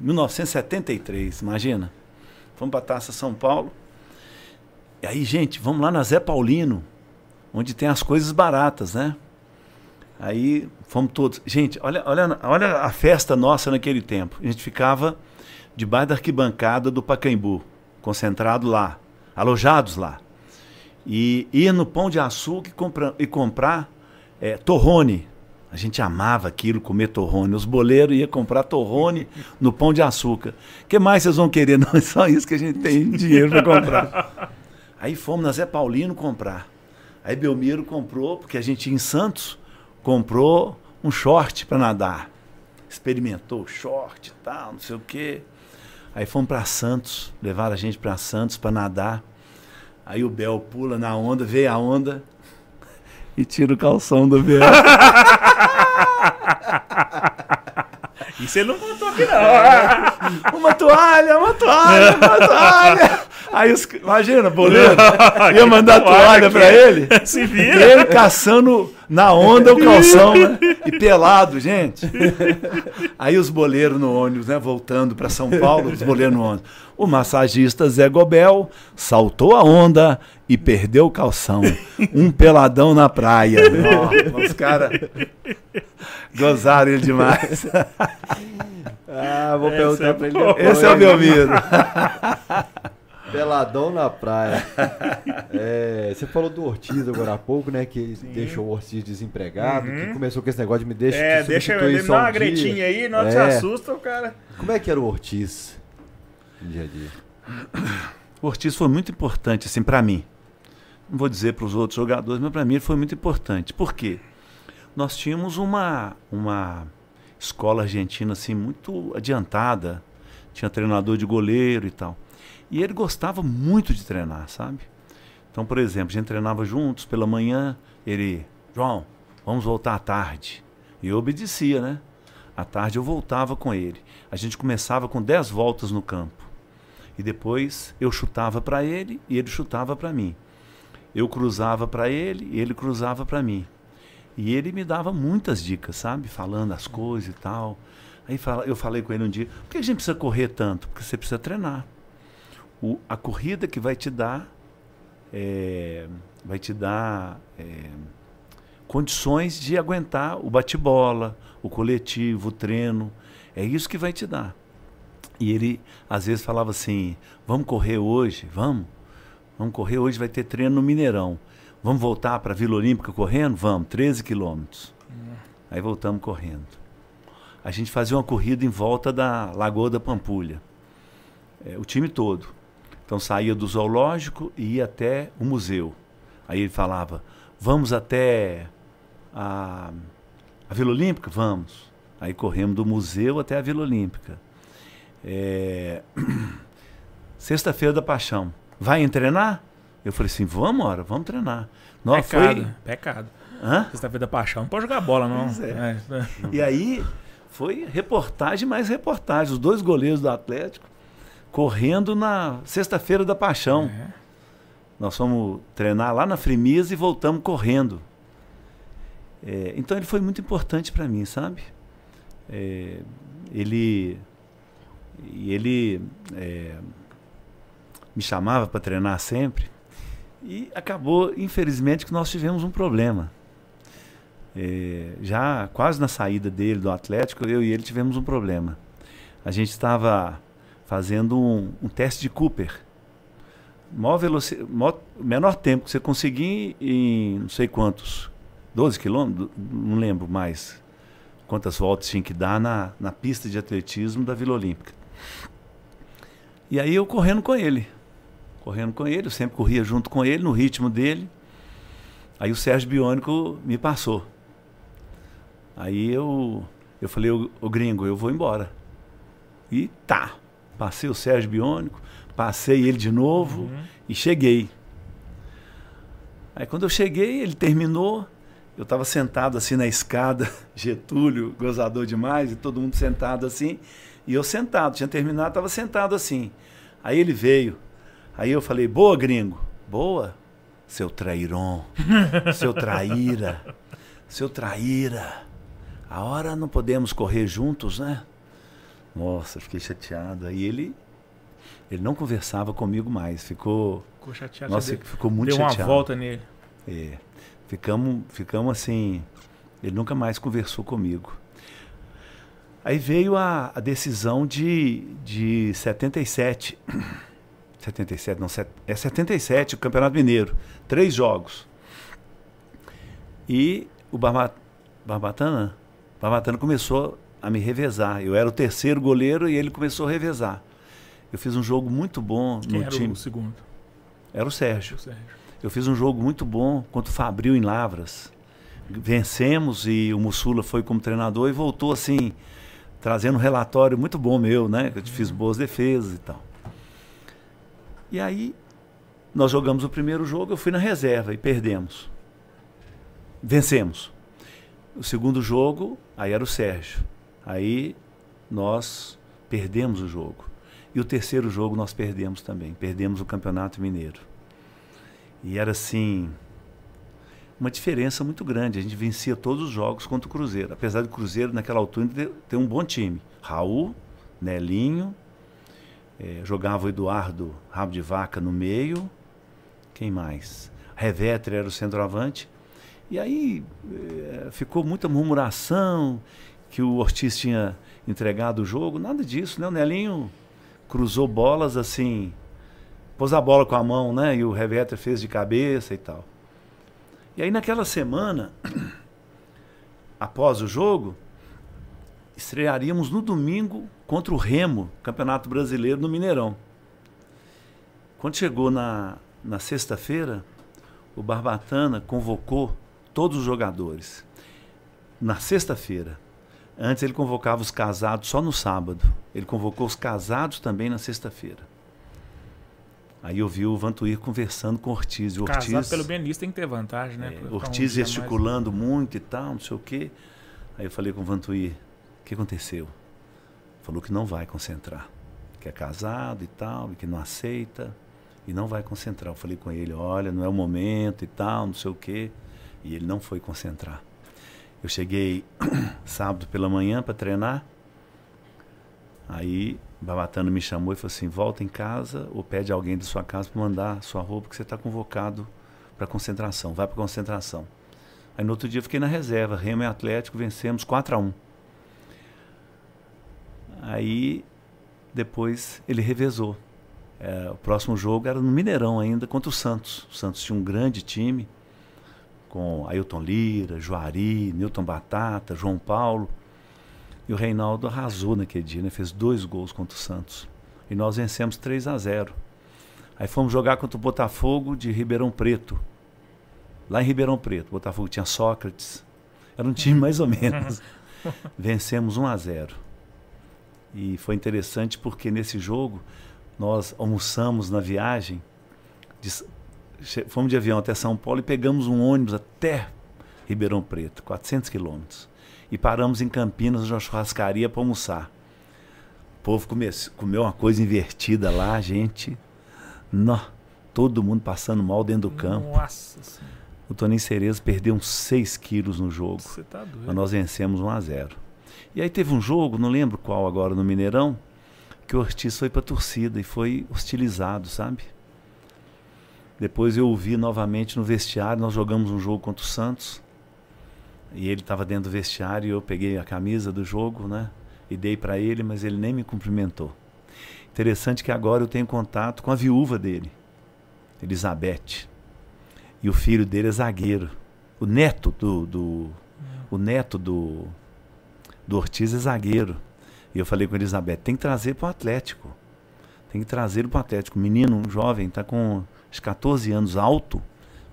1973, imagina. Fomos pra Taça São Paulo. E aí, gente, vamos lá na Zé Paulino, onde tem as coisas baratas, né? Aí fomos todos. Gente, olha, olha, olha a festa nossa naquele tempo. A gente ficava debaixo da arquibancada do Pacaembu, concentrado lá, alojados lá. E ia no Pão de Açúcar e, e comprar é, torrone. A gente amava aquilo, comer torrone. Os boleiros iam comprar torrone no Pão de Açúcar. O que mais vocês vão querer? <laughs> Não, é só isso que a gente tem dinheiro para comprar. Aí fomos na Zé Paulino comprar. Aí Belmiro comprou, porque a gente em Santos, comprou um short para nadar. Experimentou short e tal, não sei o quê. Aí fomos para Santos, levaram a gente para Santos para nadar. Aí o Bel pula na onda, vê a onda <laughs> e tira o calção do Bel. <laughs> <laughs> Isso ele não contou aqui, não. uma toalha, uma toalha, uma toalha. <laughs> Aí os, imagina, boleiro, <laughs> ia mandar toalha pra ele. <laughs> Se vira. ele caçando na onda o calção, né? E pelado, gente. <laughs> Aí os boleiros no ônibus, né? Voltando para São Paulo, os boleiros no ônibus. O massagista Zé Gobel saltou a onda e perdeu o calção. Um peladão na praia. Ó, os caras gozaram ele demais. Ah, vou Essa perguntar é pra ele depois. Esse é o Belmiro. Peladão na praia. <laughs> É, você falou do Ortiz agora há pouco, né? Que deixou o Ortiz desempregado, que começou com esse negócio de me deixa É, deixa eu dar um uma dia. gretinha aí, não É. assusta, o cara. Como é que era o Ortiz no dia a dia? O Ortiz foi muito importante, assim, para mim. Não vou dizer para os outros jogadores, mas para mim ele foi muito importante. Por quê? Nós tínhamos uma, uma escola argentina, assim, muito adiantada. Tinha treinador de goleiro e tal. E ele gostava muito de treinar, sabe? Então, por exemplo, a gente treinava juntos pela manhã. Ele, João, vamos voltar à tarde. E eu obedecia, né? À tarde eu voltava com ele. A gente começava com 10 voltas no campo. E depois eu chutava para ele e ele chutava para mim. Eu cruzava para ele e ele cruzava para mim. E ele me dava muitas dicas, sabe? Falando as coisas e tal. Aí eu falei com ele um dia: por que a gente precisa correr tanto? Porque você precisa treinar. O, a corrida que vai te dar. É, vai te dar é, condições de aguentar o bate-bola, o coletivo, o treino. É isso que vai te dar. E ele às vezes falava assim: vamos correr hoje, vamos. Vamos correr hoje, vai ter treino no Mineirão. Vamos voltar para a Vila Olímpica correndo? Vamos, 13 quilômetros. Hum. Aí voltamos correndo. A gente fazia uma corrida em volta da Lagoa da Pampulha. É, o time todo. Então saía do zoológico e ia até o museu. Aí ele falava: Vamos até a, a Vila Olímpica? Vamos. Aí corremos do museu até a Vila Olímpica. É... <clears throat> Sexta-feira da Paixão. Vai treinar? Eu falei assim, vamos, ora, vamos treinar. Não, pecado, foi... pecado. Sexta-feira da Paixão, não pode jogar bola, não. É. É. E aí foi reportagem mais reportagem. Os dois goleiros do Atlético correndo na Sexta-feira da Paixão. É. Nós fomos treinar lá na Fremisa e voltamos correndo. É, então ele foi muito importante para mim, sabe? É, ele ele é, me chamava para treinar sempre. E acabou, infelizmente, que nós tivemos um problema. É, já quase na saída dele do Atlético, eu e ele tivemos um problema. A gente estava fazendo um, um, teste de Cooper. Maior veloci maior, menor tempo que você conseguir em não sei quantos, 12 quilômetros, não lembro mais quantas voltas tinha que dar na, na pista de atletismo da Vila Olímpica. E aí eu correndo com ele correndo com ele, eu sempre corria junto com ele, no ritmo dele. Aí o Sérgio Biônico me passou. Aí eu, eu falei, o, o gringo, eu vou embora. E tá. Passei o Sérgio Biônico, passei ele de novo uhum. e cheguei. Aí quando eu cheguei, ele terminou. Eu estava sentado assim na escada, <laughs> Getúlio, gozador demais, e todo mundo sentado assim. E eu sentado, tinha terminado, estava sentado assim. Aí ele veio, Aí eu falei, boa, gringo. Boa, seu trairon, <laughs> seu traíra, seu traíra. A hora não podemos correr juntos, né? Nossa, fiquei chateado. Aí ele ele não conversava comigo mais, ficou ficou chateado. Nossa, ficou muito deu chateado. Deu uma volta nele. É. Ficamos ficamos assim, ele nunca mais conversou comigo. Aí veio a, a decisão de, de 77. 77, <coughs> não, é 77, o Campeonato Mineiro. Três jogos. E o Barbatana, Barbatana começou a me revezar. Eu era o terceiro goleiro e ele começou a revezar. Eu fiz um jogo muito bom Quem no era time. o segundo? Era o Sérgio. o Sérgio. Eu fiz um jogo muito bom contra o Fabril em Lavras. Vencemos e o Mussula foi como treinador e voltou assim, trazendo um relatório muito bom meu, né? Eu fiz uhum. boas defesas e tal. E aí nós jogamos o primeiro jogo, eu fui na reserva e perdemos. Vencemos. O segundo jogo, aí era o Sérgio. Aí nós perdemos o jogo. E o terceiro jogo nós perdemos também. Perdemos o Campeonato Mineiro. E era assim, uma diferença muito grande. A gente vencia todos os jogos contra o Cruzeiro. Apesar do Cruzeiro, naquela altura, ter um bom time. Raul, Nelinho, é, jogava o Eduardo Rabo de Vaca no meio. Quem mais? Revetre era o centroavante. E aí é, ficou muita murmuração que o Ortiz tinha entregado o jogo. Nada disso, né? O Nelinho cruzou bolas assim, pôs a bola com a mão, né? E o Revetre fez de cabeça e tal. E aí naquela semana, <clears throat> após o jogo, estrearíamos no domingo contra o Remo, Campeonato Brasileiro no Mineirão. Quando chegou na, na sexta-feira, o Barbatana convocou todos os jogadores. Na sexta-feira. Antes ele convocava os casados só no sábado. Ele convocou os casados também na sexta-feira. Aí eu vi o Vantuir conversando com o Ortiz. O Ortiz Casado pelo tem que ter vantagem, né? É, Ortiz um gesticulando mais... muito e tal, não sei o quê. Aí eu falei com o Vantuir, o que aconteceu? Falou que não vai concentrar, que é casado e tal, e que não aceita, e não vai concentrar. Eu falei com ele, olha, não é o momento e tal, não sei o quê. E ele não foi concentrar. Eu cheguei <clears throat> sábado pela manhã para treinar. Aí Babatano me chamou e falou assim: volta em casa ou pede alguém da sua casa para mandar sua roupa que você está convocado para concentração. Vai para concentração. Aí no outro dia eu fiquei na reserva, Remo e Atlético, vencemos 4 a 1 Aí depois ele revezou. É, o próximo jogo era no Mineirão ainda, contra o Santos. O Santos tinha um grande time, com Ailton Lira, Juari, Newton Batata, João Paulo. E o Reinaldo arrasou naquele dia, né? fez dois gols contra o Santos. E nós vencemos 3 a 0 Aí fomos jogar contra o Botafogo de Ribeirão Preto. Lá em Ribeirão Preto, o Botafogo tinha Sócrates. Era um time mais ou menos. <laughs> Vencemos 1 a 0. E foi interessante porque nesse jogo nós almoçamos na viagem, de, fomos de avião até São Paulo e pegamos um ônibus até Ribeirão Preto, 400 quilômetros. E paramos em Campinas, numa churrascaria, para almoçar. O povo come, comeu uma coisa invertida lá, gente. Nó, todo mundo passando mal dentro do campo. Nossa senhora. O Toninho Cerezo perdeu uns 6 quilos no jogo. Você tá doido. Mas nós vencemos 1 a 0 E aí teve um jogo, não lembro qual agora, no Mineirão, que o Ortiz foi para torcida e foi hostilizado, sabe? Depois eu o vi novamente no vestiário, nós jogamos um jogo contra o Santos. E ele estava dentro do vestiário e eu peguei a camisa do jogo, né? E dei para ele, mas ele nem me cumprimentou. Interessante que agora eu tenho contato com a viúva dele, Elizabeth. E o filho dele é zagueiro. O neto do, do o neto do, do Ortiz é zagueiro. E eu falei com a Elizabeth, tem que trazer para o Atlético. Tem que trazer para o Atlético. Menino, um jovem, está com uns 14 anos, alto,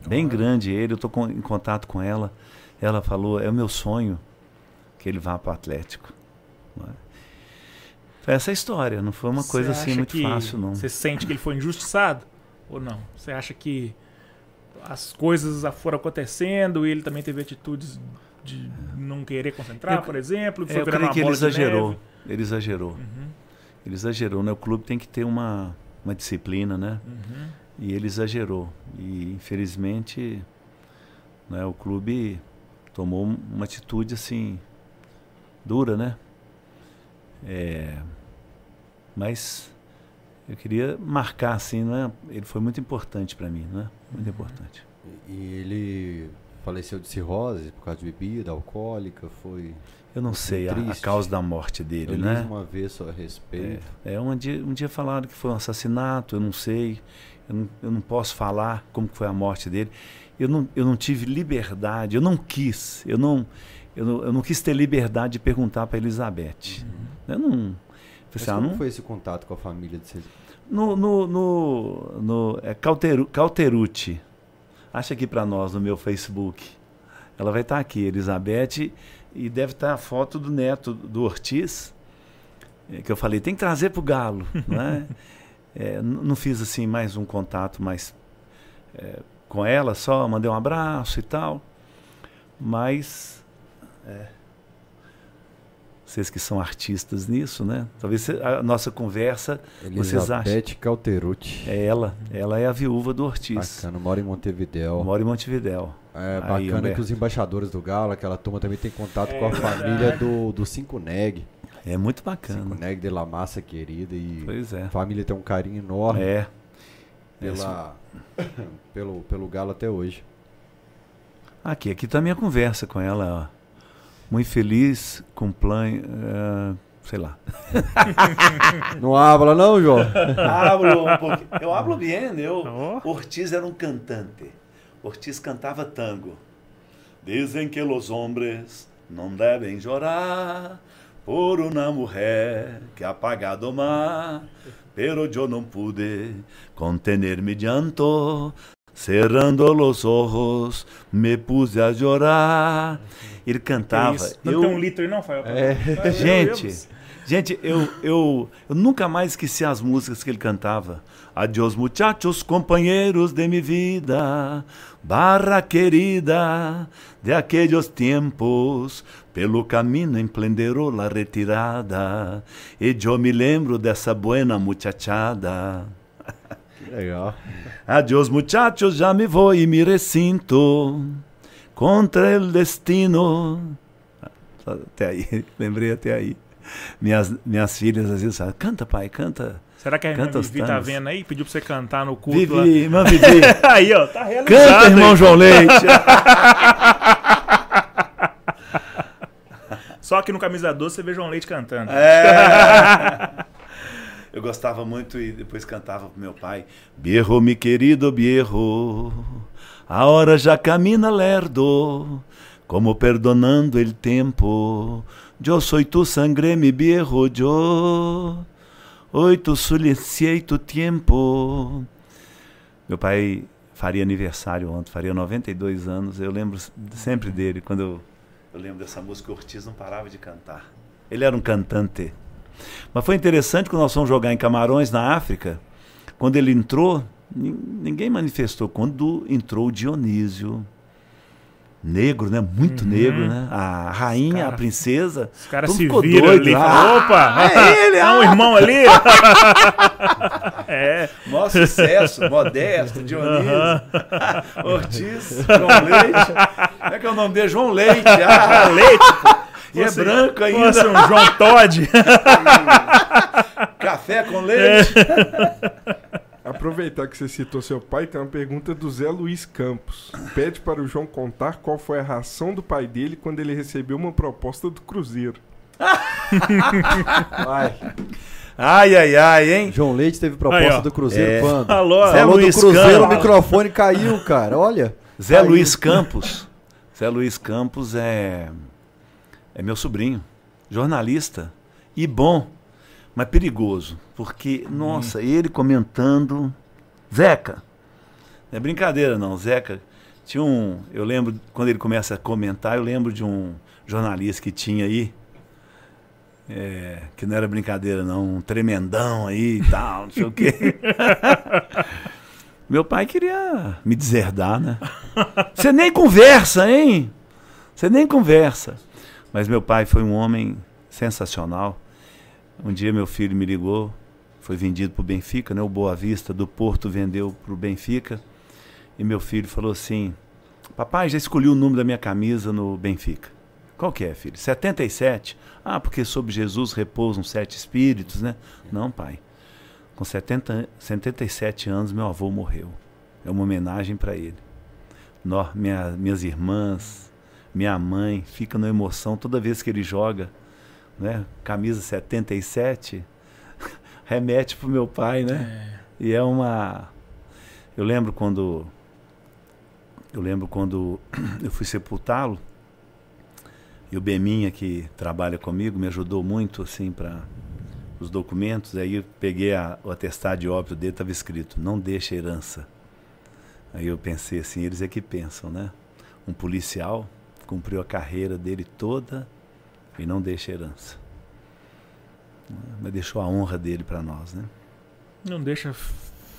bem grande ele. Eu estou em contato com ela. Ela falou, é o meu sonho que ele vá para o Atlético. É? Foi essa a história, não foi uma coisa assim muito fácil, não. Você sente que ele foi injustiçado? Ou não? Você acha que as coisas foram acontecendo e ele também teve atitudes de não querer concentrar, Eu- por exemplo? Eu creio que ele de exagerou. Ele exagerou. Uhum, Ele exagerou, né? O clube tem que ter uma, uma disciplina, né? uhum. E ele exagerou. E infelizmente, né, o clube tomou um- uma atitude assim dura, né? É, mas eu queria marcar assim, né? Ele foi muito importante para mim, né? Muito importante. E ele faleceu de cirrose por causa de bebida alcoólica, foi... Eu não sei a, a causa da morte dele, Eu né? uma vez a respeito. É, um dia, um dia falaram que foi um assassinato, eu não sei, eu não, eu não posso falar como foi a morte dele. Eu não, eu não tive liberdade, eu não quis, eu não, eu não, eu não quis ter liberdade de perguntar para Elizabeth. Eu não. Mas assim, ah, como não foi esse contato com a família de vocês? no, no, no, no é Cauteru, Cauterucci. Acha aqui para nós no meu Facebook. Ela vai estar aqui, Elizabeth, e deve estar a foto do neto do Ortiz, eh, que eu falei, tem que trazer para o Galo. <laughs> né? É, não fiz assim mais um contato mais eh, com ela, só mandei um abraço e tal. Mas é, vocês que são artistas nisso, né? Talvez a nossa conversa Vocês acham? Elizabeth Calterucci. é ela. Ela é a viúva do Ortiz. Bacana, mora em Montevidéu. Mora em Montevidéu. É Aí, bacana Humberto. que os embaixadores do Galo, aquela turma também tem contato É com a família do, do Cinco Neg. É muito Cinco bacana. Neg de La Massa querida e Pois é. a família tem um carinho enorme É. pela, <laughs> pelo, pelo Galo até hoje. Aqui, aqui tá a minha conversa com ela. ó. Muito feliz, com plano. eh, sei lá. <laughs> <laughs> Não habla não, João? hablo um pouquinho. Eu hablo bem, eu. Ó. Ortiz era um cantante. Ortiz cantava tango. Dizem que os homens não devem chorar por uma mulher que ha pagado mar, pero eu não pude contener-me llanto. cerrando os olhos, me puse a chorar. Ele cantava. Isso. Não eu- tem um litro não, Fael? É. Gente, Deus. gente, eu, eu, eu nunca mais esqueci as músicas que ele cantava. Adiós, muchachos, companheiros de mi vida, barra querida de aquellos tiempos, pelo caminho emprenderou la retirada, e eu me lembro dessa buena muchachada. Legal. Adiós, muchachos, já me vou e me resinto contra el destino. Até aí, <laughs> lembrei até aí. Minhas, minhas filhas às vezes falam, canta pai, canta. Será que a irmã Canta Vivi tá vendo aí? Pediu pra você cantar no culto lá. Vivi, irmã Vivi, <laughs> Aí, ó, tá realizado. canta, irmão? João Leite. <laughs> Só que no Camisa Doce você vê João Leite cantando. É. <laughs> Eu gostava muito e depois cantava pro meu pai. Bierro, mi querido Bierro, a hora já camina lerdo, como perdonando el tempo. Yo soy tu sangre, mi viejo, yo. Hoy tu silenciei tu tempo. Meu pai faria aniversário ontem, faria 92 anos. Eu lembro sempre dele, quando eu, eu lembro dessa música, o Ortiz não parava de cantar. Ele era um cantante. Mas foi interessante quando nós fomos jogar em Camarões, na África. Quando ele entrou, nin- ninguém manifestou. Quando entrou o Dionísio, negro, né? Muito negro, né? A rainha, cara- a princesa. Os caras se ficou viram doido ali e lá. falam, opa, é ele, <laughs> há um ah! irmão ali. <laughs> é, Maior sucesso, modesto, Dionísio, <laughs> Ortiz, João Leite. Como é que é o nome dele? João Leite. Ah, leite. e é branco ainda. Fosse um João Todd. Café com leite. Aproveitar que você citou seu pai, tem uma pergunta do Zé Luiz Campos. Pede para o João contar qual foi a reação do pai dele quando ele recebeu uma proposta do Cruzeiro. <laughs> Vai. Ai, ai, ai, hein? João Leite teve proposta do Cruzeiro É. quando? Alô, Zé Falou Luiz do Cruzeiro, o Campos. microfone caiu, cara. Olha. Zé Caiu. Luiz Campos. Zé Luiz Campos é, é meu sobrinho, jornalista e bom, mas perigoso, porque, nossa, ele comentando. Zeca, não é brincadeira não, Zeca. Tinha um. Eu lembro, quando ele começa a comentar, eu lembro de um jornalista que tinha aí. é, que não era brincadeira, não, um tremendão aí e tal, não sei o quê. <laughs> Meu pai queria me deserdar, né? Você nem conversa, hein? Você nem conversa. Mas meu pai foi um homem sensacional. Um dia meu filho me ligou, foi vendido para o Benfica, né? O Boa Vista do Porto vendeu para o Benfica. E meu filho falou assim: Papai, já escolhi o número da minha camisa no Benfica. Qual que é, filho? 77? Ah, porque sobre Jesus repousam sete espíritos, né? Não, pai. Com 70, 77 anos, meu avô morreu. É uma homenagem para ele. Minha, minhas irmãs, minha mãe, fica na emoção toda vez que ele joga. Né? Camisa 77, <laughs> remete pro meu pai, né? E é uma. Eu lembro quando. Eu lembro quando <clears throat> eu fui sepultá-lo. E o Beminha, que trabalha comigo, me ajudou muito assim para os documentos. Aí eu peguei a- o atestado de óbito dele, estava escrito: não deixa herança. Aí eu pensei assim: eles é que pensam, né? Um policial cumpriu a carreira dele toda e não deixa herança. Mas deixou a honra dele para nós, né? Não deixa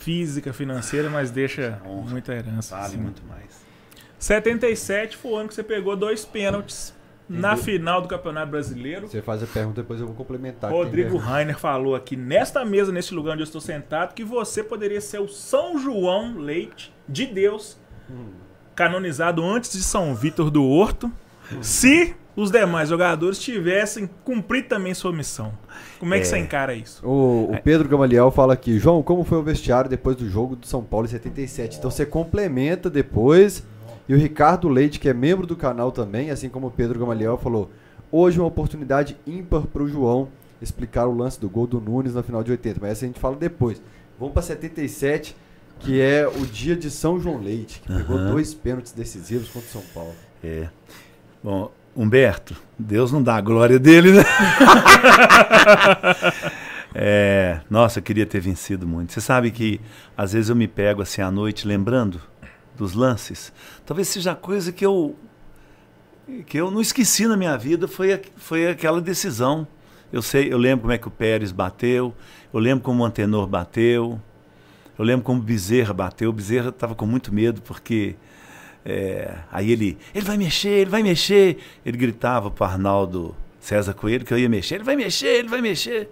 física, financeira, mas deixa Honra. muita herança. Vale sim. muito mais. 77 foi o ano que você pegou dois pênaltis na final do Campeonato Brasileiro. Você faz a pergunta, depois eu vou complementar. Rodrigo? Rainer falou aqui nesta mesa, nesse lugar onde eu estou sentado, que você poderia ser o São João Leite de Deus, canonizado antes de São Vítor do Horto, se os demais jogadores tivessem cumprido também sua missão. Como é que É. você encara isso? O, o Pedro Gamaliel fala aqui, João, como foi o vestiário depois do jogo do São Paulo em 77? Então você complementa depois. E o Ricardo Leite, que é membro do canal também, assim como o Pedro Gamaliel, falou: hoje uma oportunidade ímpar para o João explicar o lance do gol do Nunes na final de 80. Mas essa a gente fala depois. Vamos para 77, que é o dia de São João Leite, que pegou Aham. dois pênaltis decisivos contra o São Paulo. É. Bom, Humberto, Deus não dá a glória dele, né? <laughs> é, nossa, eu queria ter vencido muito. Você sabe que às vezes eu me pego assim à noite lembrando dos lances, talvez seja a coisa que eu que eu não esqueci na minha vida foi, foi aquela decisão. Eu sei, eu lembro como é que o Pérez bateu, eu lembro como o Antenor bateu, eu lembro como o Bezerra bateu. O Bezerra estava com muito medo porque é, aí ele, ele vai mexer, ele vai mexer. Ele gritava para Arnaldo César Coelho que eu ia mexer, ele vai mexer, ele vai mexer.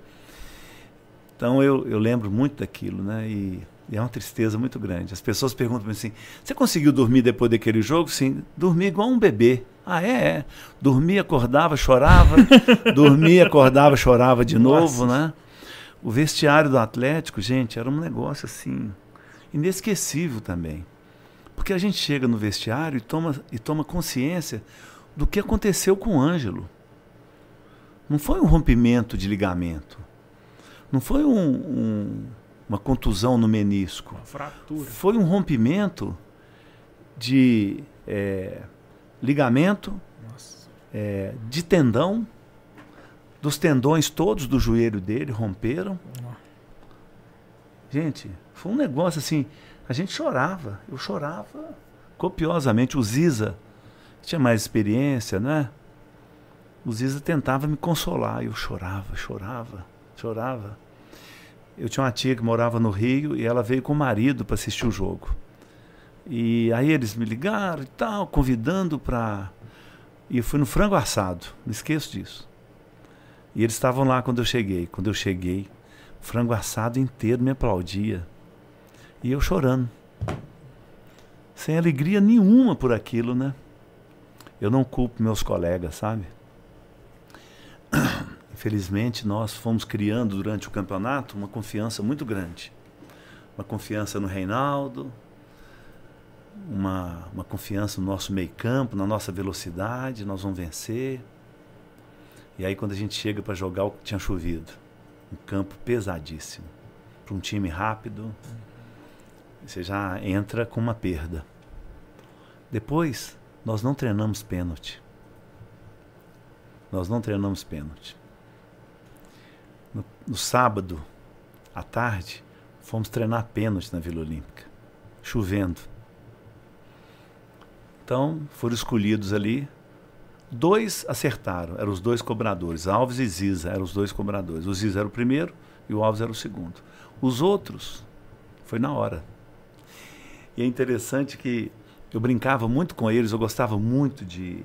Então eu, eu lembro muito daquilo, né? E, e é uma tristeza muito grande. As pessoas perguntam assim: você conseguiu dormir depois daquele jogo? Sim, dormi igual um bebê. Ah, é? é. Dormia, acordava, chorava. <laughs> dormia, acordava, chorava de novo, Nossa. né? O vestiário do Atlético, gente, era um negócio assim, inesquecível também. Porque a gente chega no vestiário e toma, e toma consciência do que aconteceu com o Ângelo. Não foi um rompimento de ligamento. Não foi um, um, uma contusão no menisco. Uma fratura. Foi um rompimento de é, ligamento, é, de tendão, dos tendões todos do joelho dele romperam. Gente, foi um negócio assim. A gente chorava. Eu chorava copiosamente. O Ziza tinha mais experiência, né? O Ziza tentava me consolar. Eu chorava, chorava, chorava. Eu tinha uma tia que morava no Rio e ela veio com o marido para assistir o jogo. E aí eles me ligaram e tal, convidando para. E eu fui no frango assado, não esqueço disso. E eles estavam lá quando eu cheguei. Quando eu cheguei, o frango assado inteiro me aplaudia. E eu chorando. Sem alegria nenhuma por aquilo, né? Eu não culpo meus colegas, sabe? <clears throat> Infelizmente, nós fomos criando durante o campeonato uma confiança muito grande. Uma confiança no Reinaldo, uma, uma confiança no nosso meio campo, na nossa velocidade, nós vamos vencer. E aí quando a gente chega para jogar, tinha chovido. Um campo pesadíssimo. Para um time rápido, você já entra com uma perda. Depois, nós não treinamos pênalti. Nós não treinamos pênalti. No, no sábado, à tarde, fomos treinar pênalti na Vila Olímpica. Chovendo. Então, foram escolhidos ali. Dois acertaram, eram os dois cobradores. Alves e Ziza eram os dois cobradores. O Ziza era o primeiro e o Alves era o segundo. Os outros, foi na hora. E é interessante que eu brincava muito com eles, eu gostava muito de,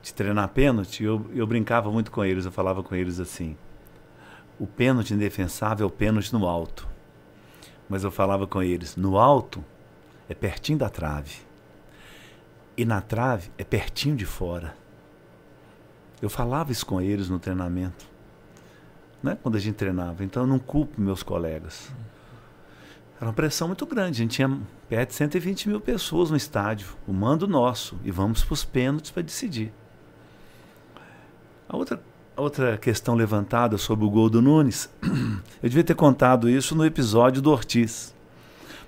de treinar pênalti, eu, eu brincava muito com eles, eu falava com eles assim: o pênalti indefensável é o pênalti no alto. Mas eu falava com eles: no alto é pertinho da trave e na trave é pertinho de fora. Eu falava isso com eles no treinamento, né? quando a gente treinava. Então eu não culpo meus colegas. Era uma pressão muito grande. A gente tinha perto de 120 mil pessoas no estádio, o mando nosso, e vamos para os pênaltis para decidir. A outra, a outra questão levantada sobre o gol do Nunes, <clears throat> eu devia ter contado isso no episódio do Ortiz,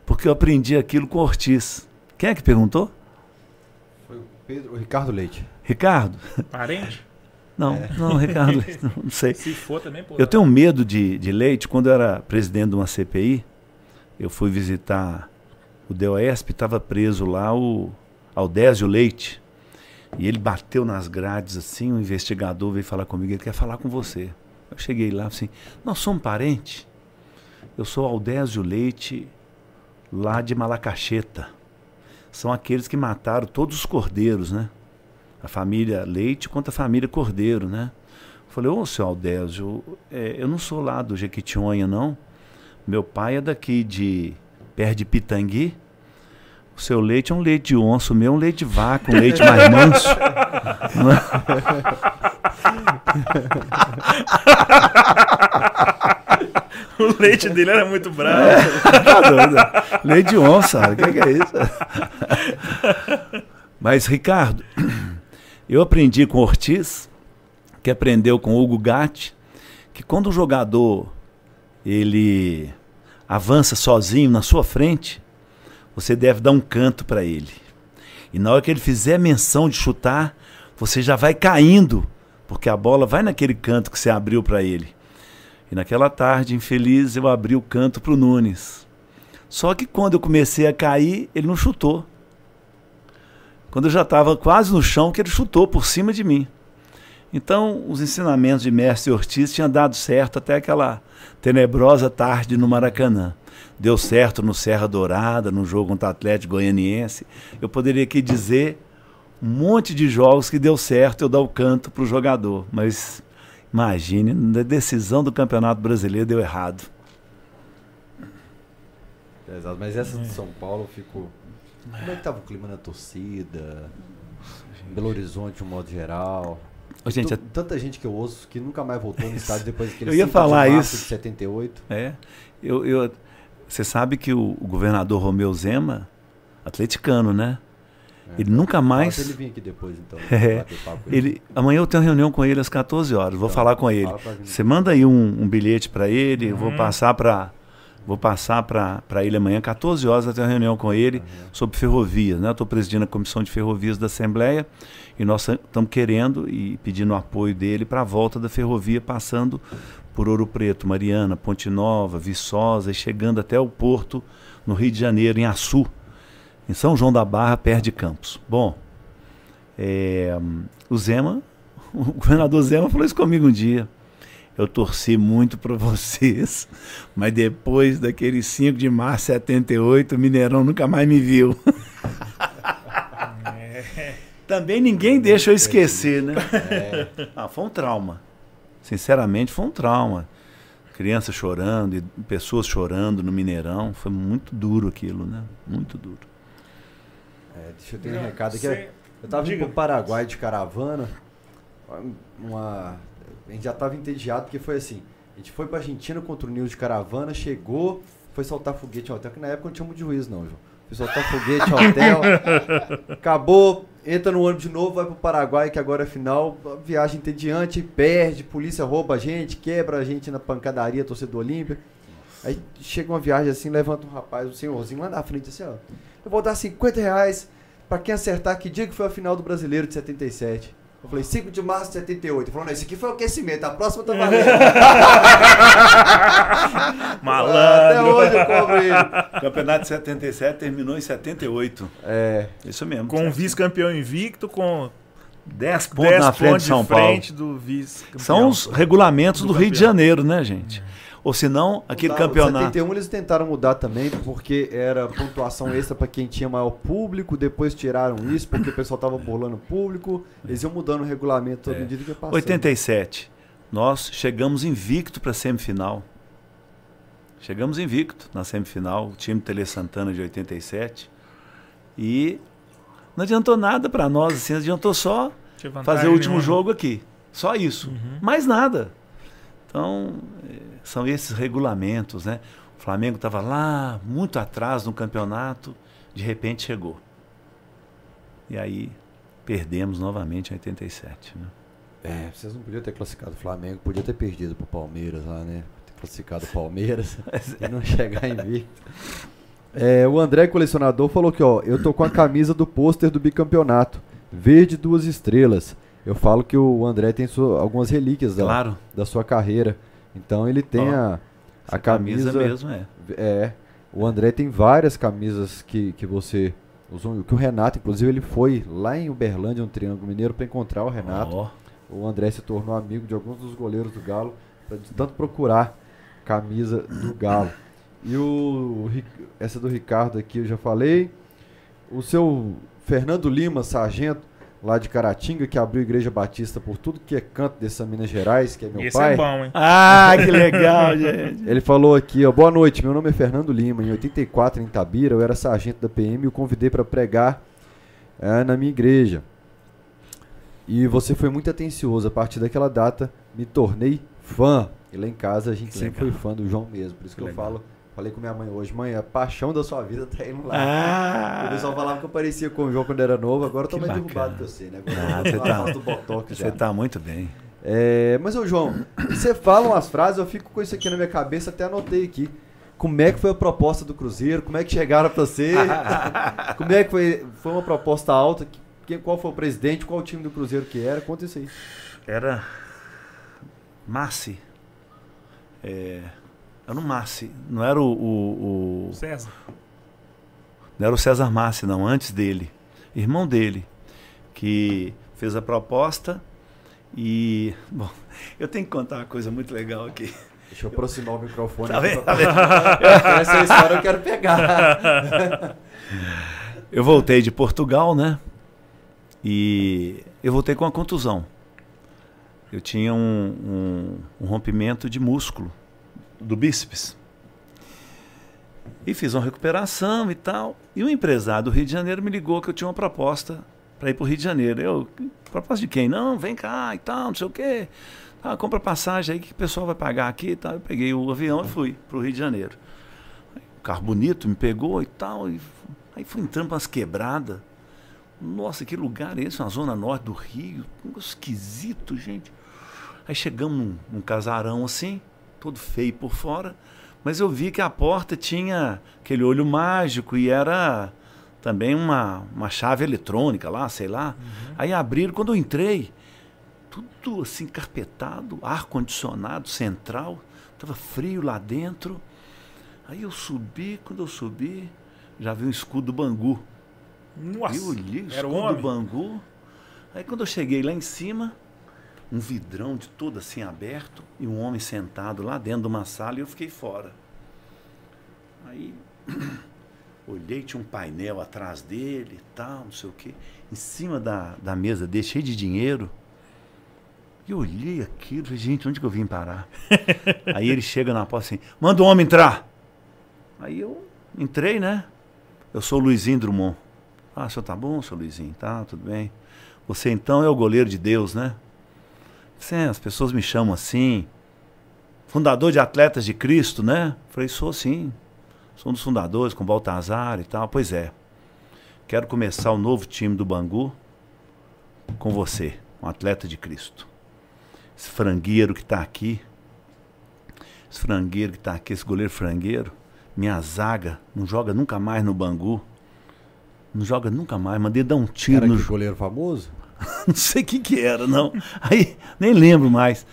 porque eu aprendi aquilo com o Ortiz. Quem é que perguntou? Pedro, o Ricardo Leite. Ricardo? Parente? <laughs> Não, é. não, Ricardo <laughs> Leite, não sei. Se for também, pô. Eu tenho medo de, de Leite. Quando eu era presidente de uma CPI, eu fui visitar o DOESP, estava preso lá o Aldésio Leite. E ele bateu nas grades assim, o investigador veio falar comigo, ele quer falar com você. Eu cheguei lá assim, nós somos parentes. Eu sou Aldésio Leite, lá de Malacacheta são aqueles que mataram todos os cordeiros, né? A família Leite contra a família Cordeiro, né? Falei, ô, seu Aldésio, é, eu não sou lá do Jequitinhonha, não. Meu pai é daqui de perto de Pitangui. O seu leite é um leite de onça, o meu é um leite de vaca, um leite mais manso. <laughs> o leite dele era muito bravo. É, tá leite de onça, o que, que é isso? Mas, Ricardo, eu aprendi com Ortiz, que aprendeu com Hugo Gatti, que quando o jogador ele avança sozinho na sua frente, você deve dar um canto para ele. E na hora que ele fizer menção de chutar, você já vai caindo, porque a bola vai naquele canto que você abriu para ele. E naquela tarde infeliz eu abri o canto para o Nunes. Só que quando eu comecei a cair, ele não chutou. quando eu já estava quase no chão, que ele chutou por cima de mim. Então, os ensinamentos de mestre Ortiz tinham dado certo até aquela tenebrosa tarde no Maracanã. Deu certo no Serra Dourada, no jogo contra o Atlético Goianiense. Eu poderia aqui dizer um monte de jogos que deu certo eu dar o canto para o jogador. Mas imagine, na decisão do Campeonato Brasileiro deu errado. É, exato, mas essa de São Paulo ficou. Como é que tava o clima na torcida? Belo Horizonte, de um modo geral. Gente, Tu- Tanta gente que eu ouço que nunca mais voltou no estádio depois daquele <laughs> Eu ia 5 falar de março isso. de 78. É. Eu, eu, você sabe que o, o governador Romeu Zema, atleticano, né? Ele nunca mais. ele vir aqui depois, então. <laughs> É, ele. Ele, amanhã eu tenho reunião com ele às 14 horas. Vou Então, falar com ele. fala. Você manda aí um, um bilhete para ele. Eu vou Uhum. passar para vou passar para ele amanhã 14 horas. Eu tenho uma reunião com ele sobre ferrovias. Né? Eu estou presidindo a comissão de ferrovias da Assembleia e nós estamos querendo e pedindo apoio dele para a volta da ferrovia passando por Ouro Preto, Mariana, Ponte Nova, Viçosa e chegando até o porto no Rio de Janeiro, em Açu, em São João da Barra, perto de Campos. Bom, é, o Zema, <laughs> o governador Zema falou isso comigo um dia. Eu torci muito para <laughs> vocês, mas depois daquele 5 de março de 78, o Mineirão nunca mais me viu. <laughs> Também ninguém deixa eu esquecer, né? Ah, foi um trauma. Sinceramente, foi um trauma. Criança chorando e pessoas chorando no Mineirão. Foi muito duro aquilo, né? Muito duro. É, deixa eu ter um recado aqui. Eu tava indo pro Paraguai de caravana. Uma... A gente já tava entediado porque foi assim. A gente foi pra Argentina contra o Nil de caravana, chegou, foi soltar foguete em hotel, que na época não tinha muito juízo, não, João. Foi soltar foguete em hotel. <laughs> acabou, entra no ônibus de novo, vai pro Paraguai, que agora é final. Viagem entediante, perde, polícia rouba a gente, quebra a gente na pancadaria, torcedor Olímpia. Aí chega uma viagem assim, levanta um rapaz, um senhorzinho lá na frente, assim, ó. Eu vou dar 50 reais pra quem acertar que dia que foi a final do brasileiro de 77. Eu falei, 5 de março de 78. Ele falou, não, esse aqui foi o aquecimento, a próxima tá <laughs> valendo. <laughs> Até Malandro. hoje eu cobro ele. O campeonato de 77 terminou em 78. É, Isso mesmo. Com o vice-campeão invicto, com 10 pontos 10 na frente pontos de São de Paulo. frente do vice-campeão. São os regulamentos Do do, Rio de. Janeiro, né, gente? Ou se não, aquele mudava. campeonato. 71 eles tentaram mudar também, porque era pontuação extra pra quem tinha maior público, depois tiraram isso, porque o pessoal tava burlando o público, eles iam mudando o regulamento toda É. medida que ia passando. 87. Nós chegamos invicto para a semifinal. Chegamos invicto na semifinal, o time Tele Santana de 87. E não adiantou nada para nós, assim, adiantou só fazer o último nenhuma. jogo aqui. Só isso. Uhum. Mais nada. Então, eh, são esses regulamentos, né? O Flamengo estava lá, muito atrás no campeonato, de repente chegou. E aí perdemos novamente em 87. Né? É, vocês não podiam ter classificado o Flamengo, podia ter perdido pro Palmeiras lá, né? Ter classificado o Palmeiras <laughs> e não chegar invicto. É, o André Colecionador falou que, ó, eu tô com a camisa do pôster do bicampeonato, verde duas estrelas. Eu falo que o André tem sua- algumas relíquias da, Claro, da sua carreira. Então ele tem Ó, a, a essa camisa. mesmo é. É. O André tem várias camisas que, que você usou. Que o Renato, inclusive, ele foi lá em Uberlândia, no Triângulo Mineiro, para encontrar o Renato. Ó, O André se tornou amigo de alguns dos goleiros do Galo, pra de tanto procurar camisa do Galo. E o essa do Ricardo aqui eu já falei. O seu Fernando Lima, sargento, lá de Caratinga, que abriu a Igreja Batista por tudo que é canto dessa Minas Gerais, que é meu Esse pai. é bom, hein? Ah, que legal, <laughs> gente. Ele falou aqui, ó, boa noite, meu nome é Fernando Lima, em 84 em Itabira, eu era sargento da PM e o convidei para pregar eh, na minha igreja. E você foi muito atencioso, a partir daquela data me tornei fã. E lá em casa a gente Que sempre legal. foi fã do João mesmo, por isso que, Que eu legal. falo, falei com minha mãe hoje, mãe, a paixão da sua vida tá indo lá. Ah, O pessoal falava que eu parecia com o João quando era novo, agora eu tô mais bacana. derrubado que você, né? Agora Ah, você tá- do botox já. você tá muito bem. É, mas, ô João, você fala umas frases, eu fico com isso aqui na minha cabeça, até anotei aqui. Como é que foi a proposta do Cruzeiro? Como é que chegaram pra você? <laughs> Como é que foi, foi uma proposta alta? Quem, qual foi o presidente? Qual o time do Cruzeiro que era? Conta isso aí. Era Massi. É, era o Massi. Não era o, o- o- César. Não era o César Massi, não, antes dele. irmão dele, que fez a proposta e. Bom, <laughs> eu tenho que contar uma coisa muito legal aqui. Deixa eu aproximar o microfone. Tá vendo? pra- Tá vendo? <laughs> Essa história eu quero pegar. <laughs> Eu voltei de Portugal, né? E eu voltei com uma contusão. Eu tinha um, um- um rompimento de músculo do bíceps. E fiz uma recuperação e tal. E um empresário do Rio de Janeiro me ligou que eu tinha uma proposta para ir para o Rio de Janeiro. Eu, proposta de quem? Não, vem cá e tal, não sei o quê. Ah, compra passagem aí que o pessoal vai pagar aqui e tal. Eu peguei o avião e fui para o Rio de Janeiro. Um carro bonito, me pegou e tal. E aí fui entrando para umas quebradas. Nossa, que lugar é esse? Na zona norte do Rio. Um esquisito, gente. Aí chegamos num, num casarão assim, todo feio por fora. Mas eu vi que a porta tinha aquele olho mágico e era também uma, uma chave eletrônica lá, sei lá. Aí abriram, quando eu entrei, tudo assim carpetado, ar-condicionado central, estava frio lá dentro. Aí eu subi, quando eu subi, já vi um escudo do Bangu. Nossa, eu olhei o era o escudo do homem. Bangu. Aí quando eu cheguei lá em cima, um vidrão de todo assim aberto e um homem sentado lá dentro de uma sala e eu fiquei fora. Aí <clears throat> olhei, tinha um painel atrás dele e tal, não sei o quê. Em cima da, da mesa dele, cheio de dinheiro. E eu olhei aquilo, falei, gente, onde que eu vim parar? <laughs> Aí ele chega na porta assim, manda o homem entrar. Aí eu entrei, né? Eu sou o Luizinho Drummond. Ah, o senhor tá bom, seu Luizinho? Tá, tudo bem. Você então é o goleiro de Deus, né? Sim, as pessoas me chamam assim. Fundador de Atletas de Cristo, né? Falei, sou sim. Sou um dos fundadores com Baltazar e tal. Pois é. Quero começar o novo time do Bangu com você, um atleta de Cristo. Esse frangueiro que está aqui, esse frangueiro que está aqui, esse goleiro frangueiro, minha zaga, não joga nunca mais no Bangu. Não joga nunca mais. Mandei dar um tiro Era no goleiro famoso? <laughs> não sei o que, era, não. Aí, nem lembro mais.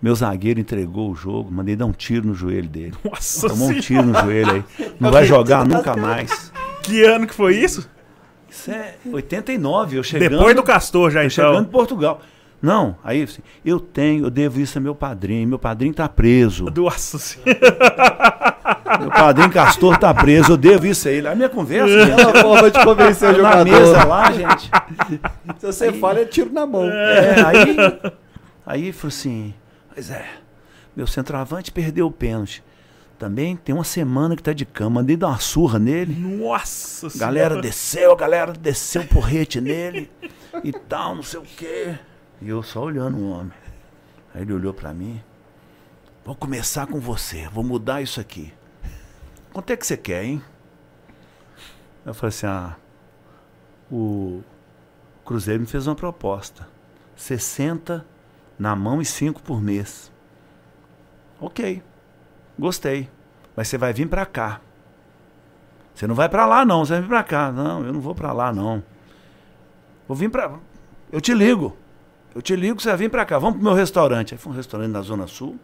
Meu zagueiro entregou o jogo, mandei dar um tiro no joelho dele. Nossa Tomou um senhora. tiro no joelho aí. <laughs> Não vai jogar nunca mais. Que ano que foi isso? Isso é 89, eu chegando. Depois do Castor já, eu então. chegando em Portugal. Não, aí assim, eu tenho, eu devo isso a meu padrinho. Meu padrinho tá preso. Nossa senhora. <laughs> Meu padrinho Castor tá preso, eu devo isso a ele. A minha conversa, É gente, uma forma de convencer o na jogador. mesa lá, <laughs> gente. Se você fala, é tiro na mão. É, aí, aí falou assim: Pois é, meu centroavante perdeu o pênalti. Também tem uma semana que tá de cama. Mandei dar uma surra nele. Nossa senhora. Galera desceu, a galera desceu um porrete nele e tal, não sei o quê. E eu só olhando o homem. Aí ele olhou pra mim. Vou começar com você, vou mudar isso aqui. Quanto é que você quer, hein? Eu falei assim, ah, o Cruzeiro me fez uma proposta. 60 na mão e 5 por mês. Ok, gostei. Mas você vai vir pra cá. Você não vai pra lá não, você vai vir pra cá. Não, eu não vou pra lá não. Vou vir pra. Eu te ligo. Eu te ligo, você vai vir pra cá. Vamos pro meu restaurante. Aí foi um restaurante na Zona Sul.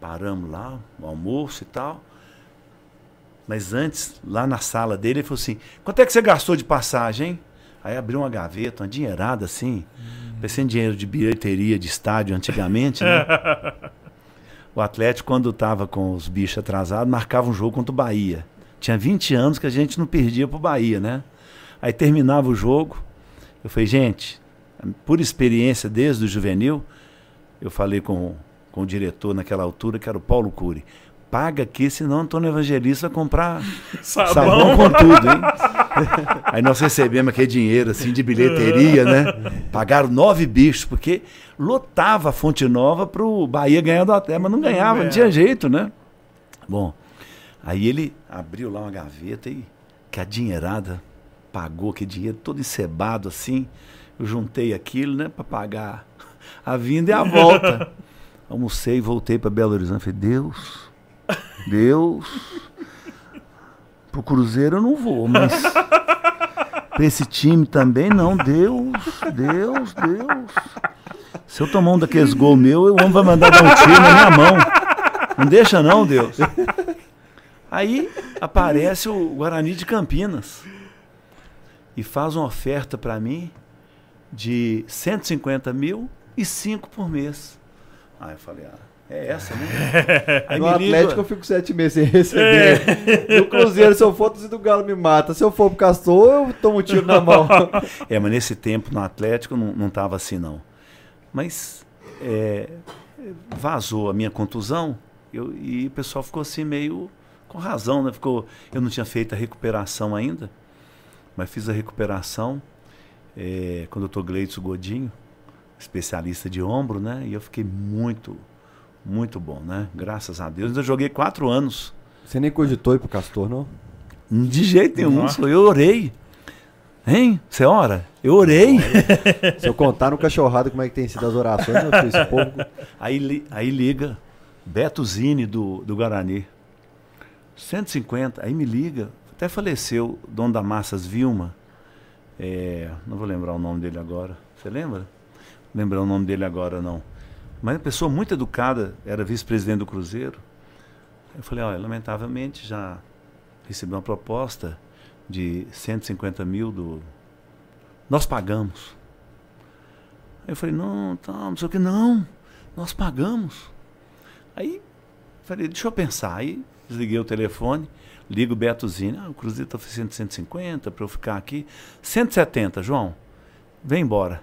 Paramos lá, o almoço e tal. Mas antes, lá na sala dele, ele falou assim: quanto é que você gastou de passagem, hein? Aí abriu uma gaveta, uma dinheirada assim. Parecendo dinheiro de bilheteria de estádio antigamente, né? <laughs> O Atlético, quando estava com os bichos atrasados, marcava um jogo contra o Bahia. Tinha 20 anos que a gente não perdia pro Bahia, né? Aí terminava o jogo. Eu falei, gente, por experiência desde o juvenil, eu falei com, com o diretor naquela altura, que era o Paulo Cury. Paga aqui, senão Antônio Evangelista vai comprar <laughs> Sabão. sabão com tudo, hein? <laughs> Aí nós recebemos aquele dinheiro assim de bilheteria, né? Pagaram nove bichos, porque lotava a Fonte Nova pro Bahia ganhar do Atlético, mas não ganhava, não tinha jeito, né? Bom, aí ele abriu lá uma gaveta e que a dinheirada pagou aquele dinheiro todo encebado assim. Eu juntei aquilo, né, para pagar a vinda e a volta. <laughs> Almocei e voltei para Belo Horizonte. Falei, Deus, Deus, pro Cruzeiro eu não vou, mas pra esse time também não. Deus, Deus, Deus. Se eu tomar um daqueles gols meu, o homem vai mandar dar um tiro na minha mão. Não deixa não, Deus. Aí aparece o Guarani de Campinas. e faz uma oferta para mim de 150 mil e 5 por mês. Aí eu falei, ah, é essa, né? <laughs> Aí no Atlético eu fico sete meses sem receber. É. No Cruzeiro, se eu for do Galo, me mata. Se eu for pro Castor, eu tomo um tiro na mão. <laughs> é, mas nesse tempo no Atlético não, não tava assim, não. Mas é, vazou a minha contusão eu, e o pessoal ficou assim meio com razão, né? Ficou, eu não tinha feito a recuperação ainda, mas fiz a recuperação é, quando eu tô Gleitson Godinho, especialista de ombro, né? E eu fiquei muito muito bom, né? Graças a Deus. Eu joguei quatro anos. Você nem cogitou ir pro Castor, não? De jeito nenhum. Uhum. Eu orei. Hein? Você ora? Eu orei. <laughs> Se eu contar no cachorrado como é que tem sido as orações, eu fiz pouco. Aí, aí liga Beto Zini do, do Guarani. 150. Aí me liga. Até faleceu o dono da Massas Vilma. É, não vou lembrar o nome dele agora. Você lembra? Lembrar o nome dele agora, não. Mas uma pessoa muito educada, era vice-presidente do Cruzeiro. Eu falei, olha, lamentavelmente já recebi uma proposta de 150 mil do. Nós pagamos. Aí eu falei, não, tá, não sei o que, não, nós pagamos. Aí falei, deixa eu pensar. Aí desliguei o telefone, ligo o Betozinho, ah, o Cruzeiro está oferecendo 150 para eu ficar aqui. 170, João, vem embora.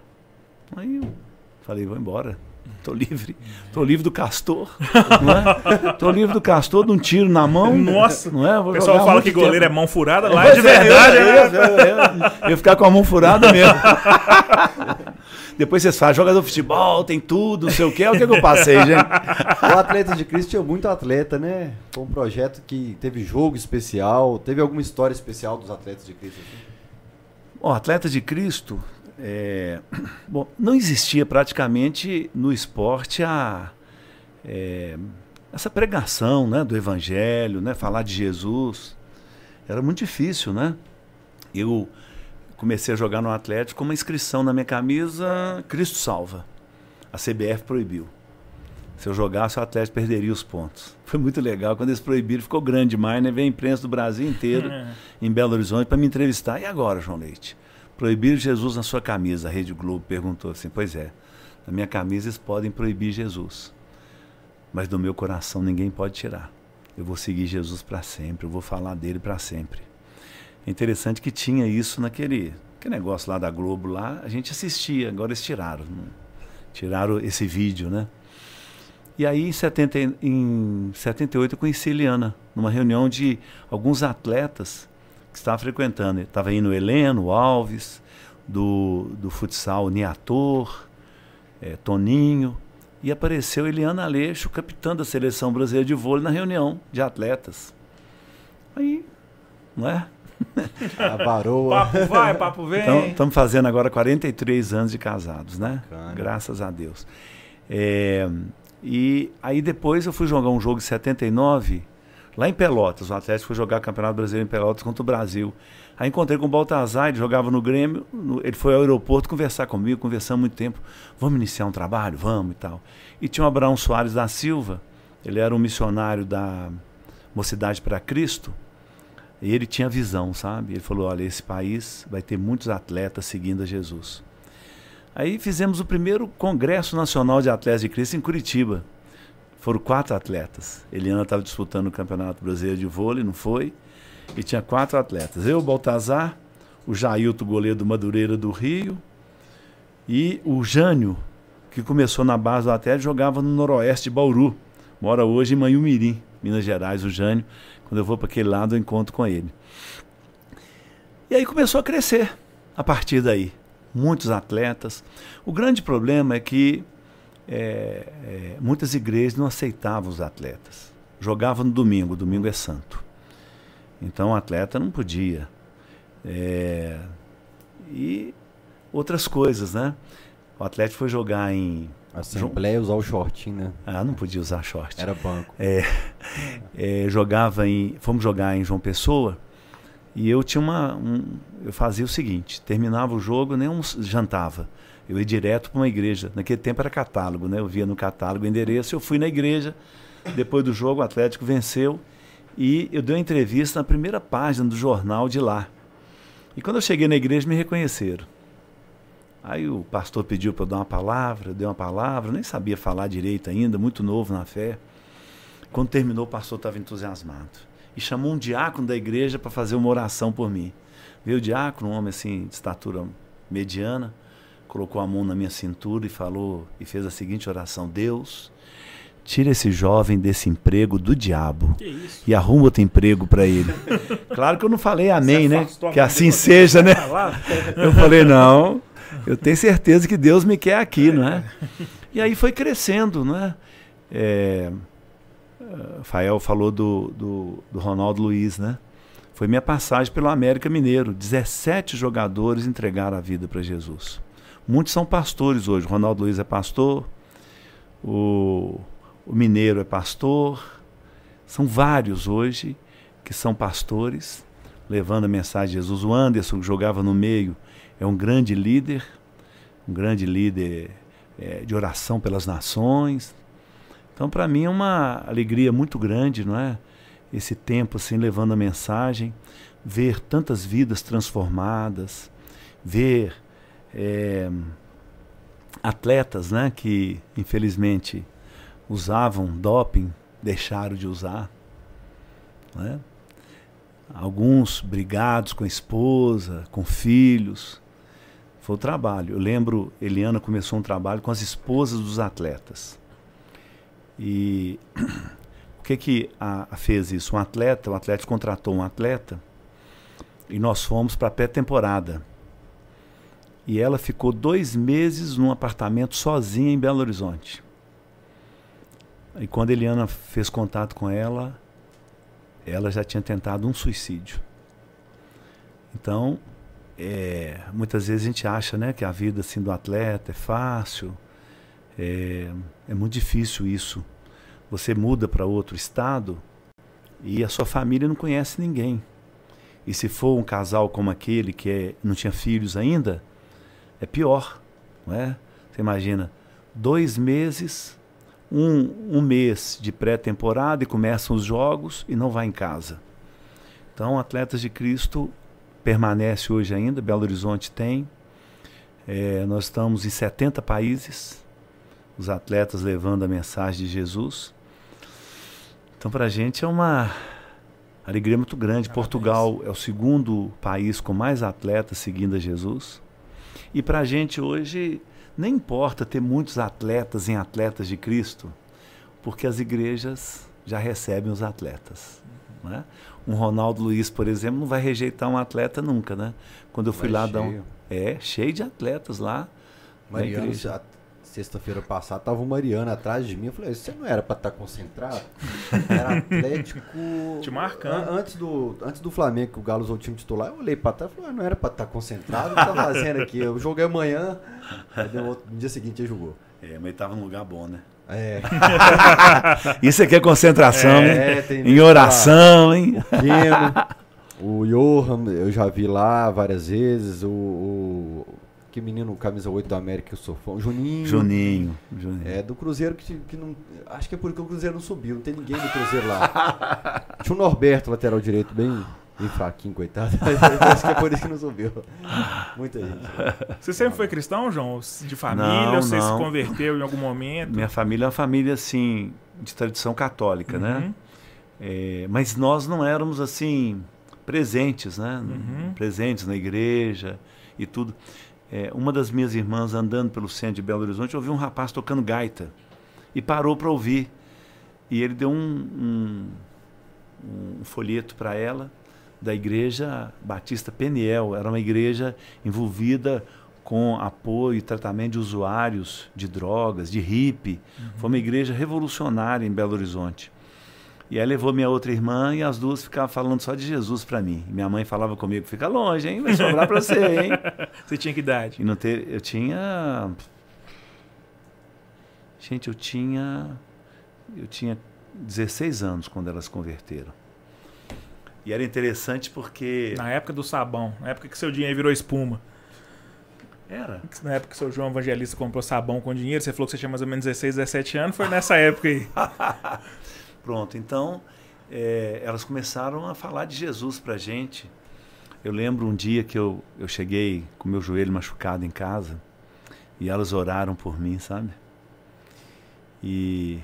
Aí eu falei, vou embora. Tô livre. Tô livre do castor. Não é? Tô livre do castor de um tiro na mão. Nossa. Não é? o pessoal fala que goleiro tempo. é mão furada, lá é de verdade. Eu, eu, eu, eu, eu ficar com a mão furada mesmo. Depois vocês falam, jogador de futebol, tem tudo, não sei o que. É o que, eu passei, gente. O Atleta de Cristo tinha muito atleta, né? Foi um projeto que teve jogo especial. Teve alguma história especial dos Atletas de Cristo? Assim? O Atleta de Cristo é, <coughs> bom, não existia praticamente no esporte a, é, essa pregação né, do Evangelho, né, falar de Jesus. Era muito difícil, né? Eu comecei a jogar no Atlético com uma inscrição na minha camisa Cristo Salva. A CBF proibiu. Se eu jogasse, o Atlético perderia os pontos. Foi muito legal. Quando eles proibiram, ficou grande demais, né? Veio a imprensa do Brasil inteiro, em Belo Horizonte, para me entrevistar. E agora, João Leite? Proibir Jesus na sua camisa, a Rede Globo perguntou assim: Pois é, na minha camisa eles podem proibir Jesus, mas do meu coração ninguém pode tirar. Eu vou seguir Jesus para sempre, eu vou falar dele para sempre. É interessante que tinha isso naquele aquele negócio lá da Globo lá, a gente assistia, agora eles tiraram, né? tiraram esse vídeo, né? E aí em, 70, em 78 eu conheci Eliana, numa reunião de alguns atletas que estava frequentando. Estava indo o Heleno, o Alves, do, do futsal Niator, é, Toninho, e apareceu Eliana Aleixo, capitã da seleção brasileira de vôlei, na reunião de atletas. Aí, não é? <laughs> A varoa. Papo vai, papo vem. Estamos fazendo agora 43 anos de casados, né? Bacana. Graças a Deus. É, e aí depois eu fui jogar um jogo em 79 lá em Pelotas. O Atlético foi jogar Campeonato Brasileiro em Pelotas contra o Brasil. Aí encontrei com o Baltazar, ele jogava no Grêmio, no, ele foi ao aeroporto conversar comigo, conversamos muito tempo. Vamos iniciar um trabalho? Vamos e tal. E tinha o Abraão Soares da Silva, ele era um missionário da Mocidade para Cristo, e ele tinha visão, sabe? Ele falou: olha, esse país vai ter muitos atletas seguindo a Jesus. Aí fizemos o primeiro Congresso Nacional de Atletas de Cristo em Curitiba. Foram quatro atletas. Eliana estava disputando o Campeonato Brasileiro de Vôlei, não foi? E tinha quatro atletas. Eu, Baltazar, o Jailton, goleiro do Madureira do Rio, e o Jânio, que começou na base do Atlético, jogava no Noroeste de Bauru. Mora hoje em Manhumirim, Minas Gerais, o Jânio. Quando eu vou para aquele lado, eu encontro com ele. E aí começou a crescer a partir daí. Muitos atletas. O grande problema é que é, é, muitas igrejas não aceitavam os atletas. Jogavam no domingo, domingo é santo. Então o atleta não podia. É, e outras coisas, né? O Atlético foi jogar em. Assembleia usar o shortinho, né? Ah, não podia usar short. Era banco. É, é, jogava em. Fomos jogar em João Pessoa e eu tinha uma. Um, eu fazia o seguinte: terminava o jogo, nem um, jantava eu ia direto para uma igreja. Naquele tempo era catálogo, né? Eu via no catálogo o endereço, eu fui na igreja. Depois do jogo, o Atlético venceu e eu dei uma entrevista na primeira página do jornal de lá. E quando eu cheguei na igreja, me reconheceram. Aí o pastor pediu para eu dar uma palavra, eu dei uma palavra, nem sabia falar direito ainda, muito novo na fé. Quando terminou, o pastor estava entusiasmado. E chamou um diácono da igreja para fazer uma oração por mim. Veio o diácono, um homem assim, de estatura mediana, colocou a mão na minha cintura e falou, e fez a seguinte oração: Deus, tira esse jovem desse emprego do diabo e arruma outro emprego para ele. <laughs> claro que eu não falei amém, né? Que assim seja, né? Eu falei, não, eu tenho certeza que Deus me quer aqui, não é? E aí foi crescendo, não é? é Fael falou do, do, do Ronaldo Luiz, né? Foi minha passagem pelo América Mineiro. 17 jogadores entregaram a vida para Jesus. Muitos são pastores hoje. Ronaldo Luiz é pastor, o, o Mineiro é pastor. São vários hoje que são pastores, levando a mensagem de Jesus. O Anderson, que jogava no meio, é um grande líder, um grande líder é, de oração pelas nações. Então, para mim é uma alegria muito grande, não é? Esse tempo assim levando a mensagem, ver tantas vidas transformadas, ver é, atletas, né, que infelizmente usavam doping, deixaram de usar, né? Alguns brigados com a esposa, com filhos, foi o trabalho. Eu lembro, Eliana começou um trabalho com as esposas dos atletas. E <clears throat> o que que a, a fez isso? Um atleta, o Atlético contratou um atleta e nós fomos para a pré-temporada. E ela ficou dois meses num apartamento sozinha em Belo Horizonte. E quando Eliana fez contato com ela, ela já tinha tentado um suicídio. Então, é, muitas vezes a gente acha né, que a vida assim, do atleta é fácil, é, é muito difícil isso. Você muda para outro estado e a sua família não conhece ninguém. E se for um casal como aquele que é, não tinha filhos ainda, é pior. Não é? Você imagina, dois meses, um, um mês de pré-temporada e começam os jogos e não vai em casa. Então, Atletas de Cristo permanece hoje ainda, Belo Horizonte tem. É, nós estamos em 70 países, os atletas levando a mensagem de Jesus. Então, para a gente é uma alegria muito grande. Portugal é o segundo país com mais atletas seguindo a Jesus. E para a gente hoje, nem importa ter muitos atletas em Atletas de Cristo, porque as igrejas já recebem os atletas. Né? Um Ronaldo Luiz, por exemplo, não vai rejeitar um atleta nunca, né? Quando eu fui vai lá dar um. É, cheio de atletas lá. Mariano, sexta-feira passada, tava o Mariano atrás de mim. Eu falei, você não era para estar tá concentrado? Era Atlético. <laughs> Te marcando. Antes do, antes do Flamengo, que o Galo usou o time titular, eu olhei para trás e falei, ah, não era para estar tá concentrado, o que tá fazendo aqui? Eu joguei amanhã, no dia seguinte ele jogou. É, mas ele tava num lugar bom, né? É. <laughs> Isso aqui é concentração, é, hein? Em oração, lá. hein? O o Johan, eu já vi lá várias vezes. O, o que menino camisa 8 da América que eu sou fã. Juninho. Juninho. Juninho. É, do Cruzeiro que, que não. Acho que é porque o Cruzeiro não subiu, não tem ninguém do Cruzeiro lá. <laughs> Tinha o Norberto, lateral direito, bem, bem fraquinho, coitado. <laughs> acho que é por isso que não subiu. Muita gente. Você sempre foi cristão, João? De família? Não, você não. se converteu em algum momento? Minha família é uma família, assim, de tradição católica, né? uhum. né? É, mas nós não éramos, assim, presentes, né? Uhum. Presentes na igreja e tudo é, uma das minhas irmãs andando pelo centro de Belo Horizonte ouviu um rapaz tocando gaita e parou para ouvir. E ele deu um, um, um folheto para ela da igreja Batista Peniel. Era uma igreja envolvida com apoio e tratamento de usuários de drogas, de hippie. Uhum. Foi uma igreja revolucionária em Belo Horizonte. E aí levou minha outra irmã e as duas ficavam falando só de Jesus para mim. E minha mãe falava comigo, fica longe, hein? Vai sobrar para você, hein? <laughs> você tinha que idade? E não eu tinha... Gente, eu tinha... Eu tinha 16 anos quando elas converteram. E era interessante porque... Na época do sabão, na época que seu dinheiro virou espuma. Era. Na época que seu João Evangelista comprou sabão com dinheiro, você falou que você tinha mais ou menos 16, 17 anos, foi nessa época aí. <laughs> Pronto, então é, elas começaram a falar de Jesus para a gente. Eu lembro um dia que eu, eu cheguei com meu joelho machucado em casa e elas oraram por mim, sabe? E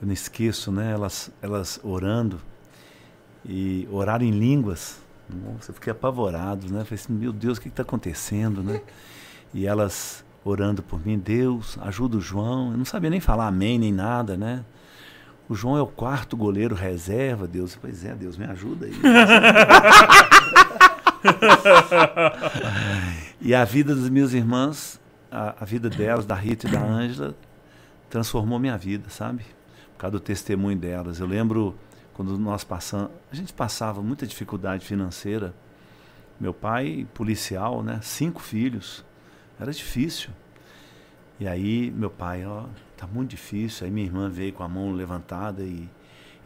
eu não esqueço, né? Elas, elas orando e oraram em línguas. Nossa, eu fiquei apavorado, né? Falei assim, meu Deus, o que está acontecendo, né? E elas orando por mim, Deus, ajuda o João. Eu não sabia nem falar amém, nem nada, né? O João é o quarto goleiro reserva, Deus. Pois é, Deus, me ajuda aí. <laughs> e a vida das minhas irmãs, a, a vida delas, da Rita e da Ângela, transformou minha vida, sabe? Por causa do testemunho delas. Eu lembro quando nós passamos, a gente passava muita dificuldade financeira. Meu pai, policial, né? Cinco filhos. Era difícil. E aí meu pai, ó, tá muito difícil. Aí minha irmã veio com a mão levantada e,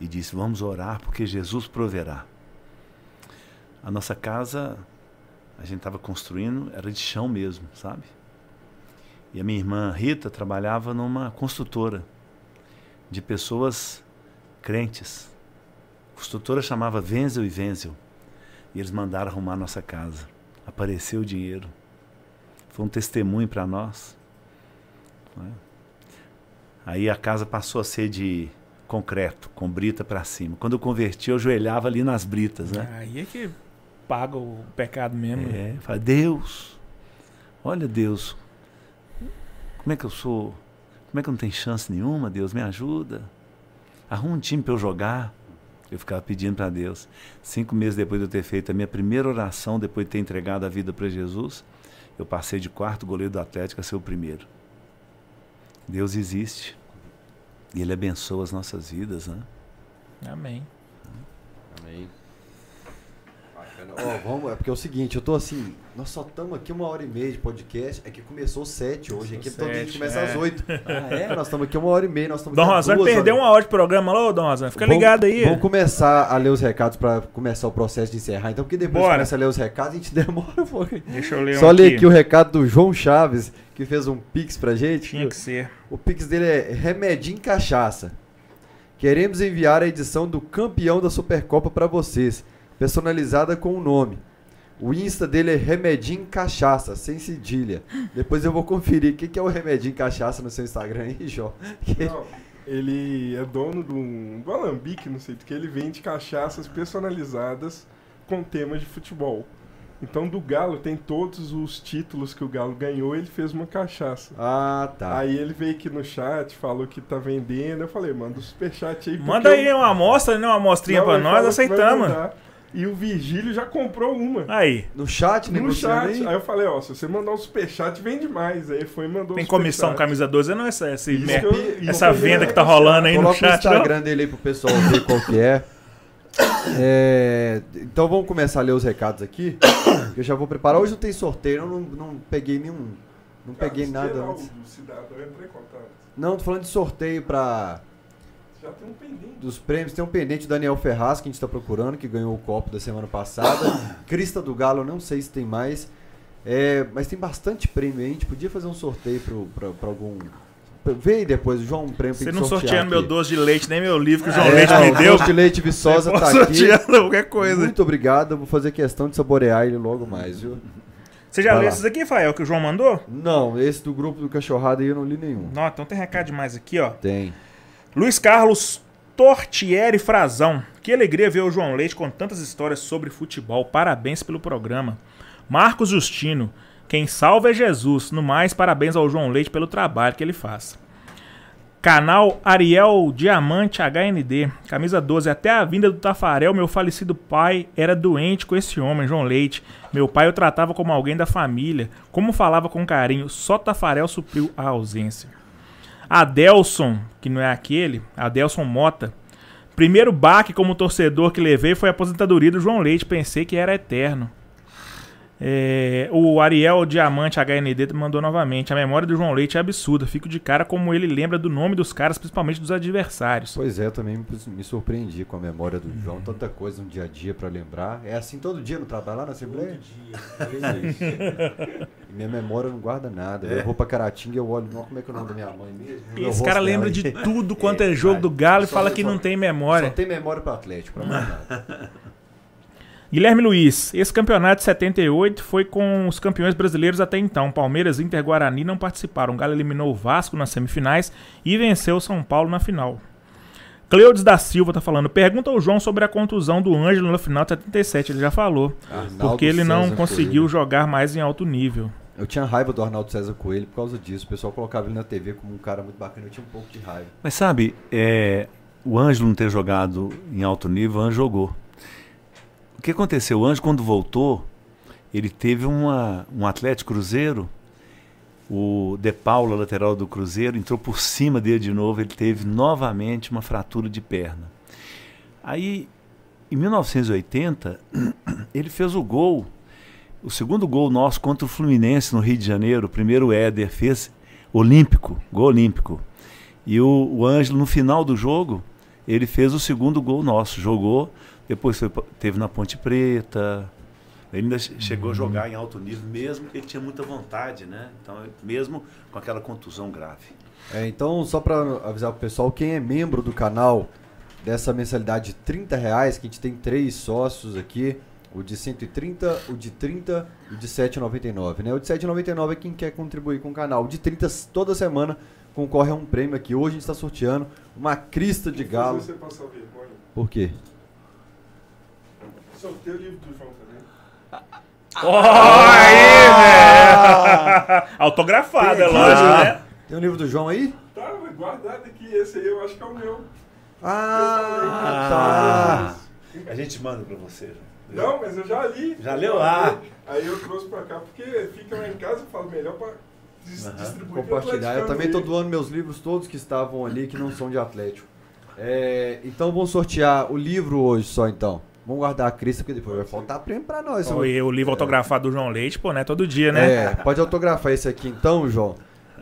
e disse: Vamos orar porque Jesus proverá. A nossa casa, a gente estava construindo, era de chão mesmo, sabe? E a minha irmã Rita trabalhava numa construtora de pessoas crentes. A construtora chamava Wenzel e Wenzel. E eles mandaram arrumar nossa casa. Apareceu o dinheiro. Foi um testemunho para nós. Né? Aí a casa passou a ser de concreto, com brita para cima. Quando eu converti, eu ajoelhava ali nas britas, né? Aí é que paga o pecado mesmo. É, fala, Deus, olha Deus, como é que eu sou? Como é que eu não tenho chance nenhuma? Deus, me ajuda. Arruma um time para eu jogar. Eu ficava pedindo para Deus. Cinco meses depois de eu ter feito a minha primeira oração, depois de ter entregado a vida para Jesus, eu passei de quarto goleiro do Atlético a ser o primeiro. Deus existe. E Ele abençoa as nossas vidas, né? Amém. Amém. Ó, vamos, é porque é o seguinte, eu tô assim, nós só estamos aqui uma hora e meia de podcast, é que começou sete hoje, aqui todo dia a gente sete, começa é. às <laughs> oito. Ah, é? Nós estamos aqui uma hora e meia, nós estamos Dom aqui duas perdeu horas. uma hora de programa lá, Dom Rosane. Fica Vamos- ligado aí. Vamos começar a ler os recados pra começar o processo de encerrar, então, porque depois Bora. começa a ler os recados, a gente <laughs> demora um pouquinho. Deixa eu ler um Só aqui. ler aqui o recado do João Chaves, que fez um pix pra gente. Tinha que ser. O pix dele é Remedinho Cachaça. Queremos enviar a edição do campeão da Supercopa para vocês, personalizada com o nome. O Insta dele é Remedinho Cachaça, sem cedilha. Depois eu vou conferir o que, que é o Remedinho Cachaça no seu Instagram aí, Não, ele é dono do, do Alambique, não sei do que, ele vende cachaças personalizadas com temas de futebol. Então do Galo tem todos os títulos que o Galo ganhou, ele fez uma cachaça. Ah, tá. Aí ele veio aqui no chat, falou que tá vendendo. Eu falei, manda o superchat aí. Manda aí eu- uma amostra, né? Uma amostrinha Não, pra nós, aceitamos. E o Vigílio já comprou uma. Aí. No chat, No negociando chat. aí? Aí eu falei, ó, se você mandar um superchat, vende mais. Aí foi e mandou Tem um comissão camisa 12, não é essa, esse Isso mer- que eu- essa venda que tá rolando aí no Coloca o chat. não? Instagram dele aí pro pessoal ver qual que é. É, Então vamos começar a ler os recados aqui. que Eu já vou preparar. Hoje não tem sorteio, eu não, não peguei nenhum. Não Cara, peguei nada antes. O cidadão entra em contato. Não, tô falando de sorteio pra. Já tem um pendente. Dos prêmios, tem um pendente do Daniel Ferraz que a gente tá procurando, que ganhou o copo da semana passada. <coughs> Crista do Galo, eu não sei se tem mais. É, mas tem bastante prêmio aí. A gente podia fazer um sorteio pra algum. Vê aí depois, João, um prêmio Você não sorteando meu doce de leite, nem meu livro que o João É, Leite não, me o deu. doce de leite Viçosa <laughs> tá aqui. qualquer coisa. Muito obrigado, eu vou fazer questão de saborear ele logo mais, viu? Você já Vai leu esses aqui, Fael, que o João mandou? Não, esse do grupo do Cachorrada aí eu não li nenhum. Não, então tem recado demais aqui, ó. Tem. Luiz Carlos Tortieri Frazão. Que alegria ver o João Leite com tantas histórias sobre futebol. Parabéns pelo programa. Marcos Justino. Quem salva é Jesus. No mais, parabéns ao João Leite pelo trabalho que ele faz. Canal Ariel Diamante HND. Camisa 12. Até a vinda do Tafarel, meu falecido pai era doente com esse homem, João Leite. Meu pai o tratava como alguém da família. Como falava com carinho, só Tafarel supriu a ausência. Adelson, que não é aquele, Adelson Mota. Primeiro baque como torcedor que levei foi a aposentadoria do João Leite. Pensei que era eterno. É, o Ariel Diamante HND mandou novamente. A memória do João Leite é absurda. Fico de cara como ele lembra do nome dos caras, principalmente dos adversários. Pois é, eu também me, surpreendi com a memória do João. Tanta coisa no dia a dia pra lembrar. É assim todo dia no trabalho lá na Assembleia? <laughs> Minha memória não guarda nada. Eu vou pra Caratinga e eu olho, "Não, como é que é o nome da minha mãe mesmo? Meu esse cara dela lembra aí. de tudo <laughs> quanto é jogo do Galo e Só- fala que só- não tem Só memória. tem memória pro Atlético, pra mais nada. <laughs> Guilherme Luiz, esse campeonato de 78 foi com os campeões brasileiros até então. Palmeiras, Inter, Guarani não participaram. O Galo eliminou o Vasco nas semifinais e venceu o São Paulo na final. Cleudes da Silva tá falando. Pergunta ao João sobre a contusão do Ângelo no final de 77. Ele já falou. Arnaldo porque ele não César conseguiu Coelho. jogar mais em alto nível. Eu tinha raiva do Arnaldo César Coelho por causa disso. O pessoal colocava ele na TV como um cara muito bacana. Eu tinha um pouco de raiva. Mas sabe, é, o Ângelo não ter jogado em alto nível, o Ângelo jogou. O que aconteceu? O Ângelo, quando voltou, ele teve uma, um Atlético Cruzeiro, o De Paula, lateral do Cruzeiro, entrou por cima dele de novo, ele teve novamente uma fratura de perna. Aí, em 1980, <clears throat> ele fez o gol, o segundo gol nosso contra o Fluminense no Rio de Janeiro, o primeiro Éder fez olímpico, gol olímpico. E o, o Ângelo, no final do jogo, ele fez o segundo gol nosso. Jogou, depois foi, teve na Ponte Preta. Ele ainda che- chegou a jogar em alto nível, mesmo que ele tinha muita vontade, né? Então, mesmo com aquela contusão grave. É, então, só para avisar pro pessoal, quem é membro do canal dessa mensalidade de 30 reais, que a gente tem três sócios aqui, o de 130, o de 30 e o de 7,99, né? O de 7,99 é quem quer contribuir com o canal. O de 30 toda semana concorre a um prêmio aqui. Hoje a gente está sorteando uma crista de galo. Por quê? Sorteio o livro do João Ó, aí, velho! Autografado, é Tem, lógico, ah, né? Tem o livro do João aí? Tá guardado aqui. Esse aí eu acho que é o meu. Ah, tá. A gente manda para você. Não, mas eu já li. Já leu? Ah. Aí eu trouxe pra cá porque fica lá em casa e falo melhor pra dis distribuir Compartilhar. Eu também tô doando meus livros todos que estavam ali, que não são de Atlético. É, então vamos sortear o livro hoje só então. Vamos guardar a crista, porque depois vai faltar prêmio pra nós. O, o livro autografado do João Leite, pô, né? Todo dia, né? É, pode autografar esse aqui então, João.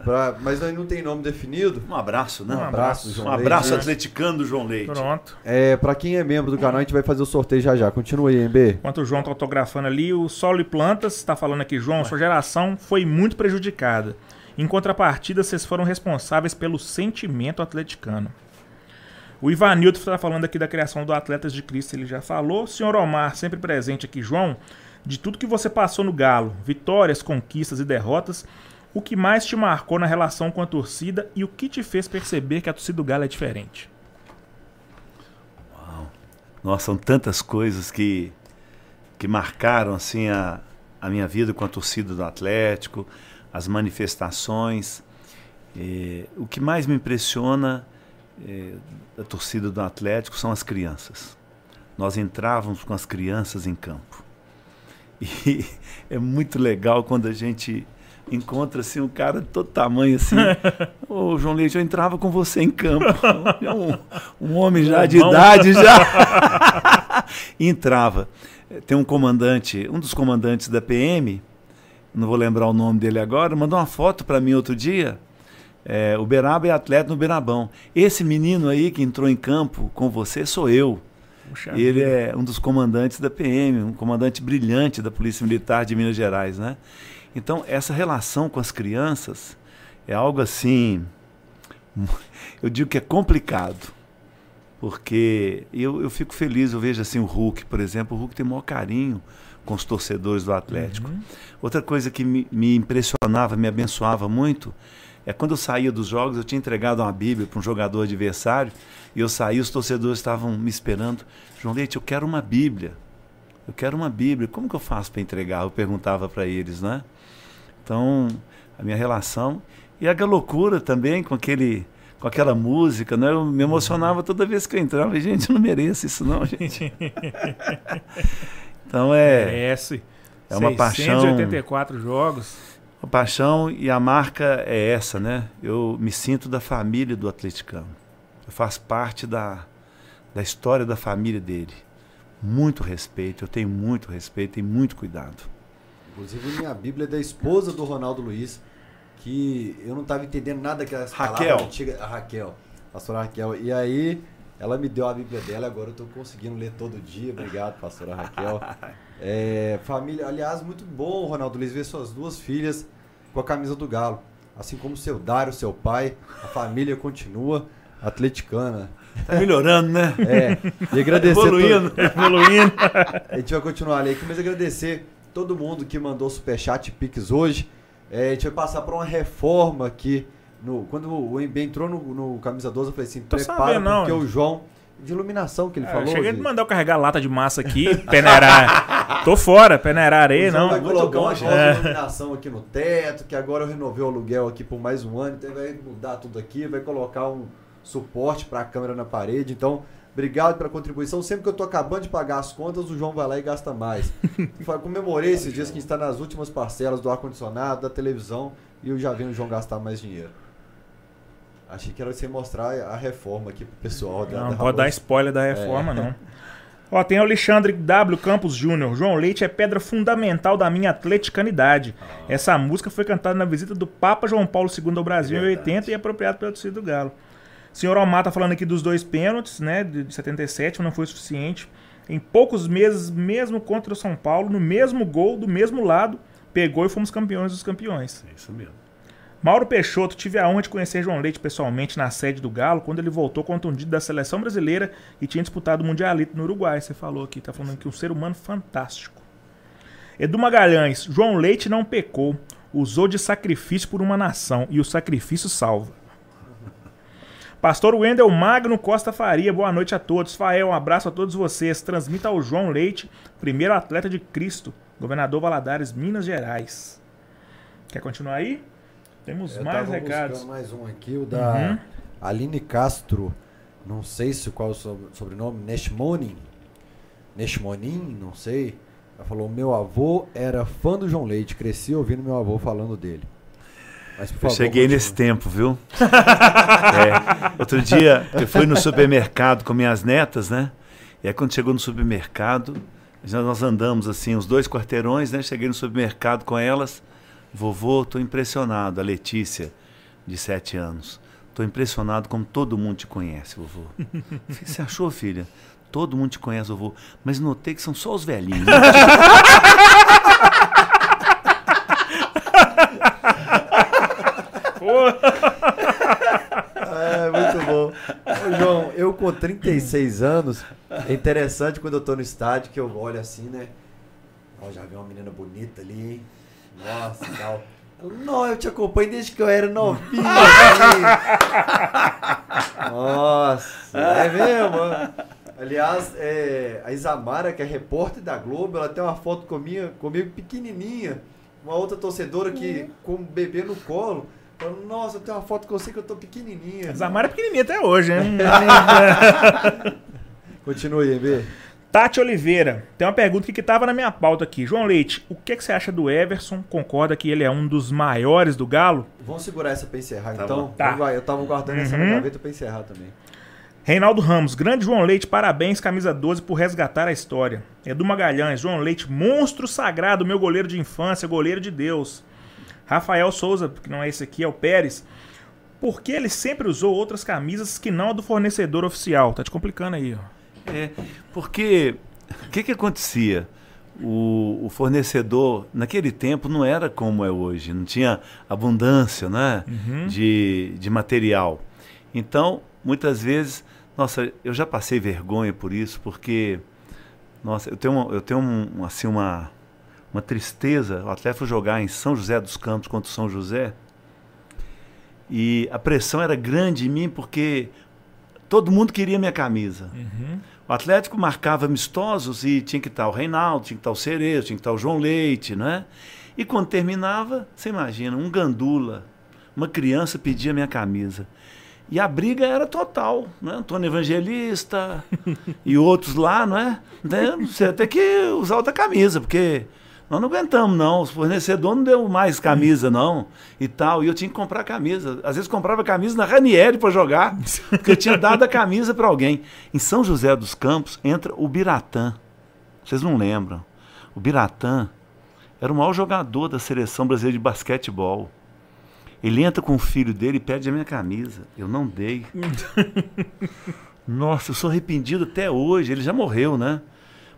Pra- mas aí não tem nome definido. Um abraço, né? Um Um abraço, Um João abraço Leite. atleticano do João Leite. Pronto. É, pra quem é membro do canal, a gente vai fazer o sorteio já já. Continua aí, MB. Enquanto o João tá autografando ali, o Solo e Plantas tá falando aqui, João, sua geração foi muito prejudicada. Em contrapartida, vocês foram responsáveis pelo sentimento atleticano. O Ivanildo está falando aqui da criação do Atletas de Cristo, ele já falou. Senhor Omar, sempre presente aqui, João, de tudo que você passou no Galo, vitórias, conquistas e derrotas, o que mais te marcou na relação com a torcida e o que te fez perceber que a torcida do Galo é diferente? Nossa, são tantas coisas que, que marcaram assim a, a minha vida com a torcida do Atlético, as manifestações. Eh, o que mais me impressiona da torcida do Atlético são as crianças. Nós entrávamos com as crianças em campo. <laughs> E é muito legal quando a gente encontra assim um cara de todo tamanho assim. <laughs> Ô, João Leite, eu entrava com você em campo. <laughs> É um, um homem já de idade já. E entrava. Tem um comandante, um dos comandantes da PM, não vou lembrar o nome dele agora, mandou uma foto para mim outro dia. É, o Beraba é atleta no Berabão. Esse menino aí que entrou em campo com você sou eu. Puxa Ele é um dos comandantes da PM, um comandante brilhante da Polícia Militar de Minas Gerais, né? Então, essa relação com as crianças é algo assim, <laughs> eu digo que é complicado, porque eu, eu fico feliz, eu vejo assim o Hulk, por exemplo, o Hulk tem o maior carinho com os torcedores do Atlético. Uhum. Outra coisa que me, me impressionava, me abençoava muito, é quando eu saía dos jogos, eu tinha entregado uma Bíblia para um jogador adversário, e eu saí, os torcedores estavam me esperando. João Leite, eu quero uma Bíblia. Eu quero uma Bíblia. Como que eu faço para entregar? Eu perguntava para eles, né? Então, a minha relação. E a loucura também com aquele. Com aquela música, né? Eu me emocionava toda vez que eu entrava. Gente, eu não mereço isso, não, gente. <laughs> Então é. Merece. É uma paixão. 684 jogos. A paixão e a marca é essa, né? Eu me sinto da família do atleticano. Eu faço parte da, da história da família dele. Muito respeito, eu tenho muito respeito e muito cuidado. Inclusive, minha Bíblia é da esposa do Ronaldo Luiz, que eu não estava entendendo nada daquelas Raquel. palavras antigas. A Raquel, pastora Raquel. E aí, ela me deu a Bíblia dela, agora eu estou conseguindo ler todo dia. Obrigado, pastora Raquel. <laughs> É, família, aliás, muito bom, Ronaldo Luiz, ver suas duas filhas com a camisa do Galo. Assim como seu Dário, seu pai, a família continua. atleticana. Tá melhorando, né? É. E agradecer. Evoluindo. to- <laughs> Evoluindo. A gente vai continuar ali aqui, mas agradecer todo mundo que mandou superchat Pix hoje. É, a gente vai passar por uma reforma aqui. No, quando o MB entrou no, no Camisa 12, eu falei assim: Tô prepara, sabendo, não, porque hein? o João. De iluminação que ele É, falou. cheguei de- de mandar eu carregar lata de massa aqui, <laughs> peneirar. Tô fora, peneirar areia, não. vai colocar uma gente. nova iluminação aqui no teto, que agora eu renovei o aluguel aqui por mais um ano, então vai mudar tudo aqui, vai colocar um suporte para a câmera na parede. Então, obrigado pela contribuição. Sempre que eu tô acabando de pagar as contas, o João vai lá e gasta mais. <laughs> Fa- Comemorei esses dias que a gente está nas últimas parcelas do ar-condicionado, da televisão, e eu já vi o João gastar mais dinheiro. Achei que era você mostrar a reforma aqui pro pessoal. da- Não, da pode dar spoiler da reforma, não. Ó, tem o Alexandre W. Campos Júnior. João Leite é pedra fundamental da minha atleticanidade. Essa música foi cantada na visita do Papa João Paulo II ao Brasil em Verdade. 80 e é apropriado pela torcida do Galo. Senhor Omar tá falando aqui dos dois pênaltis, né, de de 77, mas não foi suficiente. Em poucos meses, mesmo contra o São Paulo, no mesmo gol, do mesmo lado, pegou e fomos campeões dos campeões. É isso mesmo. Mauro Peixoto, tive a honra de conhecer João Leite pessoalmente na sede do Galo, quando ele voltou contundido da seleção brasileira e tinha disputado o Mundialito no Uruguai. Você falou aqui, tá falando que um ser humano fantástico. Edu Magalhães, João Leite não pecou, usou de sacrifício por uma nação e o sacrifício salva. Pastor Wendel Magno Costa Faria, boa noite a todos. Fael, um abraço a todos vocês. Transmita ao João Leite, primeiro atleta de Cristo, governador Valadares, Minas Gerais. Quer continuar aí? Temos Eu mais tava recados. mais um aqui, o da Uhum. Aline Castro. Não sei se qual é o sob- sobrenome, Neshmonin. Neshmonin, não sei. Ela falou: meu avô era fã do João Leite, cresci ouvindo meu avô falando dele. Mas, por Eu favor, cheguei continue. nesse tempo, viu? <laughs> É, Outro dia eu fui no supermercado com minhas netas, né? E aí quando chegou no supermercado, já nós andamos assim, uns dois quarteirões, né? Cheguei no supermercado com elas. Vovô, tô impressionado. A Letícia, de sete anos. Tô impressionado como todo mundo te conhece, vovô. O <laughs> que você achou, filha? Todo mundo te conhece, vovô. Mas notei que são só os velhinhos. <laughs> <laughs> É, muito bom. Ô, João, eu com 36 anos, é interessante quando eu tô no estádio que eu olho assim, né? Ó, já vi uma menina bonita ali, hein? Nossa, tal. Não, eu te acompanho desde que eu era novinho. <laughs> assim. Nossa, é mesmo? Aliás, é, a Isamara, que é repórter da Globo, ela tem uma foto comigo, comigo pequenininha. Uma outra torcedora que com um bebê no colo. Falando, nossa, eu tenho uma foto com você que eu tô pequenininha. Zamara é pequenininha até hoje, hein? <laughs> Continue, MB. Tati Oliveira, tem uma pergunta que, que tava na minha pauta aqui. João Leite, o que, que você acha do Everson? Concorda que ele é um dos maiores do Galo? Vamos segurar essa pra encerrar, Tá então? Tá. Vai, eu tava guardando essa na Uhum. gaveta pra encerrar também. Reinaldo Ramos, grande João Leite, parabéns, camisa 12, por resgatar a história. Edu Magalhães, João Leite, monstro sagrado, meu goleiro de infância, goleiro de Deus. Rafael Souza, que não é esse aqui, é o Pérez. Por que ele sempre usou outras camisas que não a do fornecedor oficial? Tá te complicando aí, ó. É, porque o que, que acontecia? O, o fornecedor, naquele tempo, não era como é hoje, não tinha abundância né, de, de material. Então, muitas vezes, nossa, eu já passei vergonha por isso, porque, nossa, eu tenho, uma- eu tenho um, assim, uma, uma tristeza. O atleta foi jogar em São José dos Campos contra o São José, e a pressão era grande em mim, porque todo mundo queria minha camisa. O Atlético marcava amistosos e tinha que estar o Reinaldo, tinha que estar o Cerezo, tinha que estar o João Leite, né? E quando terminava, você imagina, um gandula, uma criança pedia minha camisa. E a briga era total, né? Antônio Evangelista <laughs> e outros lá, não é? Né? Você tem que usar outra camisa, porque nós não aguentamos, não. O fornecedor não deu mais camisa, não. E tal. E eu tinha que comprar camisa. Às vezes comprava camisa na Ranieri para jogar, porque eu tinha dado a camisa para alguém. Em São José dos Campos entra o Biratã. Vocês não lembram? O Biratã era o maior jogador da seleção brasileira de basquetebol. Ele entra com o filho dele e pede a minha camisa. Eu não dei. <laughs> Nossa, eu sou arrependido até hoje. Ele já morreu, né?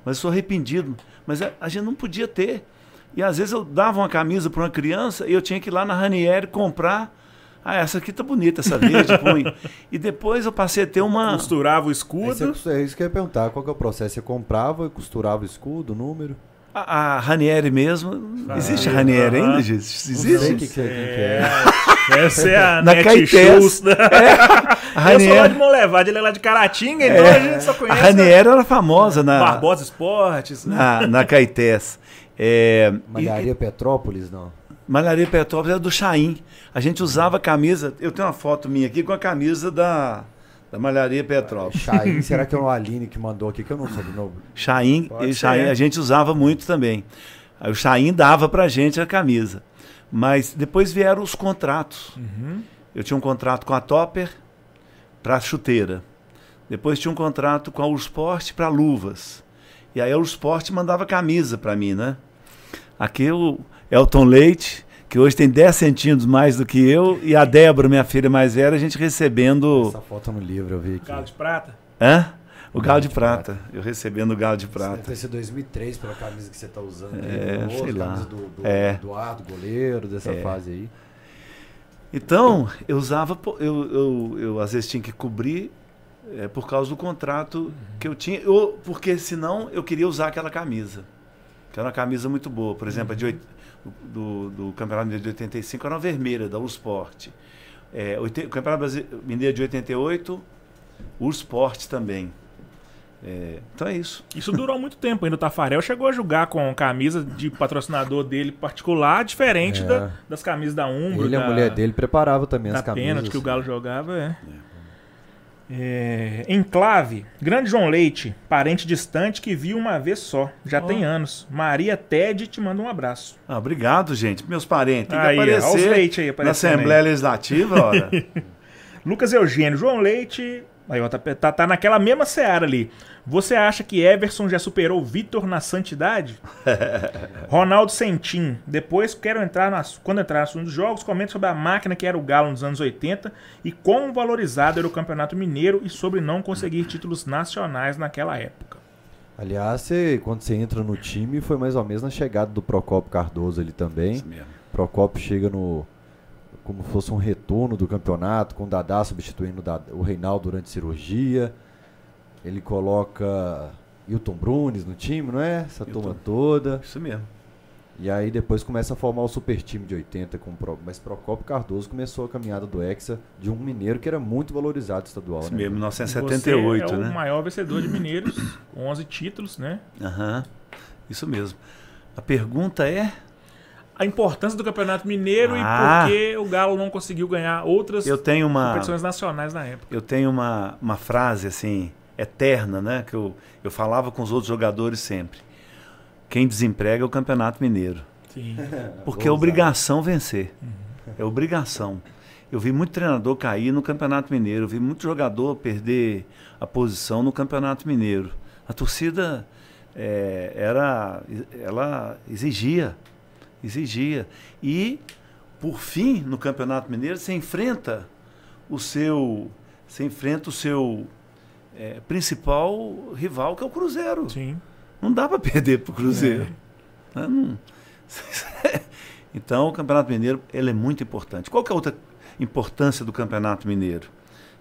Mas eu sou arrependido. Mas a, a gente não podia ter. E às vezes eu dava uma camisa para uma criança e eu tinha que ir lá na Ranieri comprar Ah, essa aqui tá bonita, essa verde, <laughs> põe. E depois eu passei a ter uma. Costurava o escudo. É, é isso que eu ia perguntar. Qual que é o processo? Você comprava e costurava o escudo, o número? A, a Ranieri mesmo. Existe a Ah, Ranieri aham. ainda, gente? Não sei o Existe? que, que, é- que É, é. essa é a Na Netshoes. Caetés. da- <laughs> A Eu sou lá de Ranieri, Monlevade, ele é lá de Caratinga, então É. a gente só a conhece Ranieri era famosa a na, Barbosa Esportes. né? na, na Caetés. É, e- Malharia Petrópolis, não. Malharia Petrópolis era do Chaim. A gente usava camisa. Eu tenho uma foto minha aqui com a camisa da, da Malharia Petrópolis. Chain, <laughs> será que é o Aline que mandou aqui? Que eu não soube o nome. Chaim, Pode e Chaim ser. a gente usava muito também. O Chaim dava pra gente a camisa. Mas depois vieram os contratos. Uhum. Eu tinha um contrato com a Topper para chuteira. Depois tinha um contrato com a Ursport para luvas. E aí a Ursport mandava camisa para mim, né? Aqui o Elton Leite, que hoje tem 10 centímetros mais do que eu, e a Débora, minha filha mais velha, a gente recebendo. Essa foto no livro eu vi aqui. Galo de prata. Hã? O galo de de prata. Eu recebendo o galo de Isso Deve prata. ter sido 2003 pela camisa que você tá usando. É, aí, sei lá. camisa do, do É. Eduardo, goleiro, dessa É. fase aí. Então, eu usava, eu, eu, eu às vezes tinha que cobrir é, por causa do contrato que eu tinha, ou porque senão eu queria usar aquela camisa, que era uma camisa muito boa. Por exemplo, a de do, do Campeonato Mineiro de 85 era uma vermelha, da Ursport. É, o Campeonato Mineiro de 88, Ursport também. É, então é isso. Isso durou muito tempo ainda. O Tafarel chegou a jogar com camisa de patrocinador dele particular, diferente É. da- das camisas da Umbro. Ele e a da, mulher dele preparava também da as camisas. pênalti que o Galo jogava, é. É, Enclave, grande João Leite, parente distante que viu uma vez só, já Ó. tem anos. Maria Ted te manda um abraço. Ah, obrigado, gente. Meus parentes. Tem que Aí, ó, os aparecer Leite aí na Assembleia aí. Legislativa. <laughs> Lucas Eugênio, João Leite, aí, ó, tá, tá, tá naquela mesma seara ali. Você acha que Everson já superou Vitor na santidade? <laughs> Ronaldo Sentim, depois quero entrar nas, quando entrar no assunto dos jogos, comente sobre a máquina que era o Galo nos anos 80 e quão valorizado era o Campeonato Mineiro e sobre não conseguir títulos nacionais naquela época. Aliás, você, quando você entra no time, foi mais ou menos na chegada do Procopio Cardoso ali também. Isso mesmo. Procopio chega no. Como se fosse um retorno do campeonato, com o Dadá substituindo o o Reinaldo durante cirurgia. Ele coloca Hilton Brunes no time, não é? Essa Hilton. turma toda. Isso mesmo. E aí depois começa a formar o super time de 80 com o Pro... Mas Procopio Cardoso começou a caminhada do Hexa de um mineiro que era muito valorizado estadual, Isso né? mesmo, Você 1978, é o né? maior vencedor de Mineiros, 11 títulos, né? Aham. Isso mesmo. A pergunta é: A importância do Campeonato Mineiro Ah. e por que o Galo não conseguiu ganhar outras eu tenho uma competições nacionais na época. eu tenho uma, uma frase assim eterna, né, que eu, eu falava com os outros jogadores sempre. Quem desemprega é o Campeonato Mineiro, Sim. <laughs> porque é obrigação vencer. É obrigação. Eu vi muito treinador cair no Campeonato Mineiro, eu vi muito jogador perder a posição no Campeonato Mineiro. A torcida é, era, ela exigia, exigia. E por fim, no Campeonato Mineiro, você enfrenta o seu, você enfrenta o seu é, principal rival, que é o Cruzeiro. Sim. Não dá para perder para o Cruzeiro. Né? Não- <laughs> Então, o Campeonato Mineiro ele é muito importante. Qual que é a outra importância do Campeonato Mineiro?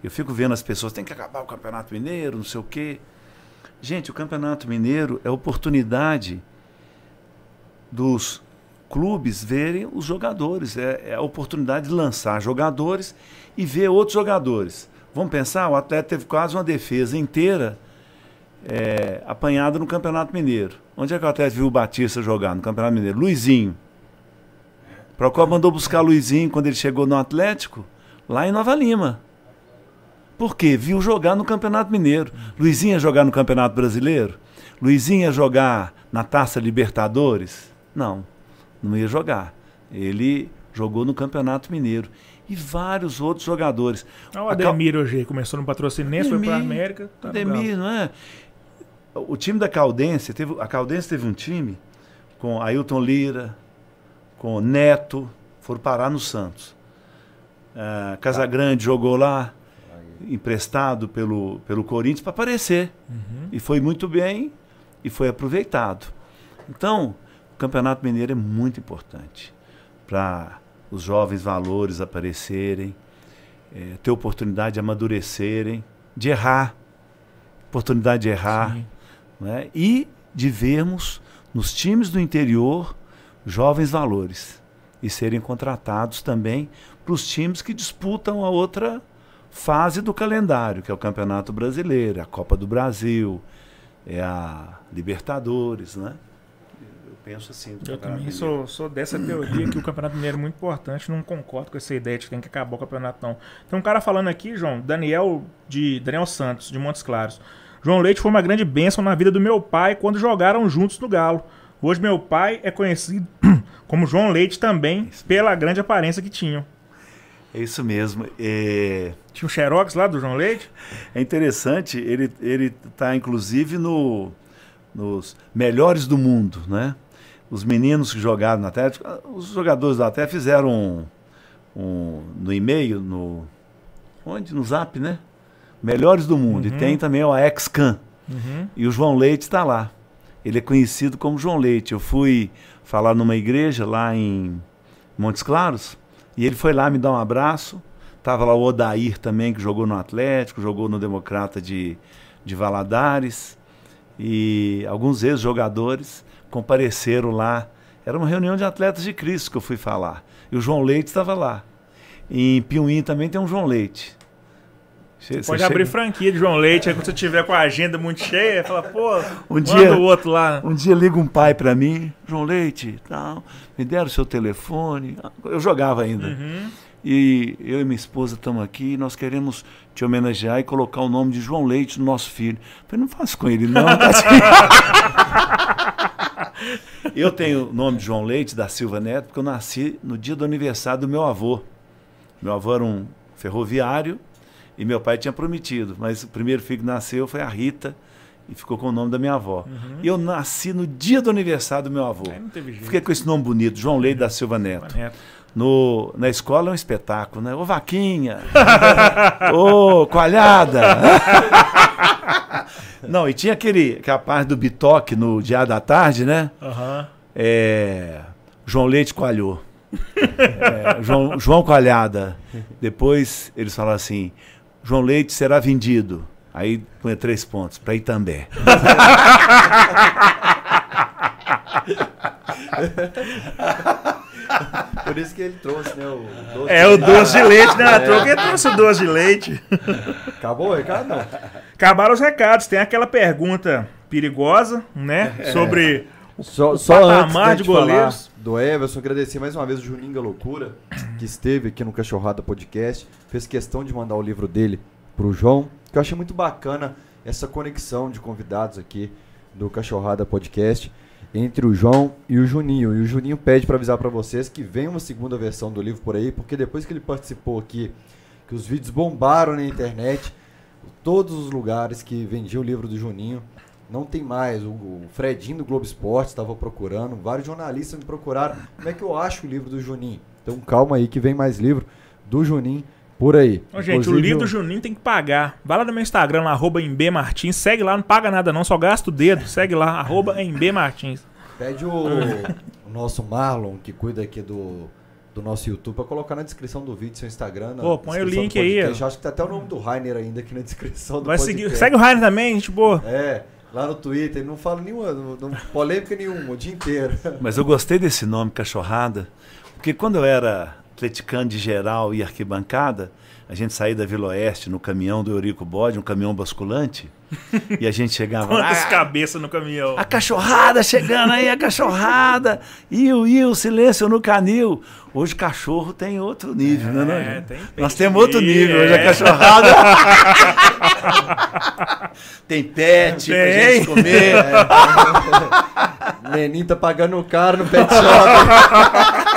Eu fico vendo as pessoas, tem que acabar o Campeonato Mineiro, não sei o quê. Gente, o Campeonato Mineiro é a oportunidade dos clubes verem os jogadores. É, é a oportunidade de lançar jogadores e ver outros jogadores. Vamos pensar, o atleta teve quase uma defesa inteira é, apanhada no Campeonato Mineiro. Onde é que o Atlético viu o Batista jogar no Campeonato Mineiro? Luizinho. Procopio mandou buscar Luizinho quando ele chegou no Atlético, lá em Nova Lima. Por quê? Viu jogar no Campeonato Mineiro. Luizinho ia jogar no Campeonato Brasileiro? Luizinho ia jogar na Taça Libertadores? Não, não ia jogar. Ele jogou no Campeonato Mineiro. E vários outros jogadores. Ah, O A Cal- Ademir hoje começou no Patrocinense, foi pra Ademir, América. Tá Ademir, não é? O time da Caldense, teve, a Caldense teve um time com Ailton Lira, com Neto, foram parar no Santos. Ah, Casagrande jogou lá, emprestado pelo, pelo Corinthians para aparecer. Uhum. E foi muito bem e foi aproveitado. Então, o Campeonato Mineiro é muito importante para os jovens valores aparecerem, é, ter oportunidade de amadurecerem, de errar, oportunidade de errar, né? e de vermos nos times do interior jovens valores e serem contratados também para os times que disputam a outra fase do calendário, que é o Campeonato Brasileiro, a Copa do Brasil, é a Libertadores, né? Eu penso assim. Eu também sou, sou dessa teoria que o Campeonato Mineiro é muito importante, não concordo com essa ideia de que tem que acabar o campeonato, não. Tem um cara falando aqui, João, Daniel de Daniel Santos, de Montes Claros. João Leite foi uma grande bênção na vida do meu pai quando jogaram juntos no Galo. Hoje meu pai é conhecido <clears throat> como João Leite também pela grande aparência que tinham. É isso mesmo. É... Tinha um xerox lá do João Leite? É interessante, ele ele está inclusive no, nos melhores do mundo, né? Os meninos que jogaram na Atlético, os jogadores da Atlético fizeram um, um, no e-mail, no onde? No Zap, né? Melhores do mundo. Uhum. E tem também o Excan. Uhum. E o João Leite está lá. Ele é conhecido como João Leite. Eu fui falar numa igreja lá em Montes Claros e ele foi lá me dar um abraço. Tava lá o Odair também, que jogou no Atlético, jogou no Democrata de, de Valadares. E alguns ex-jogadores compareceram lá. Era uma reunião de atletas de Cristo que eu fui falar. E o João Leite estava lá. E em Piuí também tem um João Leite. Você pode abrir chega... franquia de João Leite, aí quando você tiver com a agenda muito cheia, fala, pô, <laughs> um dia, o outro lá. Um dia liga um pai para mim, João Leite, tal, me deram o seu telefone. Eu jogava ainda. Uhum. E eu e minha esposa estamos aqui e nós queremos te homenagear e colocar o nome de João Leite no nosso filho. Eu falei, não faço com ele, não. <laughs> <laughs> Eu tenho o nome de João Leite da Silva Neto, porque eu nasci no dia do aniversário do meu avô. Meu avô era um ferroviário e meu pai tinha prometido, mas o primeiro filho que nasceu foi a Rita e ficou com o nome da minha avó. Uhum. E eu nasci no dia do aniversário do meu avô. Fiquei com esse nome bonito, João Leite da Silva Neto. No, na escola é um espetáculo, né? Ô Vaquinha! <laughs> Ô Coalhada! <laughs> <laughs> Não, e tinha aquele, aquela parte do bitoque no dia da tarde, né? Uhum. É, João Leite coalhou. É, João, João Coalhada. Depois eles falaram assim: João Leite será vendido. Aí põe três pontos, para Itambé. <laughs> <laughs> Por isso que ele trouxe, né? O doce é, o doce de leite, né? É. Troca ele trouxe o doce de leite. Acabou o recado? Não. Acabaram os recados. Tem aquela pergunta perigosa, né? É. Sobre só, o só patamar de goleiros. Do Everson, agradecer mais uma vez o Juninho Loucura, que esteve aqui no Cachorrada Podcast fez questão de mandar o livro dele pro João, que eu achei muito bacana essa conexão de convidados aqui do Cachorrada Podcast entre o João e o Juninho. E o Juninho pede para avisar para vocês que vem uma segunda versão do livro por aí, porque depois que ele participou aqui, que os vídeos bombaram na internet, todos os lugares que vendiam o livro do Juninho, não tem mais. O, Fredinho do Globo Esporte estava procurando, vários jornalistas me procuraram. Como é que eu acho o livro do Juninho? Então calma aí que vem mais livro do Juninho por aí. Ô, gente, o livro do Juninho tem que pagar. Vai lá no meu Instagram, lá, arroba Martins. Segue lá, não paga nada não, só gasta o dedo. Segue lá, <laughs> arroba Martins. Pede o, o, nosso Marlon, que cuida aqui do, do nosso YouTube, pra colocar na descrição do vídeo seu Instagram. Pô, põe o link aí. Acho que tá até o nome do Rainer ainda aqui na descrição do Vai seguir, segue o Rainer também, gente boa. É, lá no Twitter, ele não fala nenhuma, não, polêmica nenhuma, o dia inteiro. Mas eu gostei desse nome, Cachorrada, porque quando eu era atleticano de geral e arquibancada, a gente saía da Vila Oeste no caminhão do Eurico Bode, um caminhão basculante, e a gente chegava Quantas ah, cabeças no caminhão? A cachorrada chegando aí, a cachorrada! Iu, iu, silêncio no canil. Hoje cachorro tem outro nível, né, é, né? Tem Nós temos outro nível, é. hoje a cachorrada. <laughs> tem pet tem. pra gente comer. <laughs> É. Meninho tá pagando caro no pet shop. <laughs>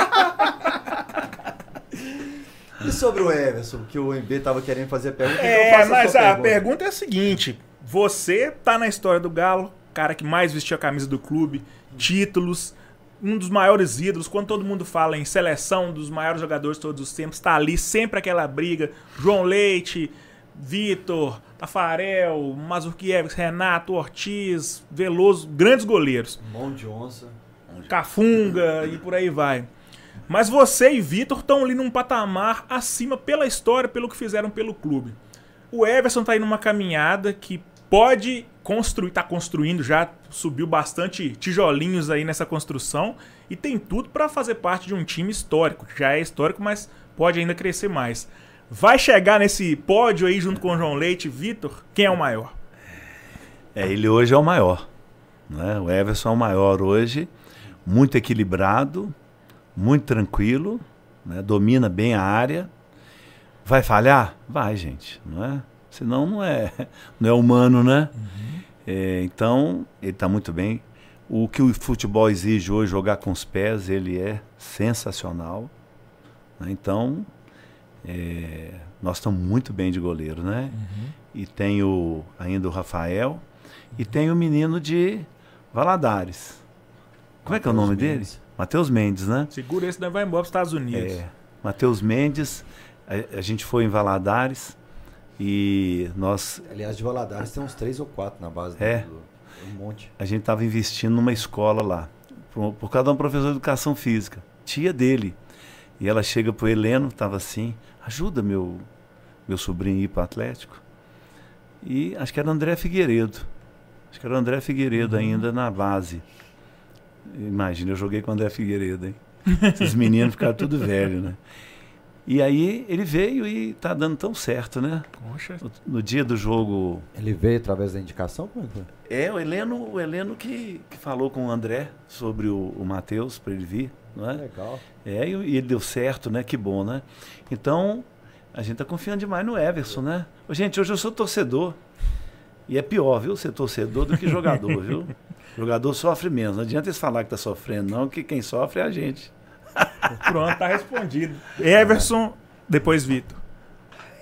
E sobre o Everson, que o MB tava querendo fazer a pergunta? É, mas a, a pergunta é a seguinte: você tá na história do Galo, cara que mais vestiu a camisa do clube, títulos, um dos maiores ídolos. Quando todo mundo fala em seleção dos maiores jogadores de todos os tempos, tá ali sempre aquela briga. João Leite, Vitor, Tafarel, Mazurkiewicz, Renato, Ortiz, Veloso, grandes goleiros. Mão de onça. Cafunga e por aí vai. Mas você e Vitor estão ali num patamar acima pela história, pelo que fizeram pelo clube. O Everson tá aí numa caminhada que pode construir, tá construindo já, subiu bastante tijolinhos aí nessa construção e tem tudo para fazer parte de um time histórico. Já é histórico, mas pode ainda crescer mais. Vai chegar nesse pódio aí junto com o João Leite Vitor? Quem é o maior? É, ele hoje é o maior. Né? O Everson é o maior hoje, muito equilibrado, muito tranquilo, né? domina bem a área. Vai falhar? Vai, gente. Não é? Senão não é, <laughs> não é humano, né? Uhum. É, então, ele está muito bem. O que o futebol exige hoje, jogar com os pés, ele é sensacional. Né? Então, é, nós estamos muito bem de goleiro, né? Uhum. E tem o, ainda o Rafael. E tem o menino de Valadares. Como é que é o nome dele? Matheus Mendes, né? Segura esse, daí vai embora para os Estados Unidos. É, Matheus Mendes. A, a, gente foi em Valadares e nós... Aliás, de Valadares tem uns três ou quatro na base é, do, um monte. A gente estava investindo numa escola lá, por, por causa de um professor de educação física, tia dele. E ela chega pro Heleno, estava assim, ajuda meu, meu sobrinho a ir para Atlético. E acho que era André Figueiredo. Acho que era o André Figueiredo uhum. ainda na base. Imagina, eu joguei com o André Figueiredo, hein? Esses meninos ficaram tudo velho, né? E aí ele veio e tá dando tão certo, né? Poxa. No, no dia do jogo. Ele veio através da indicação? Como é, é o Heleno, o Heleno que, que falou com o André sobre o, o Matheus para ele vir, não é? Legal. É, e, e ele deu certo, né? Que bom, né? Então, a gente tá confiando demais no Everson, né? Gente, hoje eu sou torcedor. E é pior, viu, ser torcedor do que jogador, viu? <laughs> jogador sofre menos. Não adianta eles falar que tá sofrendo, não, que quem sofre é a gente. Pronto, tá respondido. <laughs> Everson, depois Vitor.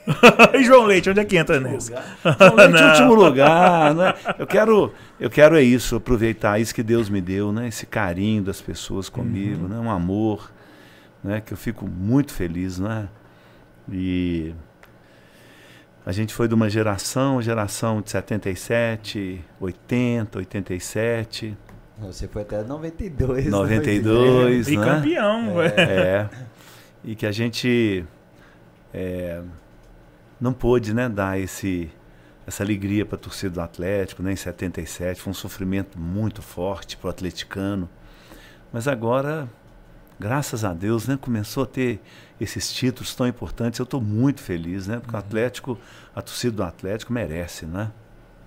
<laughs> e João Leite, onde é que entra nisso? <laughs> João Leite último lugar, né? Eu quero, eu quero é isso, aproveitar isso que Deus me deu, né? Esse carinho das pessoas comigo, uhum. né? Um amor, né? Que eu fico muito feliz, né? E a gente foi de uma geração, geração de 77, 80, 87. Você foi até 92. 92, né? E campeão, é. é. E que a gente é, não pôde né, dar esse, essa alegria para a torcida do Atlético né, em 77. Foi um sofrimento muito forte para o atleticano. Mas agora, graças a Deus, né, começou a ter esses títulos tão importantes. Eu estou muito feliz, né? Porque uhum. o Atlético, a torcida do Atlético merece, né?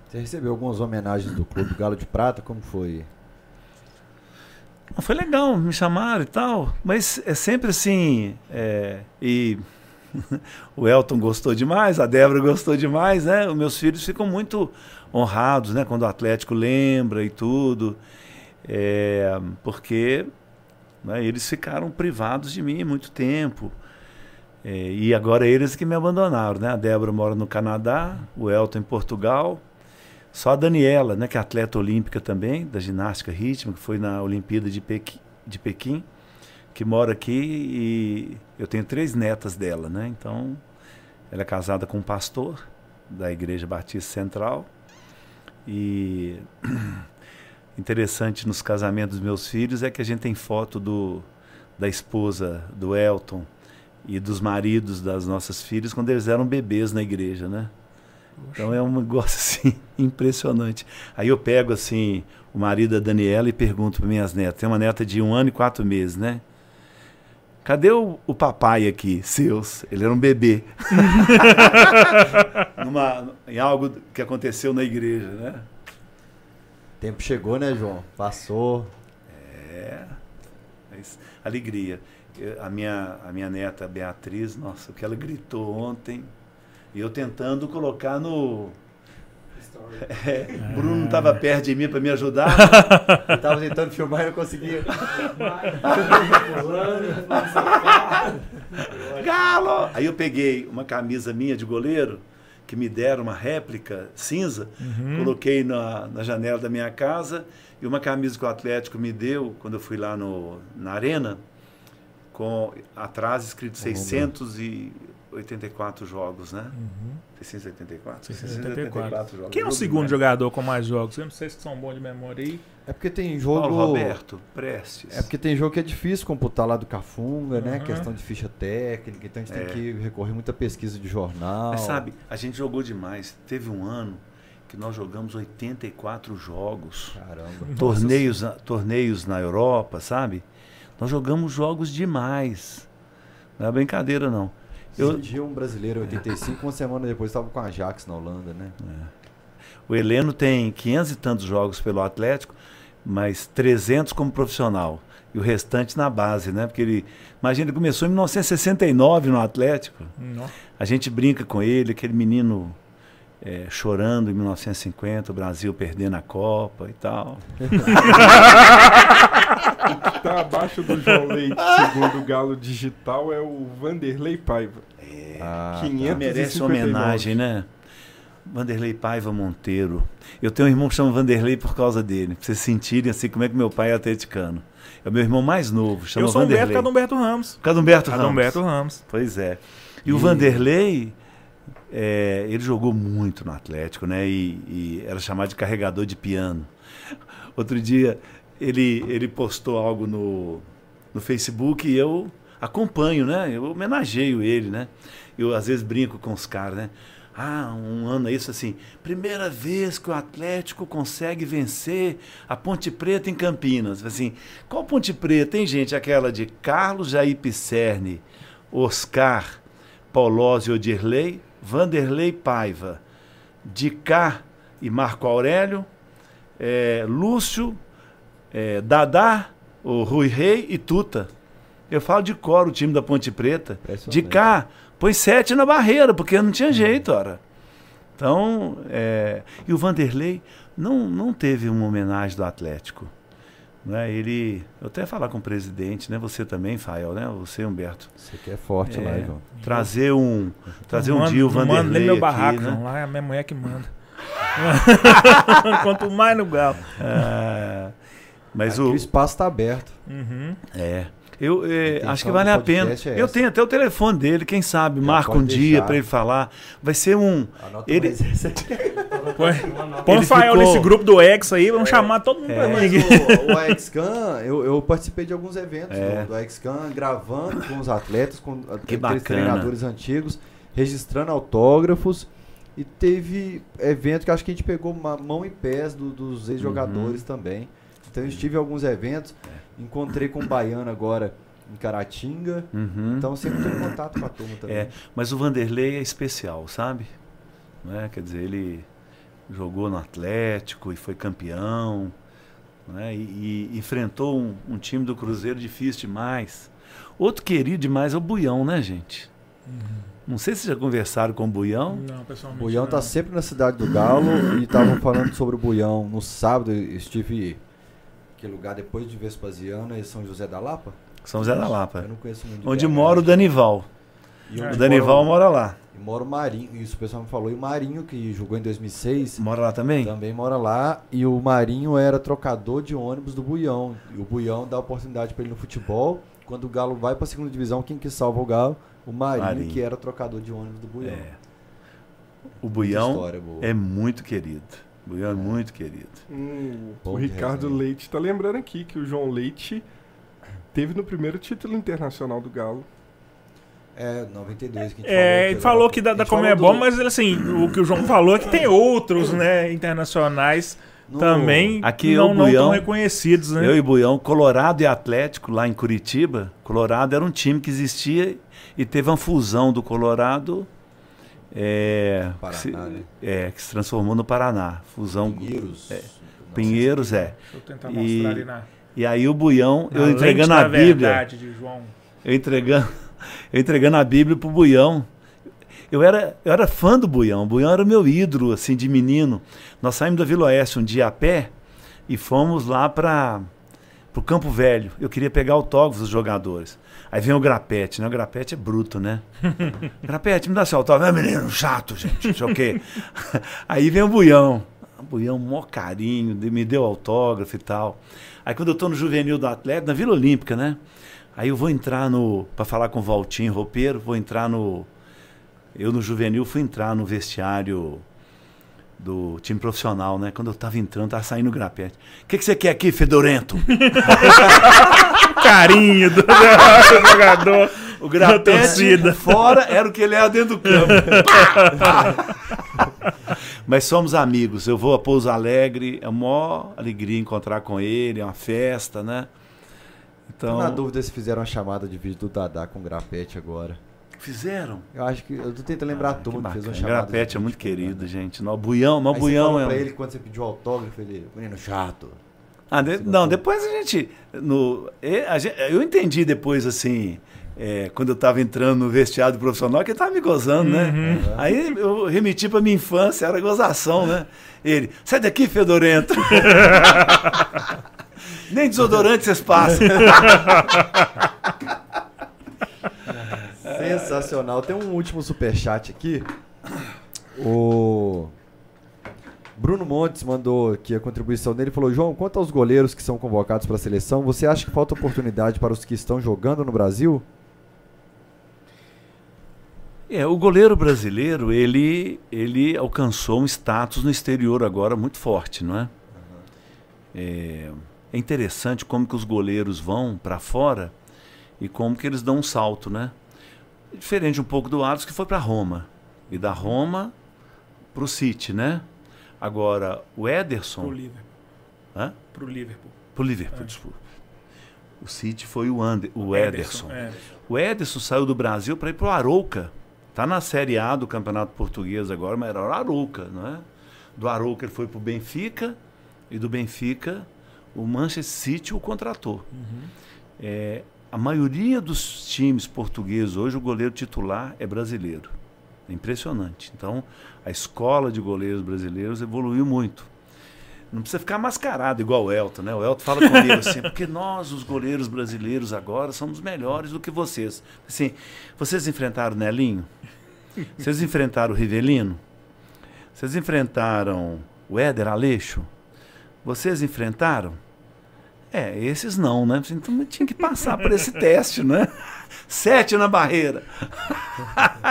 Você recebeu algumas homenagens do clube Galo de Prata? Como foi? Foi legal, me chamaram e tal, mas é sempre assim. É, e <laughs> o Elton gostou demais, a Débora gostou demais, né? Os meus filhos ficam muito honrados, né? Quando o Atlético lembra e tudo. É, porque né, eles ficaram privados de mim muito tempo. É, e agora eles que me abandonaram, né? A Débora mora no Canadá, o Elton em Portugal. Só a Daniela, né, que é atleta olímpica também, da ginástica rítmica, que foi na Olimpíada de Pequim, de Pequim, que mora aqui e eu tenho três netas dela, né? Então, ela é casada com um pastor da Igreja Batista Central. E <clears throat> interessante nos casamentos dos meus filhos é que a gente tem foto do, da esposa do Elton e dos maridos das nossas filhas quando eles eram bebês na igreja, né? Então é um negócio <laughs> assim impressionante. Aí eu pego assim o marido da Daniela e pergunto para minhas netas. Tem uma neta de um ano e quatro meses, né? Cadê o, o papai aqui, seus? Ele era um bebê. <laughs> Numa, em algo que aconteceu na igreja, né? tempo chegou, né, João? Passou. É. Mas, alegria. A, minha, a minha neta Beatriz, nossa, o que ela gritou ontem. E eu tentando colocar no. <laughs> É, Bruno estava perto de mim para me ajudar. eu estava tentando filmar e não conseguia. <laughs> Galo! Aí eu peguei uma camisa minha de goleiro, que me deram uma réplica cinza, uhum. coloquei na, na janela da minha casa, e uma camisa que o Atlético me deu quando eu fui lá no, na arena, com atrás escrito 600 e 684 jogos, né? Uhum. 684? 684. jogos. Quem é o Jogo segundo jogador com mais jogos? Eu não sei se são bons de memória aí. É porque tem jogo. Paulo Roberto, Prestes. É porque tem jogo que é difícil computar lá do Cafunga, né? Uhum. Questão de ficha técnica, então a gente É. tem que recorrer muita pesquisa de jornal. Mas sabe, a gente jogou demais. Teve um ano que nós jogamos 84 jogos. Caramba. torneios, torneios na Europa, sabe? Nós jogamos jogos demais. Não é brincadeira, não. Eu- Esse dia um brasileiro em 85, uma semana depois estava com a Ajax na Holanda, né? O Heleno tem 500 e tantos jogos pelo Atlético, mas 300 como profissional. E o restante na base, né? Porque ele. Imagina, ele começou em 1969 no Atlético. Não. A gente brinca com ele, aquele menino eh, chorando em 1950, o Brasil perdendo a Copa e tal. <laughs> Tá abaixo do João Leite, segundo o Galo Digital, é o Vanderlei Paiva. Ah, 500 Merece 559. homenagem, né? Vanderlei Paiva Monteiro. Eu tenho um irmão que chama Vanderlei por causa dele. Pra vocês sentirem assim como é que meu pai é atleticano. É o meu irmão mais novo, chama Eu sou Humberto Vanderlei. Cadumberto Ramos. Cadumberto Ramos. Cadumberto Ramos. Pois é. E, o Vanderlei, é, ele jogou muito no Atlético, né? E, e era chamado de carregador de piano. <laughs> Outro dia, ele, ele postou algo no, no Facebook e eu acompanho, né? Eu homenageio ele, né? Eu às vezes brinco com os caras, né? Ah, um ano é isso assim. Primeira vez que o Atlético consegue vencer a Ponte Preta em Campinas. Assim, qual Ponte Preta? Tem gente, aquela de Carlos Jair Pisserni, Oscar, Paulose Odirley, Vanderlei Paiva, Dicá e Marco Aurélio, eh, Lúcio, eh, Dadá, o Rui Rei e Tuta. Eu falo de cor o time da Ponte Preta. De cá, põe sete na barreira, porque não tinha jeito, ora. Então, é, e o Vanderlei não, não teve uma homenagem do Atlético. Né? Ele, eu até falar com o presidente, né? Você também, Fael, né? Você, Humberto. Você que é forte lá, É, Ivan. trazer um, trazer um dia o Não manda nem Vanderlei meu aqui, barraco, né? não. Lá é a minha mulher que manda. <laughs> Quanto mais no galo. Ah, mas Aqui o, o espaço está aberto. Uhum. É. Eu intenção acho que vale a pena. é eu tenho até o telefone dele, quem sabe, Já marca um dia para ele falar. Vai ser um. Anota Ele- mais. <laughs> Põe, põe o Fael ficou- nesse grupo do X aí, vamos chamar todo mundo pra Mas mim. o, o XCAN, eu, eu participei de alguns eventos É. do, do XCAN, gravando com os atletas, com Que aqueles treinadores antigos, registrando autógrafos. E teve evento que acho que a gente pegou mão e pés do- dos ex-jogadores Uhum. também. Então eu estive em alguns eventos, encontrei com o Baiano agora em Caratinga. Uhum. Então sempre em contato com a turma também. É, mas o Vanderlei é especial, sabe? Né? Quer dizer, ele jogou no Atlético e foi campeão. Né? E, e enfrentou um, um time do Cruzeiro difícil demais. Outro querido demais é o Buião, né, gente? Não sei se já conversaram com o Buião. Não, O pessoalmente. Buião não. tá sempre na cidade do Galo e estavam falando sobre o Buião no sábado. eu Estive que lugar depois de Vespasiano é São José da Lapa? São José da Lapa. Eu não conheço muito. de Onde BH, mora o né? Danival. O Danival mora, mora lá. e mora o Marinho. Isso o pessoal me falou. E o Marinho, que jogou em 2006, Mora lá também? também mora lá. E o Marinho era trocador de ônibus do Buião. E o Buião dá oportunidade para ele no futebol. Quando o Galo vai para a segunda divisão, quem que salva o Galo? O Marinho, Marinho. que era trocador de ônibus do Buião. É. O Buião é muito querido. O Buião é muito querido. Hum, o Ricardo resenha. Leite tá lembrando aqui que o João Leite teve no primeiro título internacional do Galo. É, 92 que a gente É, ele falou que da, da falou Comebol, do- mas ele, assim, o que o João falou é que tem outros, né, internacionais no- também Aqui não, o não Buião- tão reconhecidos, né? Eu e Buião, Colorado e Atlético, lá em Curitiba. Colorado era um time que existia e teve uma fusão do Colorado. É, Paraná, que, se, né? é, que se transformou no Paraná. Fusão. Pinheiros. É, Pinheiros, é. Deixa eu tentar E- mostrar ali na, E aí o Buião, na eu entregando a Bíblia. verdade de João. Eu entregando, <laughs> eu entregando a Bíblia pro Buião. Eu era, eu era fã do Buião. O Buião era meu ídolo, assim, de menino. Nós saímos da Vila Oeste um dia a pé e fomos lá para o Campo Velho. Eu queria pegar autógrafos dos jogadores. Aí vem o Grapete, né? O Grapete é bruto, né? <laughs> Grapete, me dá seu autógrafo. É menino chato, gente, não sei o quê. <laughs> Aí vem o Buião. O Buião, mó carinho, me deu autógrafo e tal. Aí quando eu tô no Juvenil do Atlético, na Vila Olímpica, né? Aí eu vou entrar no. para falar com o Valtinho Roupeiro, vou entrar no, eu no juvenil fui entrar no vestiário do time profissional, né? Quando eu tava entrando, tava saindo o grapete. O que, que você quer aqui, Fedorento? <laughs> Carinho do, do jogador. O grapete fora era o que ele era dentro do campo. <laughs> Mas somos amigos. Eu vou a Pouso Alegre, é uma maior alegria encontrar com ele, é uma festa, né? Tô na Então, dúvida se fizeram uma chamada de vídeo do Dadá com o grafete agora. Fizeram. Eu acho que. Eu tô tentando lembrar Ah, que fez. Grapete é muito o querido, Dadá. gente. Não, Buião, Aí Buião você é. pra ele quando você pediu autógrafo, ele. Menino chato. Ah, de- não, depois a gente, no, a gente- Eu entendi depois, assim, é, quando eu estava entrando no vestiário profissional, que ele estava me gozando, né? Aí eu remeti para minha infância, era gozação, né? Ele, sai daqui, Fedorento. <laughs> Nem desodorante vocês passam. <laughs> Sensacional. Tem um último superchat aqui. O Bruno Montes mandou aqui a contribuição dele. Falou: João, quanto aos goleiros que são convocados para a seleção, você acha que falta oportunidade para os que estão jogando no Brasil? É, o goleiro brasileiro, ele, ele alcançou um status no exterior agora muito forte, não é? É, é interessante como que os goleiros vão para fora e como que eles dão um salto, né? Diferente um pouco do Alisson que foi para Roma. E da Roma para o City, né? Agora, o Pro Ederson... Liverpool. Hã? Pro Liverpool. Pro Liverpool, desculpa. O City foi o, Ander, o Ederson. É. O Ederson saiu do Brasil para ir para o Arouca. Tá na Série A do Campeonato Português agora, mas era o Arouca, não é? Do Arouca ele foi para o Benfica e do Benfica o Manchester City o contratou. É, a maioria dos times portugueses hoje o goleiro titular é brasileiro. É impressionante. Então a escola de goleiros brasileiros evoluiu muito. Não precisa ficar mascarado igual o Elton, né? O Elton fala comigo assim, <laughs> porque nós, os goleiros brasileiros agora, somos melhores do que vocês. Assim, vocês enfrentaram o Nelinho? Vocês enfrentaram o Rivelino? Vocês enfrentaram o Éder Aleixo? Vocês enfrentaram? É, esses não, né? Então tinha que passar por esse teste, né? <laughs> Sete na barreira.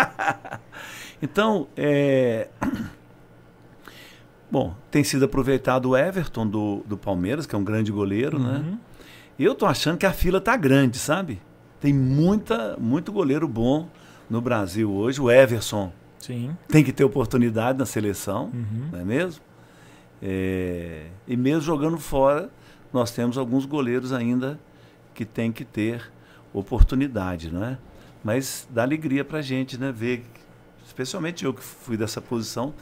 <laughs> então, é... Bom, tem sido aproveitado o Everton do, do Palmeiras, que é um grande goleiro, né? Uhum. E eu tô achando que a fila tá grande, sabe? Tem muita, muito goleiro bom no Brasil hoje. O Everson Sim. tem que ter oportunidade na seleção, Uhum. não é mesmo? É, e mesmo jogando fora, nós temos alguns goleiros ainda que tem que ter oportunidade, não é? Mas dá alegria pra gente, né? Ver, especialmente eu que fui dessa posição,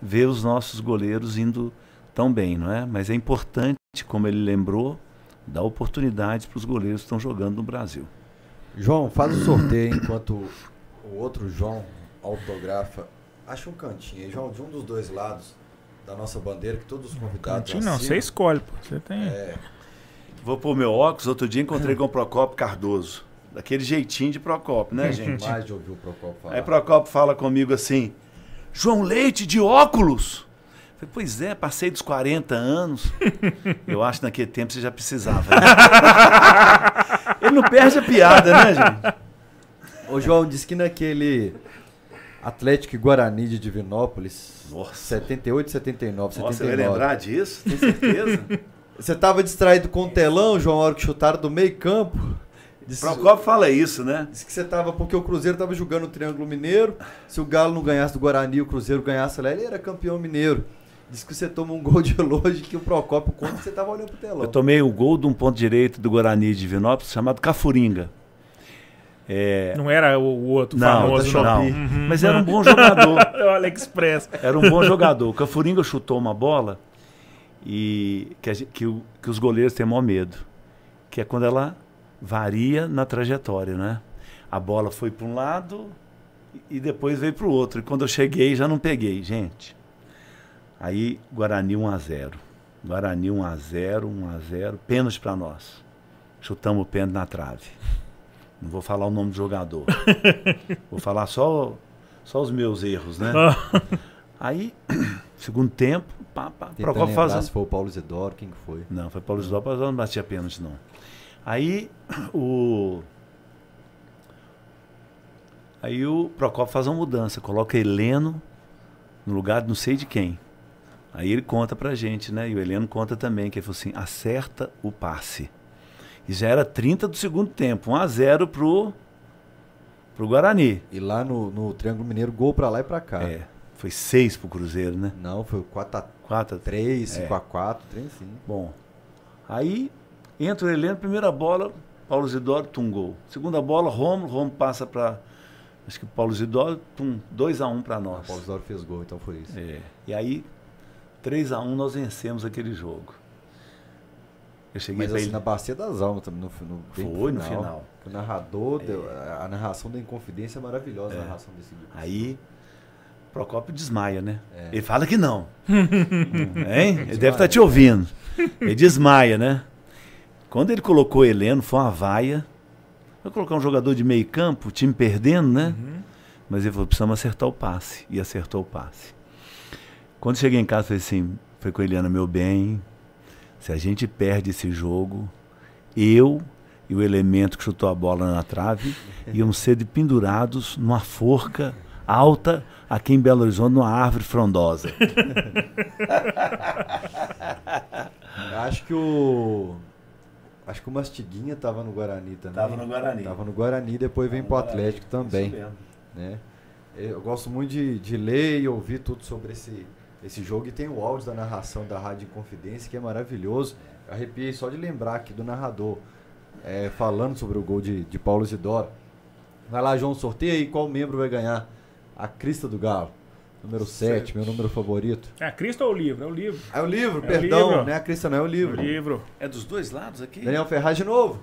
ver os nossos goleiros indo tão bem, não é? Mas é importante, como ele lembrou, dar oportunidade para os goleiros que estão jogando no Brasil. João, faz o sorteio enquanto o outro João autografa. Acha um cantinho aí, João, de um dos dois lados da nossa bandeira, que todos os convidados. Cantinho não, assinam. você escolhe, pô. Você tem. É, Vou pôr meu óculos, outro dia encontrei com o Procopio Cardoso. Daquele jeitinho de Procopio, né, gente? mais de ouvir o Procopio falar. Aí Procopio fala comigo assim: João Leite de óculos? Eu falei, pois é, passei dos 40 anos. <laughs> Eu acho que naquele tempo você já precisava. né? <laughs> Ele não perde a piada, né, gente? Ô, João, disse que naquele Atlético e Guarani de Divinópolis, Nossa. 78, 79, Nossa, você vai 79. lembrar disso? Tem certeza? <laughs> Você tava distraído com o telão, João, a hora que chutaram do meio campo. Disse, Procopio fala isso, né? disse que você tava, porque o Cruzeiro tava jogando o Triângulo Mineiro. Se o Galo não ganhasse do Guarani e o Cruzeiro ganhasse lá, ele era campeão mineiro. Disse que você toma um gol de longe que o Procopio conta que você tava olhando pro telão. Eu tomei o gol de um ponto direito do Guarani de Divinópolis chamado Cafuringa. É, Não era o, outro não, famoso, da não. Shopee. Mas era um bom jogador. É <laughs> o AliExpress. Era um bom jogador. O Cafuringa chutou uma bola e que, gente- que o- que os goleiros têm maior medo, que é quando ela varia na trajetória, né? A bola foi para um lado e e depois veio para o outro. E quando eu cheguei já não peguei, gente. Aí Guarani 1 a 0. Guarani 1 a 0, 1 a 0, pênalti para nós. Chutamos o pênalti na trave. Não vou falar o nome do jogador. <laughs> vou falar só só os meus erros, né? Aí, <clears throat> segundo tempo, pá, pá, Procopio faz... se foi o Paulo Isidoro, quem que foi. Não, foi Paulo Isidoro, mas não batia pênalti, não. Aí, <clears throat> o... Aí o Procopio faz uma mudança, coloca Heleno no lugar de não sei de quem. Aí ele conta pra gente, né? E o Heleno conta também, que ele falou assim, acerta o passe. E já era 30 do segundo tempo, 1 a 0 pro, pro Guarani. E lá no, no Triângulo Mineiro, gol pra lá e pra cá. É, foi 6 pro Cruzeiro, né? Não, foi 4x3, 4 a 3. 5x4, trem sim. Bom, aí entra o Heleno, primeira bola, Paulo Zidoro, tum, gol. Segunda bola, Romulo, Romulo passa pra, acho que Paulo Zidoro, tum, 2x1 pra O nós. Paulo Zidoro fez gol, então foi isso. É. E aí, 3x1 nós vencemos aquele jogo. Eu cheguei Mas assim, ele. na Bacia das Almas também, no, no, Foi no final. O narrador, deu- a, narração da Inconfidência é maravilhosa, É. a narração desse vídeo. Aí, Procópio desmaia, né? É. Ele fala que não. <laughs> hein? Ele deve estar te ouvindo. Ele desmaia, né? Quando ele colocou Heleno, foi uma vaia. Vai colocar um jogador de meio campo, o time perdendo, né? Uhum. Mas ele falou, precisamos acertar o passe. E acertou o passe. Quando cheguei em casa, falei assim, foi com a Eliana, meu bem, se a gente perde esse jogo, eu e o elemento que chutou a bola na trave <laughs> íamos ser pendurados numa forca alta aqui em Belo Horizonte, numa árvore frondosa. <laughs> Acho que o. Acho que o Mastiguinha tava no Guarani também. Tava no Guarani. Tava no Guarani, depois vem pro Atlético também. né? Eu gosto muito de, de ler e ouvir tudo sobre esse, esse jogo e tem o áudio da narração da Rádio Confidência que é maravilhoso. Eu arrepiei só de lembrar aqui do narrador é, falando sobre o gol de, de Paulo Isidoro. Vai lá, João, sorteia aí qual membro vai ganhar a crista do Galo. Número 7, Sete. meu número favorito. É a Cristo ou o livro? É o livro. É o livro, É o perdão, livro. né? A crista não é o O livro. livro. É dos dois lados aqui? Daniel Ferraz de novo.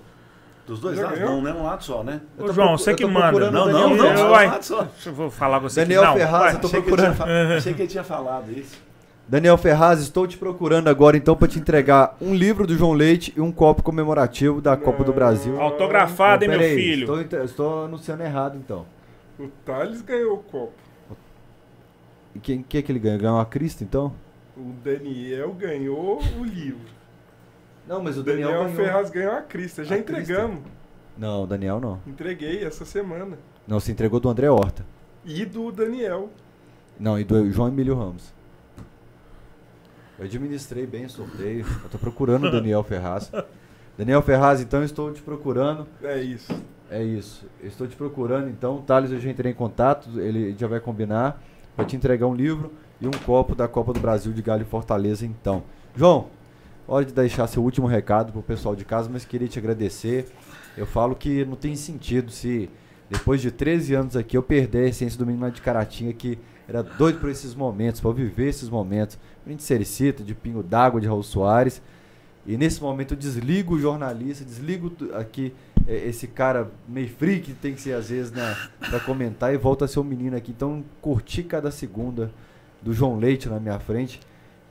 Dos dois lados? ganhou? Não, né? Um lado só, né? Ô, João, procu- você que manda. Não, não, não, um Vai. lado só. Deixa eu vou falar com você Daniel aqui. Não, Ferraz, eu tô Achei que, ele tinha, procurando. fa- achei que ele tinha falado isso. Daniel Ferraz, estou te procurando agora então para te entregar um livro do João Leite e um copo comemorativo da Copa do Brasil. Autografado, hein, Não, meu filho? Estou, estou anunciando errado então. O Thales ganhou o copo. E quem que é que ele ganhou? Ganhou a Cristo então? O Daniel ganhou o livro. Não, mas O Daniel, Ferraz ganhou a crista. Já A entregamos. Não, o Daniel não. Entreguei essa semana. Não, se entregou do André Horta. E do Daniel. Não, e do João Emílio Ramos. Eu administrei bem o sorteio. Eu tô procurando o Daniel Ferraz. Daniel Ferraz, então eu estou te procurando. É isso. É isso. Eu estou te procurando, então. O Thales, eu já entrei em contato. Ele já vai combinar. Vai te entregar um livro e um copo da Copa do Brasil de Galho e Fortaleza, então. João, hora de deixar seu último recado pro pessoal de casa, mas queria te agradecer. Eu falo que não tem sentido se, depois de 13 anos aqui, eu perder a essência do menino de Caratinga, que era doido por esses momentos, para viver esses momentos. De Sericita, de Pingo d'Água, de Raul Soares. E nesse momento eu desligo o jornalista, desligo aqui é, esse cara meio free que tem que ser às vezes né, para comentar e volto a ser um menino aqui. Então curti cada segunda do João Leite na minha frente.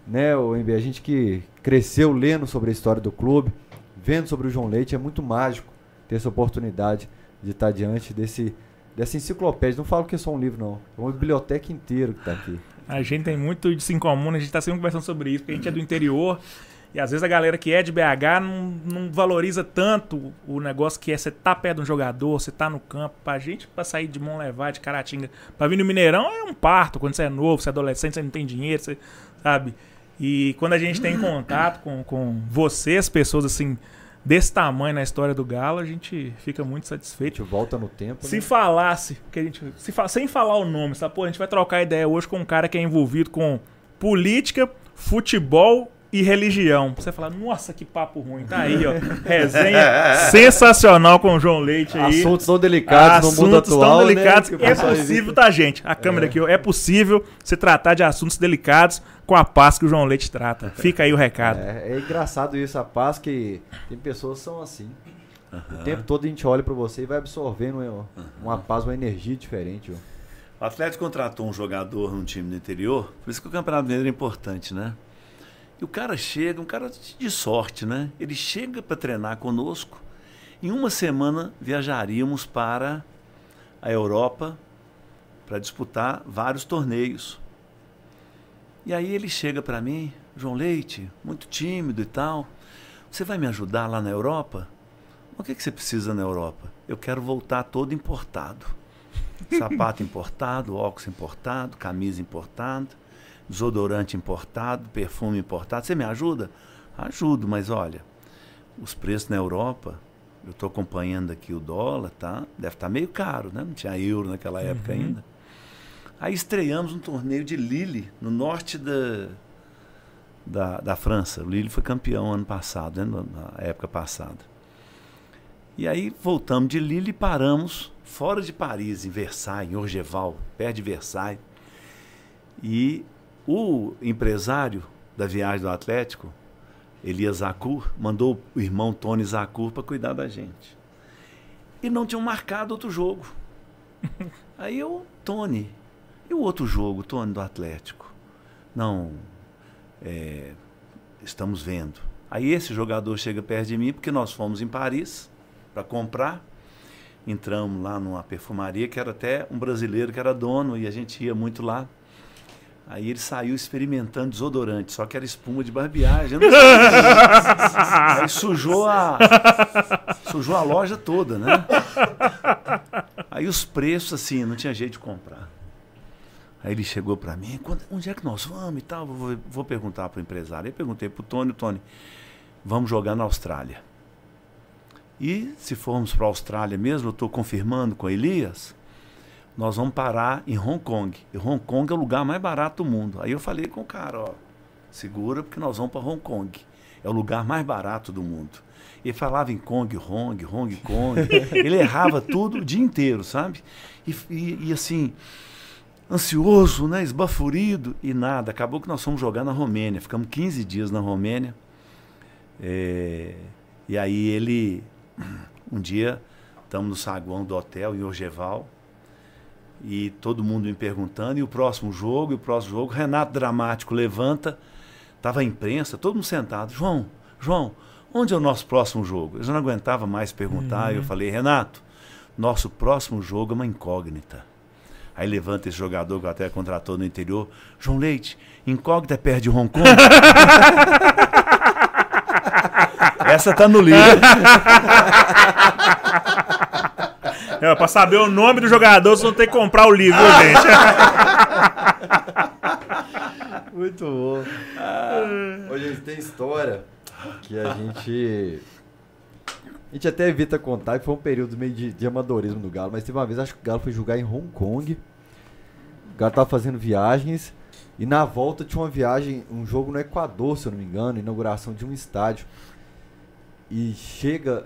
Né, o MB, a gente que cresceu lendo sobre a história do clube, vendo sobre o João Leite, é muito mágico ter essa oportunidade de estar diante desse dessa enciclopédia. Não falo que é só um livro, não. É uma biblioteca inteira que está aqui. A gente tem muito disso em comum, né? a gente tá sempre conversando sobre isso, porque a gente é do interior. E às vezes a galera que é de BH não, não valoriza tanto o negócio que é você tá perto de um jogador, você tá no campo. Pra gente, pra sair de mão levar, de Caratinga, pra vir no Mineirão é um parto. Quando você é novo, você é adolescente, você não tem dinheiro, você, sabe? E quando a gente tem contato com, com vocês, pessoas assim, desse tamanho na história do Galo, a gente fica muito A satisfeito. gente volta no tempo. Se né? falasse, que a gente, se fa- sem falar o nome, sabe? Pô, a gente vai trocar ideia hoje com um cara que é envolvido com política, futebol e religião. Você falar, nossa, que papo ruim. Tá aí, ó. <laughs> Resenha sensacional com o João Leite aí. Assuntos tão delicados no mundo Assuntos atual. tão delicados. Né, que o é possível, tá, gente? A câmera aqui, ó. É possível se tratar de assuntos delicados com a paz que o João Leite trata. Fica aí o recado. É, é engraçado isso, a paz que tem pessoas que são assim. O tempo todo a gente olha pra você e vai absorvendo uma, uma paz, uma energia diferente. ó. O Atlético contratou um jogador num time do interior, por isso que o Campeonato Mineiro é importante, né? E o cara chega, um cara de sorte, né? Ele chega para treinar conosco. Em uma semana viajaríamos para a Europa para disputar vários torneios. E aí ele chega para mim, João Leite, muito tímido e tal. Você vai me ajudar lá na Europa? O que, que você precisa na Europa? Eu quero voltar todo importado. <laughs> Sapato importado, óculos importado, camisa importada, desodorante importado, perfume importado. Você me ajuda? Ajudo, mas olha, os preços na Europa, eu estou acompanhando aqui o dólar, tá? Deve estar tá meio caro, né? Não tinha euro naquela época uhum. ainda. Aí estreamos um torneio de Lille, no norte da, da, da França. O Lille foi campeão ano passado, né? na época passada. E aí voltamos de Lille e paramos fora de Paris, em Versailles, em Orgeval, perto de Versailles. E o empresário da viagem do Atlético, Elias Zacur, mandou o irmão Tony Zacur para cuidar da gente. E não tinham marcado outro jogo. <laughs> Aí eu, Tony, e o outro jogo, Tony, do Atlético? Não, é, estamos vendo. Aí esse jogador chega perto de mim, porque nós fomos em Paris para comprar. Entramos lá numa perfumaria que era até um brasileiro que era dono e a gente ia muito lá. Aí ele saiu experimentando desodorante, só que era espuma de barbeagem. Aí sujou a, sujou a loja toda, né? Aí os preços, assim, não tinha jeito de comprar. Aí ele chegou para mim, onde é que nós vamos e tal? Vou, vou perguntar para o empresário. Aí perguntei para o Tony, Tony, vamos jogar na Austrália. E se formos para a Austrália mesmo, eu estou confirmando com Elias, nós vamos parar em Hong Kong. E Hong Kong é o lugar mais barato do mundo. Aí eu falei com o cara, ó, segura porque nós vamos para Hong Kong. É o lugar mais barato do mundo. Ele falava em Kong, Hong, Hong Kong. <laughs> Ele errava tudo o dia inteiro, sabe? E, e, e, assim, ansioso, né? esbaforido e nada. Acabou que nós fomos jogar na Romênia. Ficamos 15 dias na Romênia. É, e aí ele, <clears throat> um dia, estamos no saguão do hotel em Orgeval e todo mundo me perguntando, e o próximo jogo, e o próximo jogo, Renato Dramático levanta, estava a imprensa, todo mundo sentado, João, João, onde é o nosso próximo jogo? Eu já não aguentava mais perguntar, uhum. eu falei, Renato, nosso próximo jogo é uma incógnita. Aí levanta esse jogador que até contratou no interior, João Leite, incógnita é perto de Hong Kong? <laughs> Essa tá no livro. <laughs> É, pra saber o nome do jogador, você não tem que comprar o livro, gente. <laughs> Muito bom. Ah, hoje tem história que a gente. A gente até evita contar, que foi um período meio de, de amadorismo do Galo, mas teve uma vez, acho que o Galo foi jogar em Hong Kong. O Galo tava fazendo viagens. E na volta tinha uma viagem, um jogo no Equador, se eu não me engano, inauguração de um estádio. E chega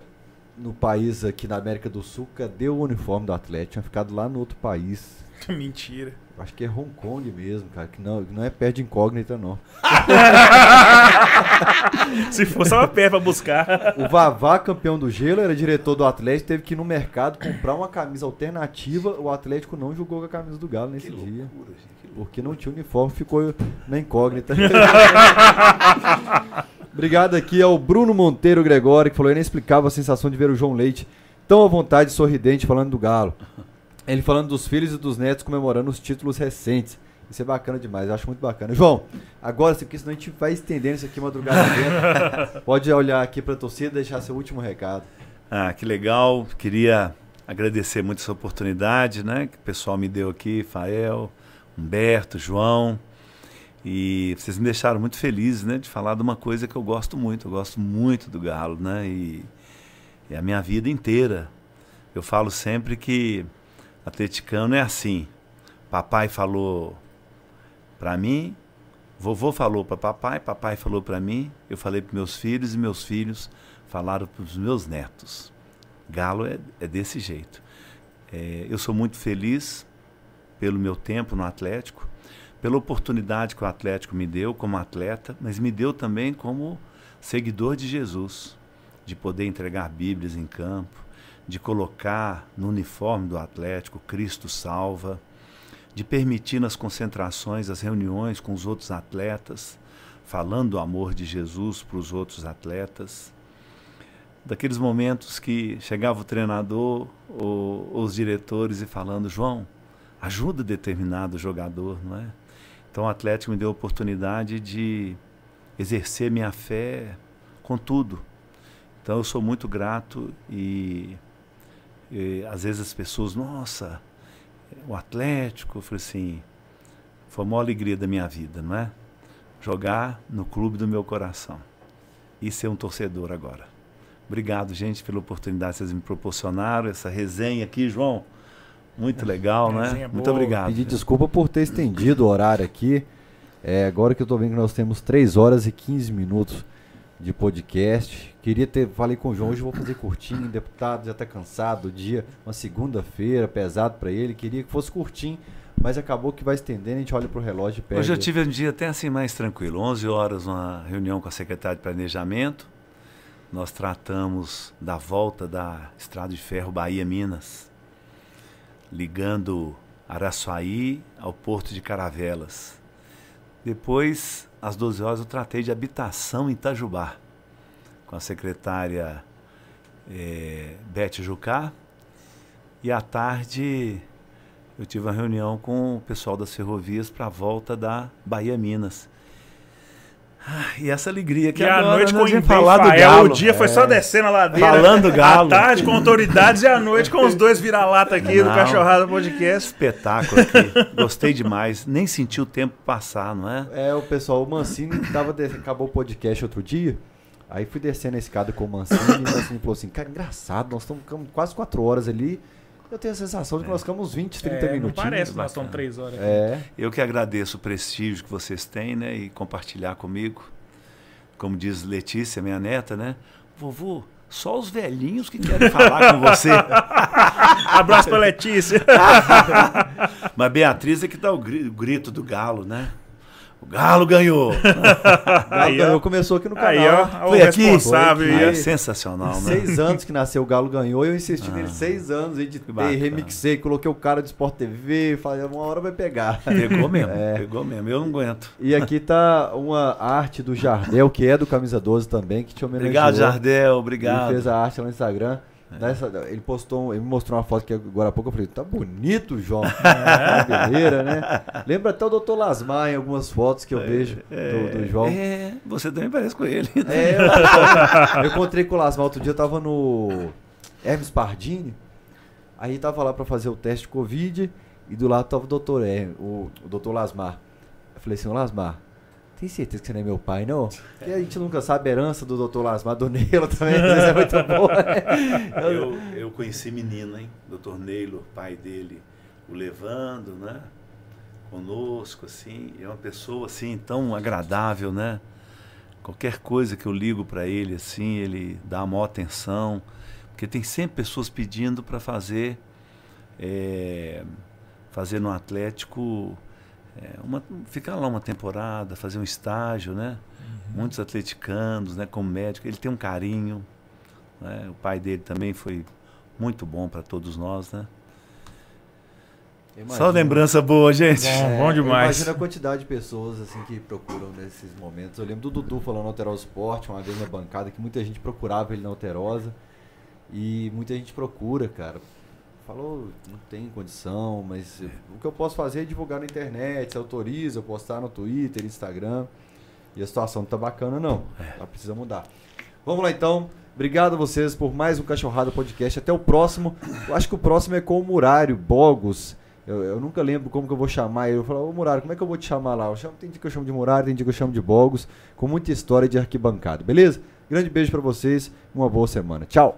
no país aqui na América do Sul, cadê o uniforme do Atlético? Tinha ficado lá no outro país. <laughs> Mentira. Acho que é Hong Kong mesmo, cara. Que não, não é perto de incógnita, não. <laughs> Se fosse uma pé pra buscar. O Vavá, campeão do gelo, era diretor do Atlético, teve que ir no mercado comprar uma camisa alternativa. O Atlético não jogou com a camisa do Galo nesse que dia. Loucura, gente, porque não tinha uniforme, ficou na incógnita. <laughs> Obrigado aqui ao Bruno Monteiro Gregório, que falou inexplicável a sensação de ver o João Leite tão à vontade, sorridente, falando do Galo. Ele falando dos filhos e dos netos comemorando os títulos recentes. Isso é bacana demais, eu acho muito bacana. João, agora, porque senão a gente vai estendendo isso aqui madrugada dentro. <laughs> Pode olhar aqui para a torcida e deixar seu último recado. Ah, que legal. Queria agradecer muito essa oportunidade, né, que o pessoal me deu aqui, Fael, Humberto, João. E vocês me deixaram muito feliz, né, de falar de uma coisa que eu gosto muito. Eu gosto muito do Galo, né? E, e a minha vida inteira. Eu falo sempre que atleticano é assim. Papai falou para mim, vovô falou para papai, papai falou para mim, eu falei para meus filhos e meus filhos falaram para os meus netos. Galo é, é desse jeito. É, eu sou muito feliz pelo meu tempo no Atlético, pela oportunidade que o Atlético me deu como atleta, mas me deu também como seguidor de Jesus, de poder entregar Bíblias em campo, de colocar no uniforme do Atlético Cristo salva, de permitir nas concentrações as reuniões com os outros atletas, falando do amor de Jesus para os outros atletas. Daqueles momentos que chegava o treinador ou, ou os diretores e falando, João, ajuda determinado jogador, não é? Então o Atlético me deu a oportunidade de exercer minha fé com tudo. Então eu sou muito grato e e, às vezes as pessoas, nossa, o Atlético, eu falei assim, foi a maior alegria da minha vida, não é? Jogar no clube do meu coração e ser um torcedor agora. Obrigado, gente, pela oportunidade que vocês me proporcionaram, essa resenha aqui, João. Muito legal, né? Muito boa. obrigado. Pedir desculpa por ter estendido o horário aqui. É, agora que eu tô vendo que nós temos 3 horas e 15 minutos de podcast. Queria ter, falei com o João, hoje eu vou fazer curtinho, deputado já tá cansado, o dia, uma segunda-feira, pesado para ele, queria que fosse curtinho, mas acabou que vai estendendo, a gente olha pro relógio e perde. Hoje eu tive um dia até assim mais tranquilo. 11 horas, uma reunião com a secretária de Planejamento. Nós tratamos da volta da Estrada de Ferro Bahia-Minas, ligando Araçuaí ao Porto de Caravelas. Depois, às 12 horas, eu tratei de habitação em Itajubá, com a secretária eh, Beth Jucá. E à tarde, eu tive uma reunião com o pessoal das ferrovias para a volta da Bahia Minas. Ah, e essa alegria que E agora, noite né, com o de falar do Fael, Galo. o dia foi só descendo a ladeira. Falando Galo. À tarde com autoridades e à noite com os dois vira-lata aqui do Não. Cachorrada Podcast. Espetáculo aqui. Gostei demais. Nem senti o tempo passar, não é? É, o pessoal, o Mancini tava des- acabou o podcast outro dia. Aí fui descendo a escada com o Mancini e o Mancini falou assim: Cara, engraçado, nós estamos quase 4 horas ali. Eu tenho a sensação de que nós ficamos uns 20, 30 É, não minutinhos. parece que nós estamos três horas. aqui. É, Eu que agradeço o prestígio que vocês têm, né? E compartilhar comigo. Como diz Letícia, minha neta, né? Vovô, só os velhinhos que querem falar com você. <laughs> Abraço pra Letícia. <laughs> Mas Beatriz é que dá o grito do galo, né? Galo ganhou. <laughs> Aí, Galo ganhou, começou aqui no canal. Aí, ó, o Foi aqui? responsável. Foi aí, É aqui. sensacional, né? Seis anos que nasceu o Galo ganhou, eu insisti Ah. nele seis anos, editei, remixei, coloquei o cara de Sport TV, falei, uma hora vai pegar. Pegou mesmo, É. pegou mesmo. Eu não aguento. E aqui tá uma arte do Jardel, que é do Camisa 12 também, que te homenageou. Obrigado, Jardel. Ele Obrigado. fez a arte lá no Instagram. Nessa- ele postou, ele me mostrou uma foto que agora há pouco eu falei, tá bonito, João. <laughs> Cabeleira, né? Lembra até o Dr. Lasmar em algumas fotos que eu vejo do, do João. É, você também parece com ele. É, eu, <laughs> eu encontrei com o Lasmar outro dia, eu tava no Hermes Pardini. Aí tava lá pra fazer o teste de Covid e do lado tava o doutor, Her- o, o doutor Lasmar. Eu falei assim, Lasmar, tem certeza que você não é meu pai, não? <laughs> Porque a gente nunca sabe a herança do doutor Lasmar, do Neilo também, às vezes é muito <laughs> boa. né? Eu, eu conheci menino, hein? Doutor Neilo, pai dele, o levando, né? Conosco, assim. É uma pessoa, assim, tão agradável, né? Qualquer coisa que eu ligo para ele, assim, ele dá a maior atenção. Porque tem sempre pessoas pedindo para fazer, é, fazer no Atlético, é, uma, ficar lá uma temporada, fazer um estágio, né? Muitos atleticanos, né? Como médico, ele tem um carinho, né? O pai dele também foi muito bom para todos nós, né? Só Imagina- lembrança boa, gente. Bom, bom demais. Imagina a quantidade de pessoas assim que procuram nesses momentos. Eu lembro do Dudu falando no Alterosa Esporte, uma vez na bancada, que muita gente procurava ele na Alterosa. E muita gente procura, cara. Falou, não tem condição, mas o que eu posso fazer é divulgar na internet, se autoriza, postar no Twitter, Instagram. E a situação não tá bacana, não. Ela precisa mudar. Vamos lá então. Obrigado a vocês por mais um Cachorrada Podcast. Até o próximo. Eu acho que o próximo é com o Murário Bogos. Eu, eu nunca lembro como que eu vou chamar ele. Eu falo, ô Murário, como é que eu vou te chamar lá? Eu chamo, tem dia que eu chamo de Murário, tem dia que eu chamo de Bogos. Com muita história de arquibancada, beleza? Grande beijo pra vocês. Uma boa semana. Tchau.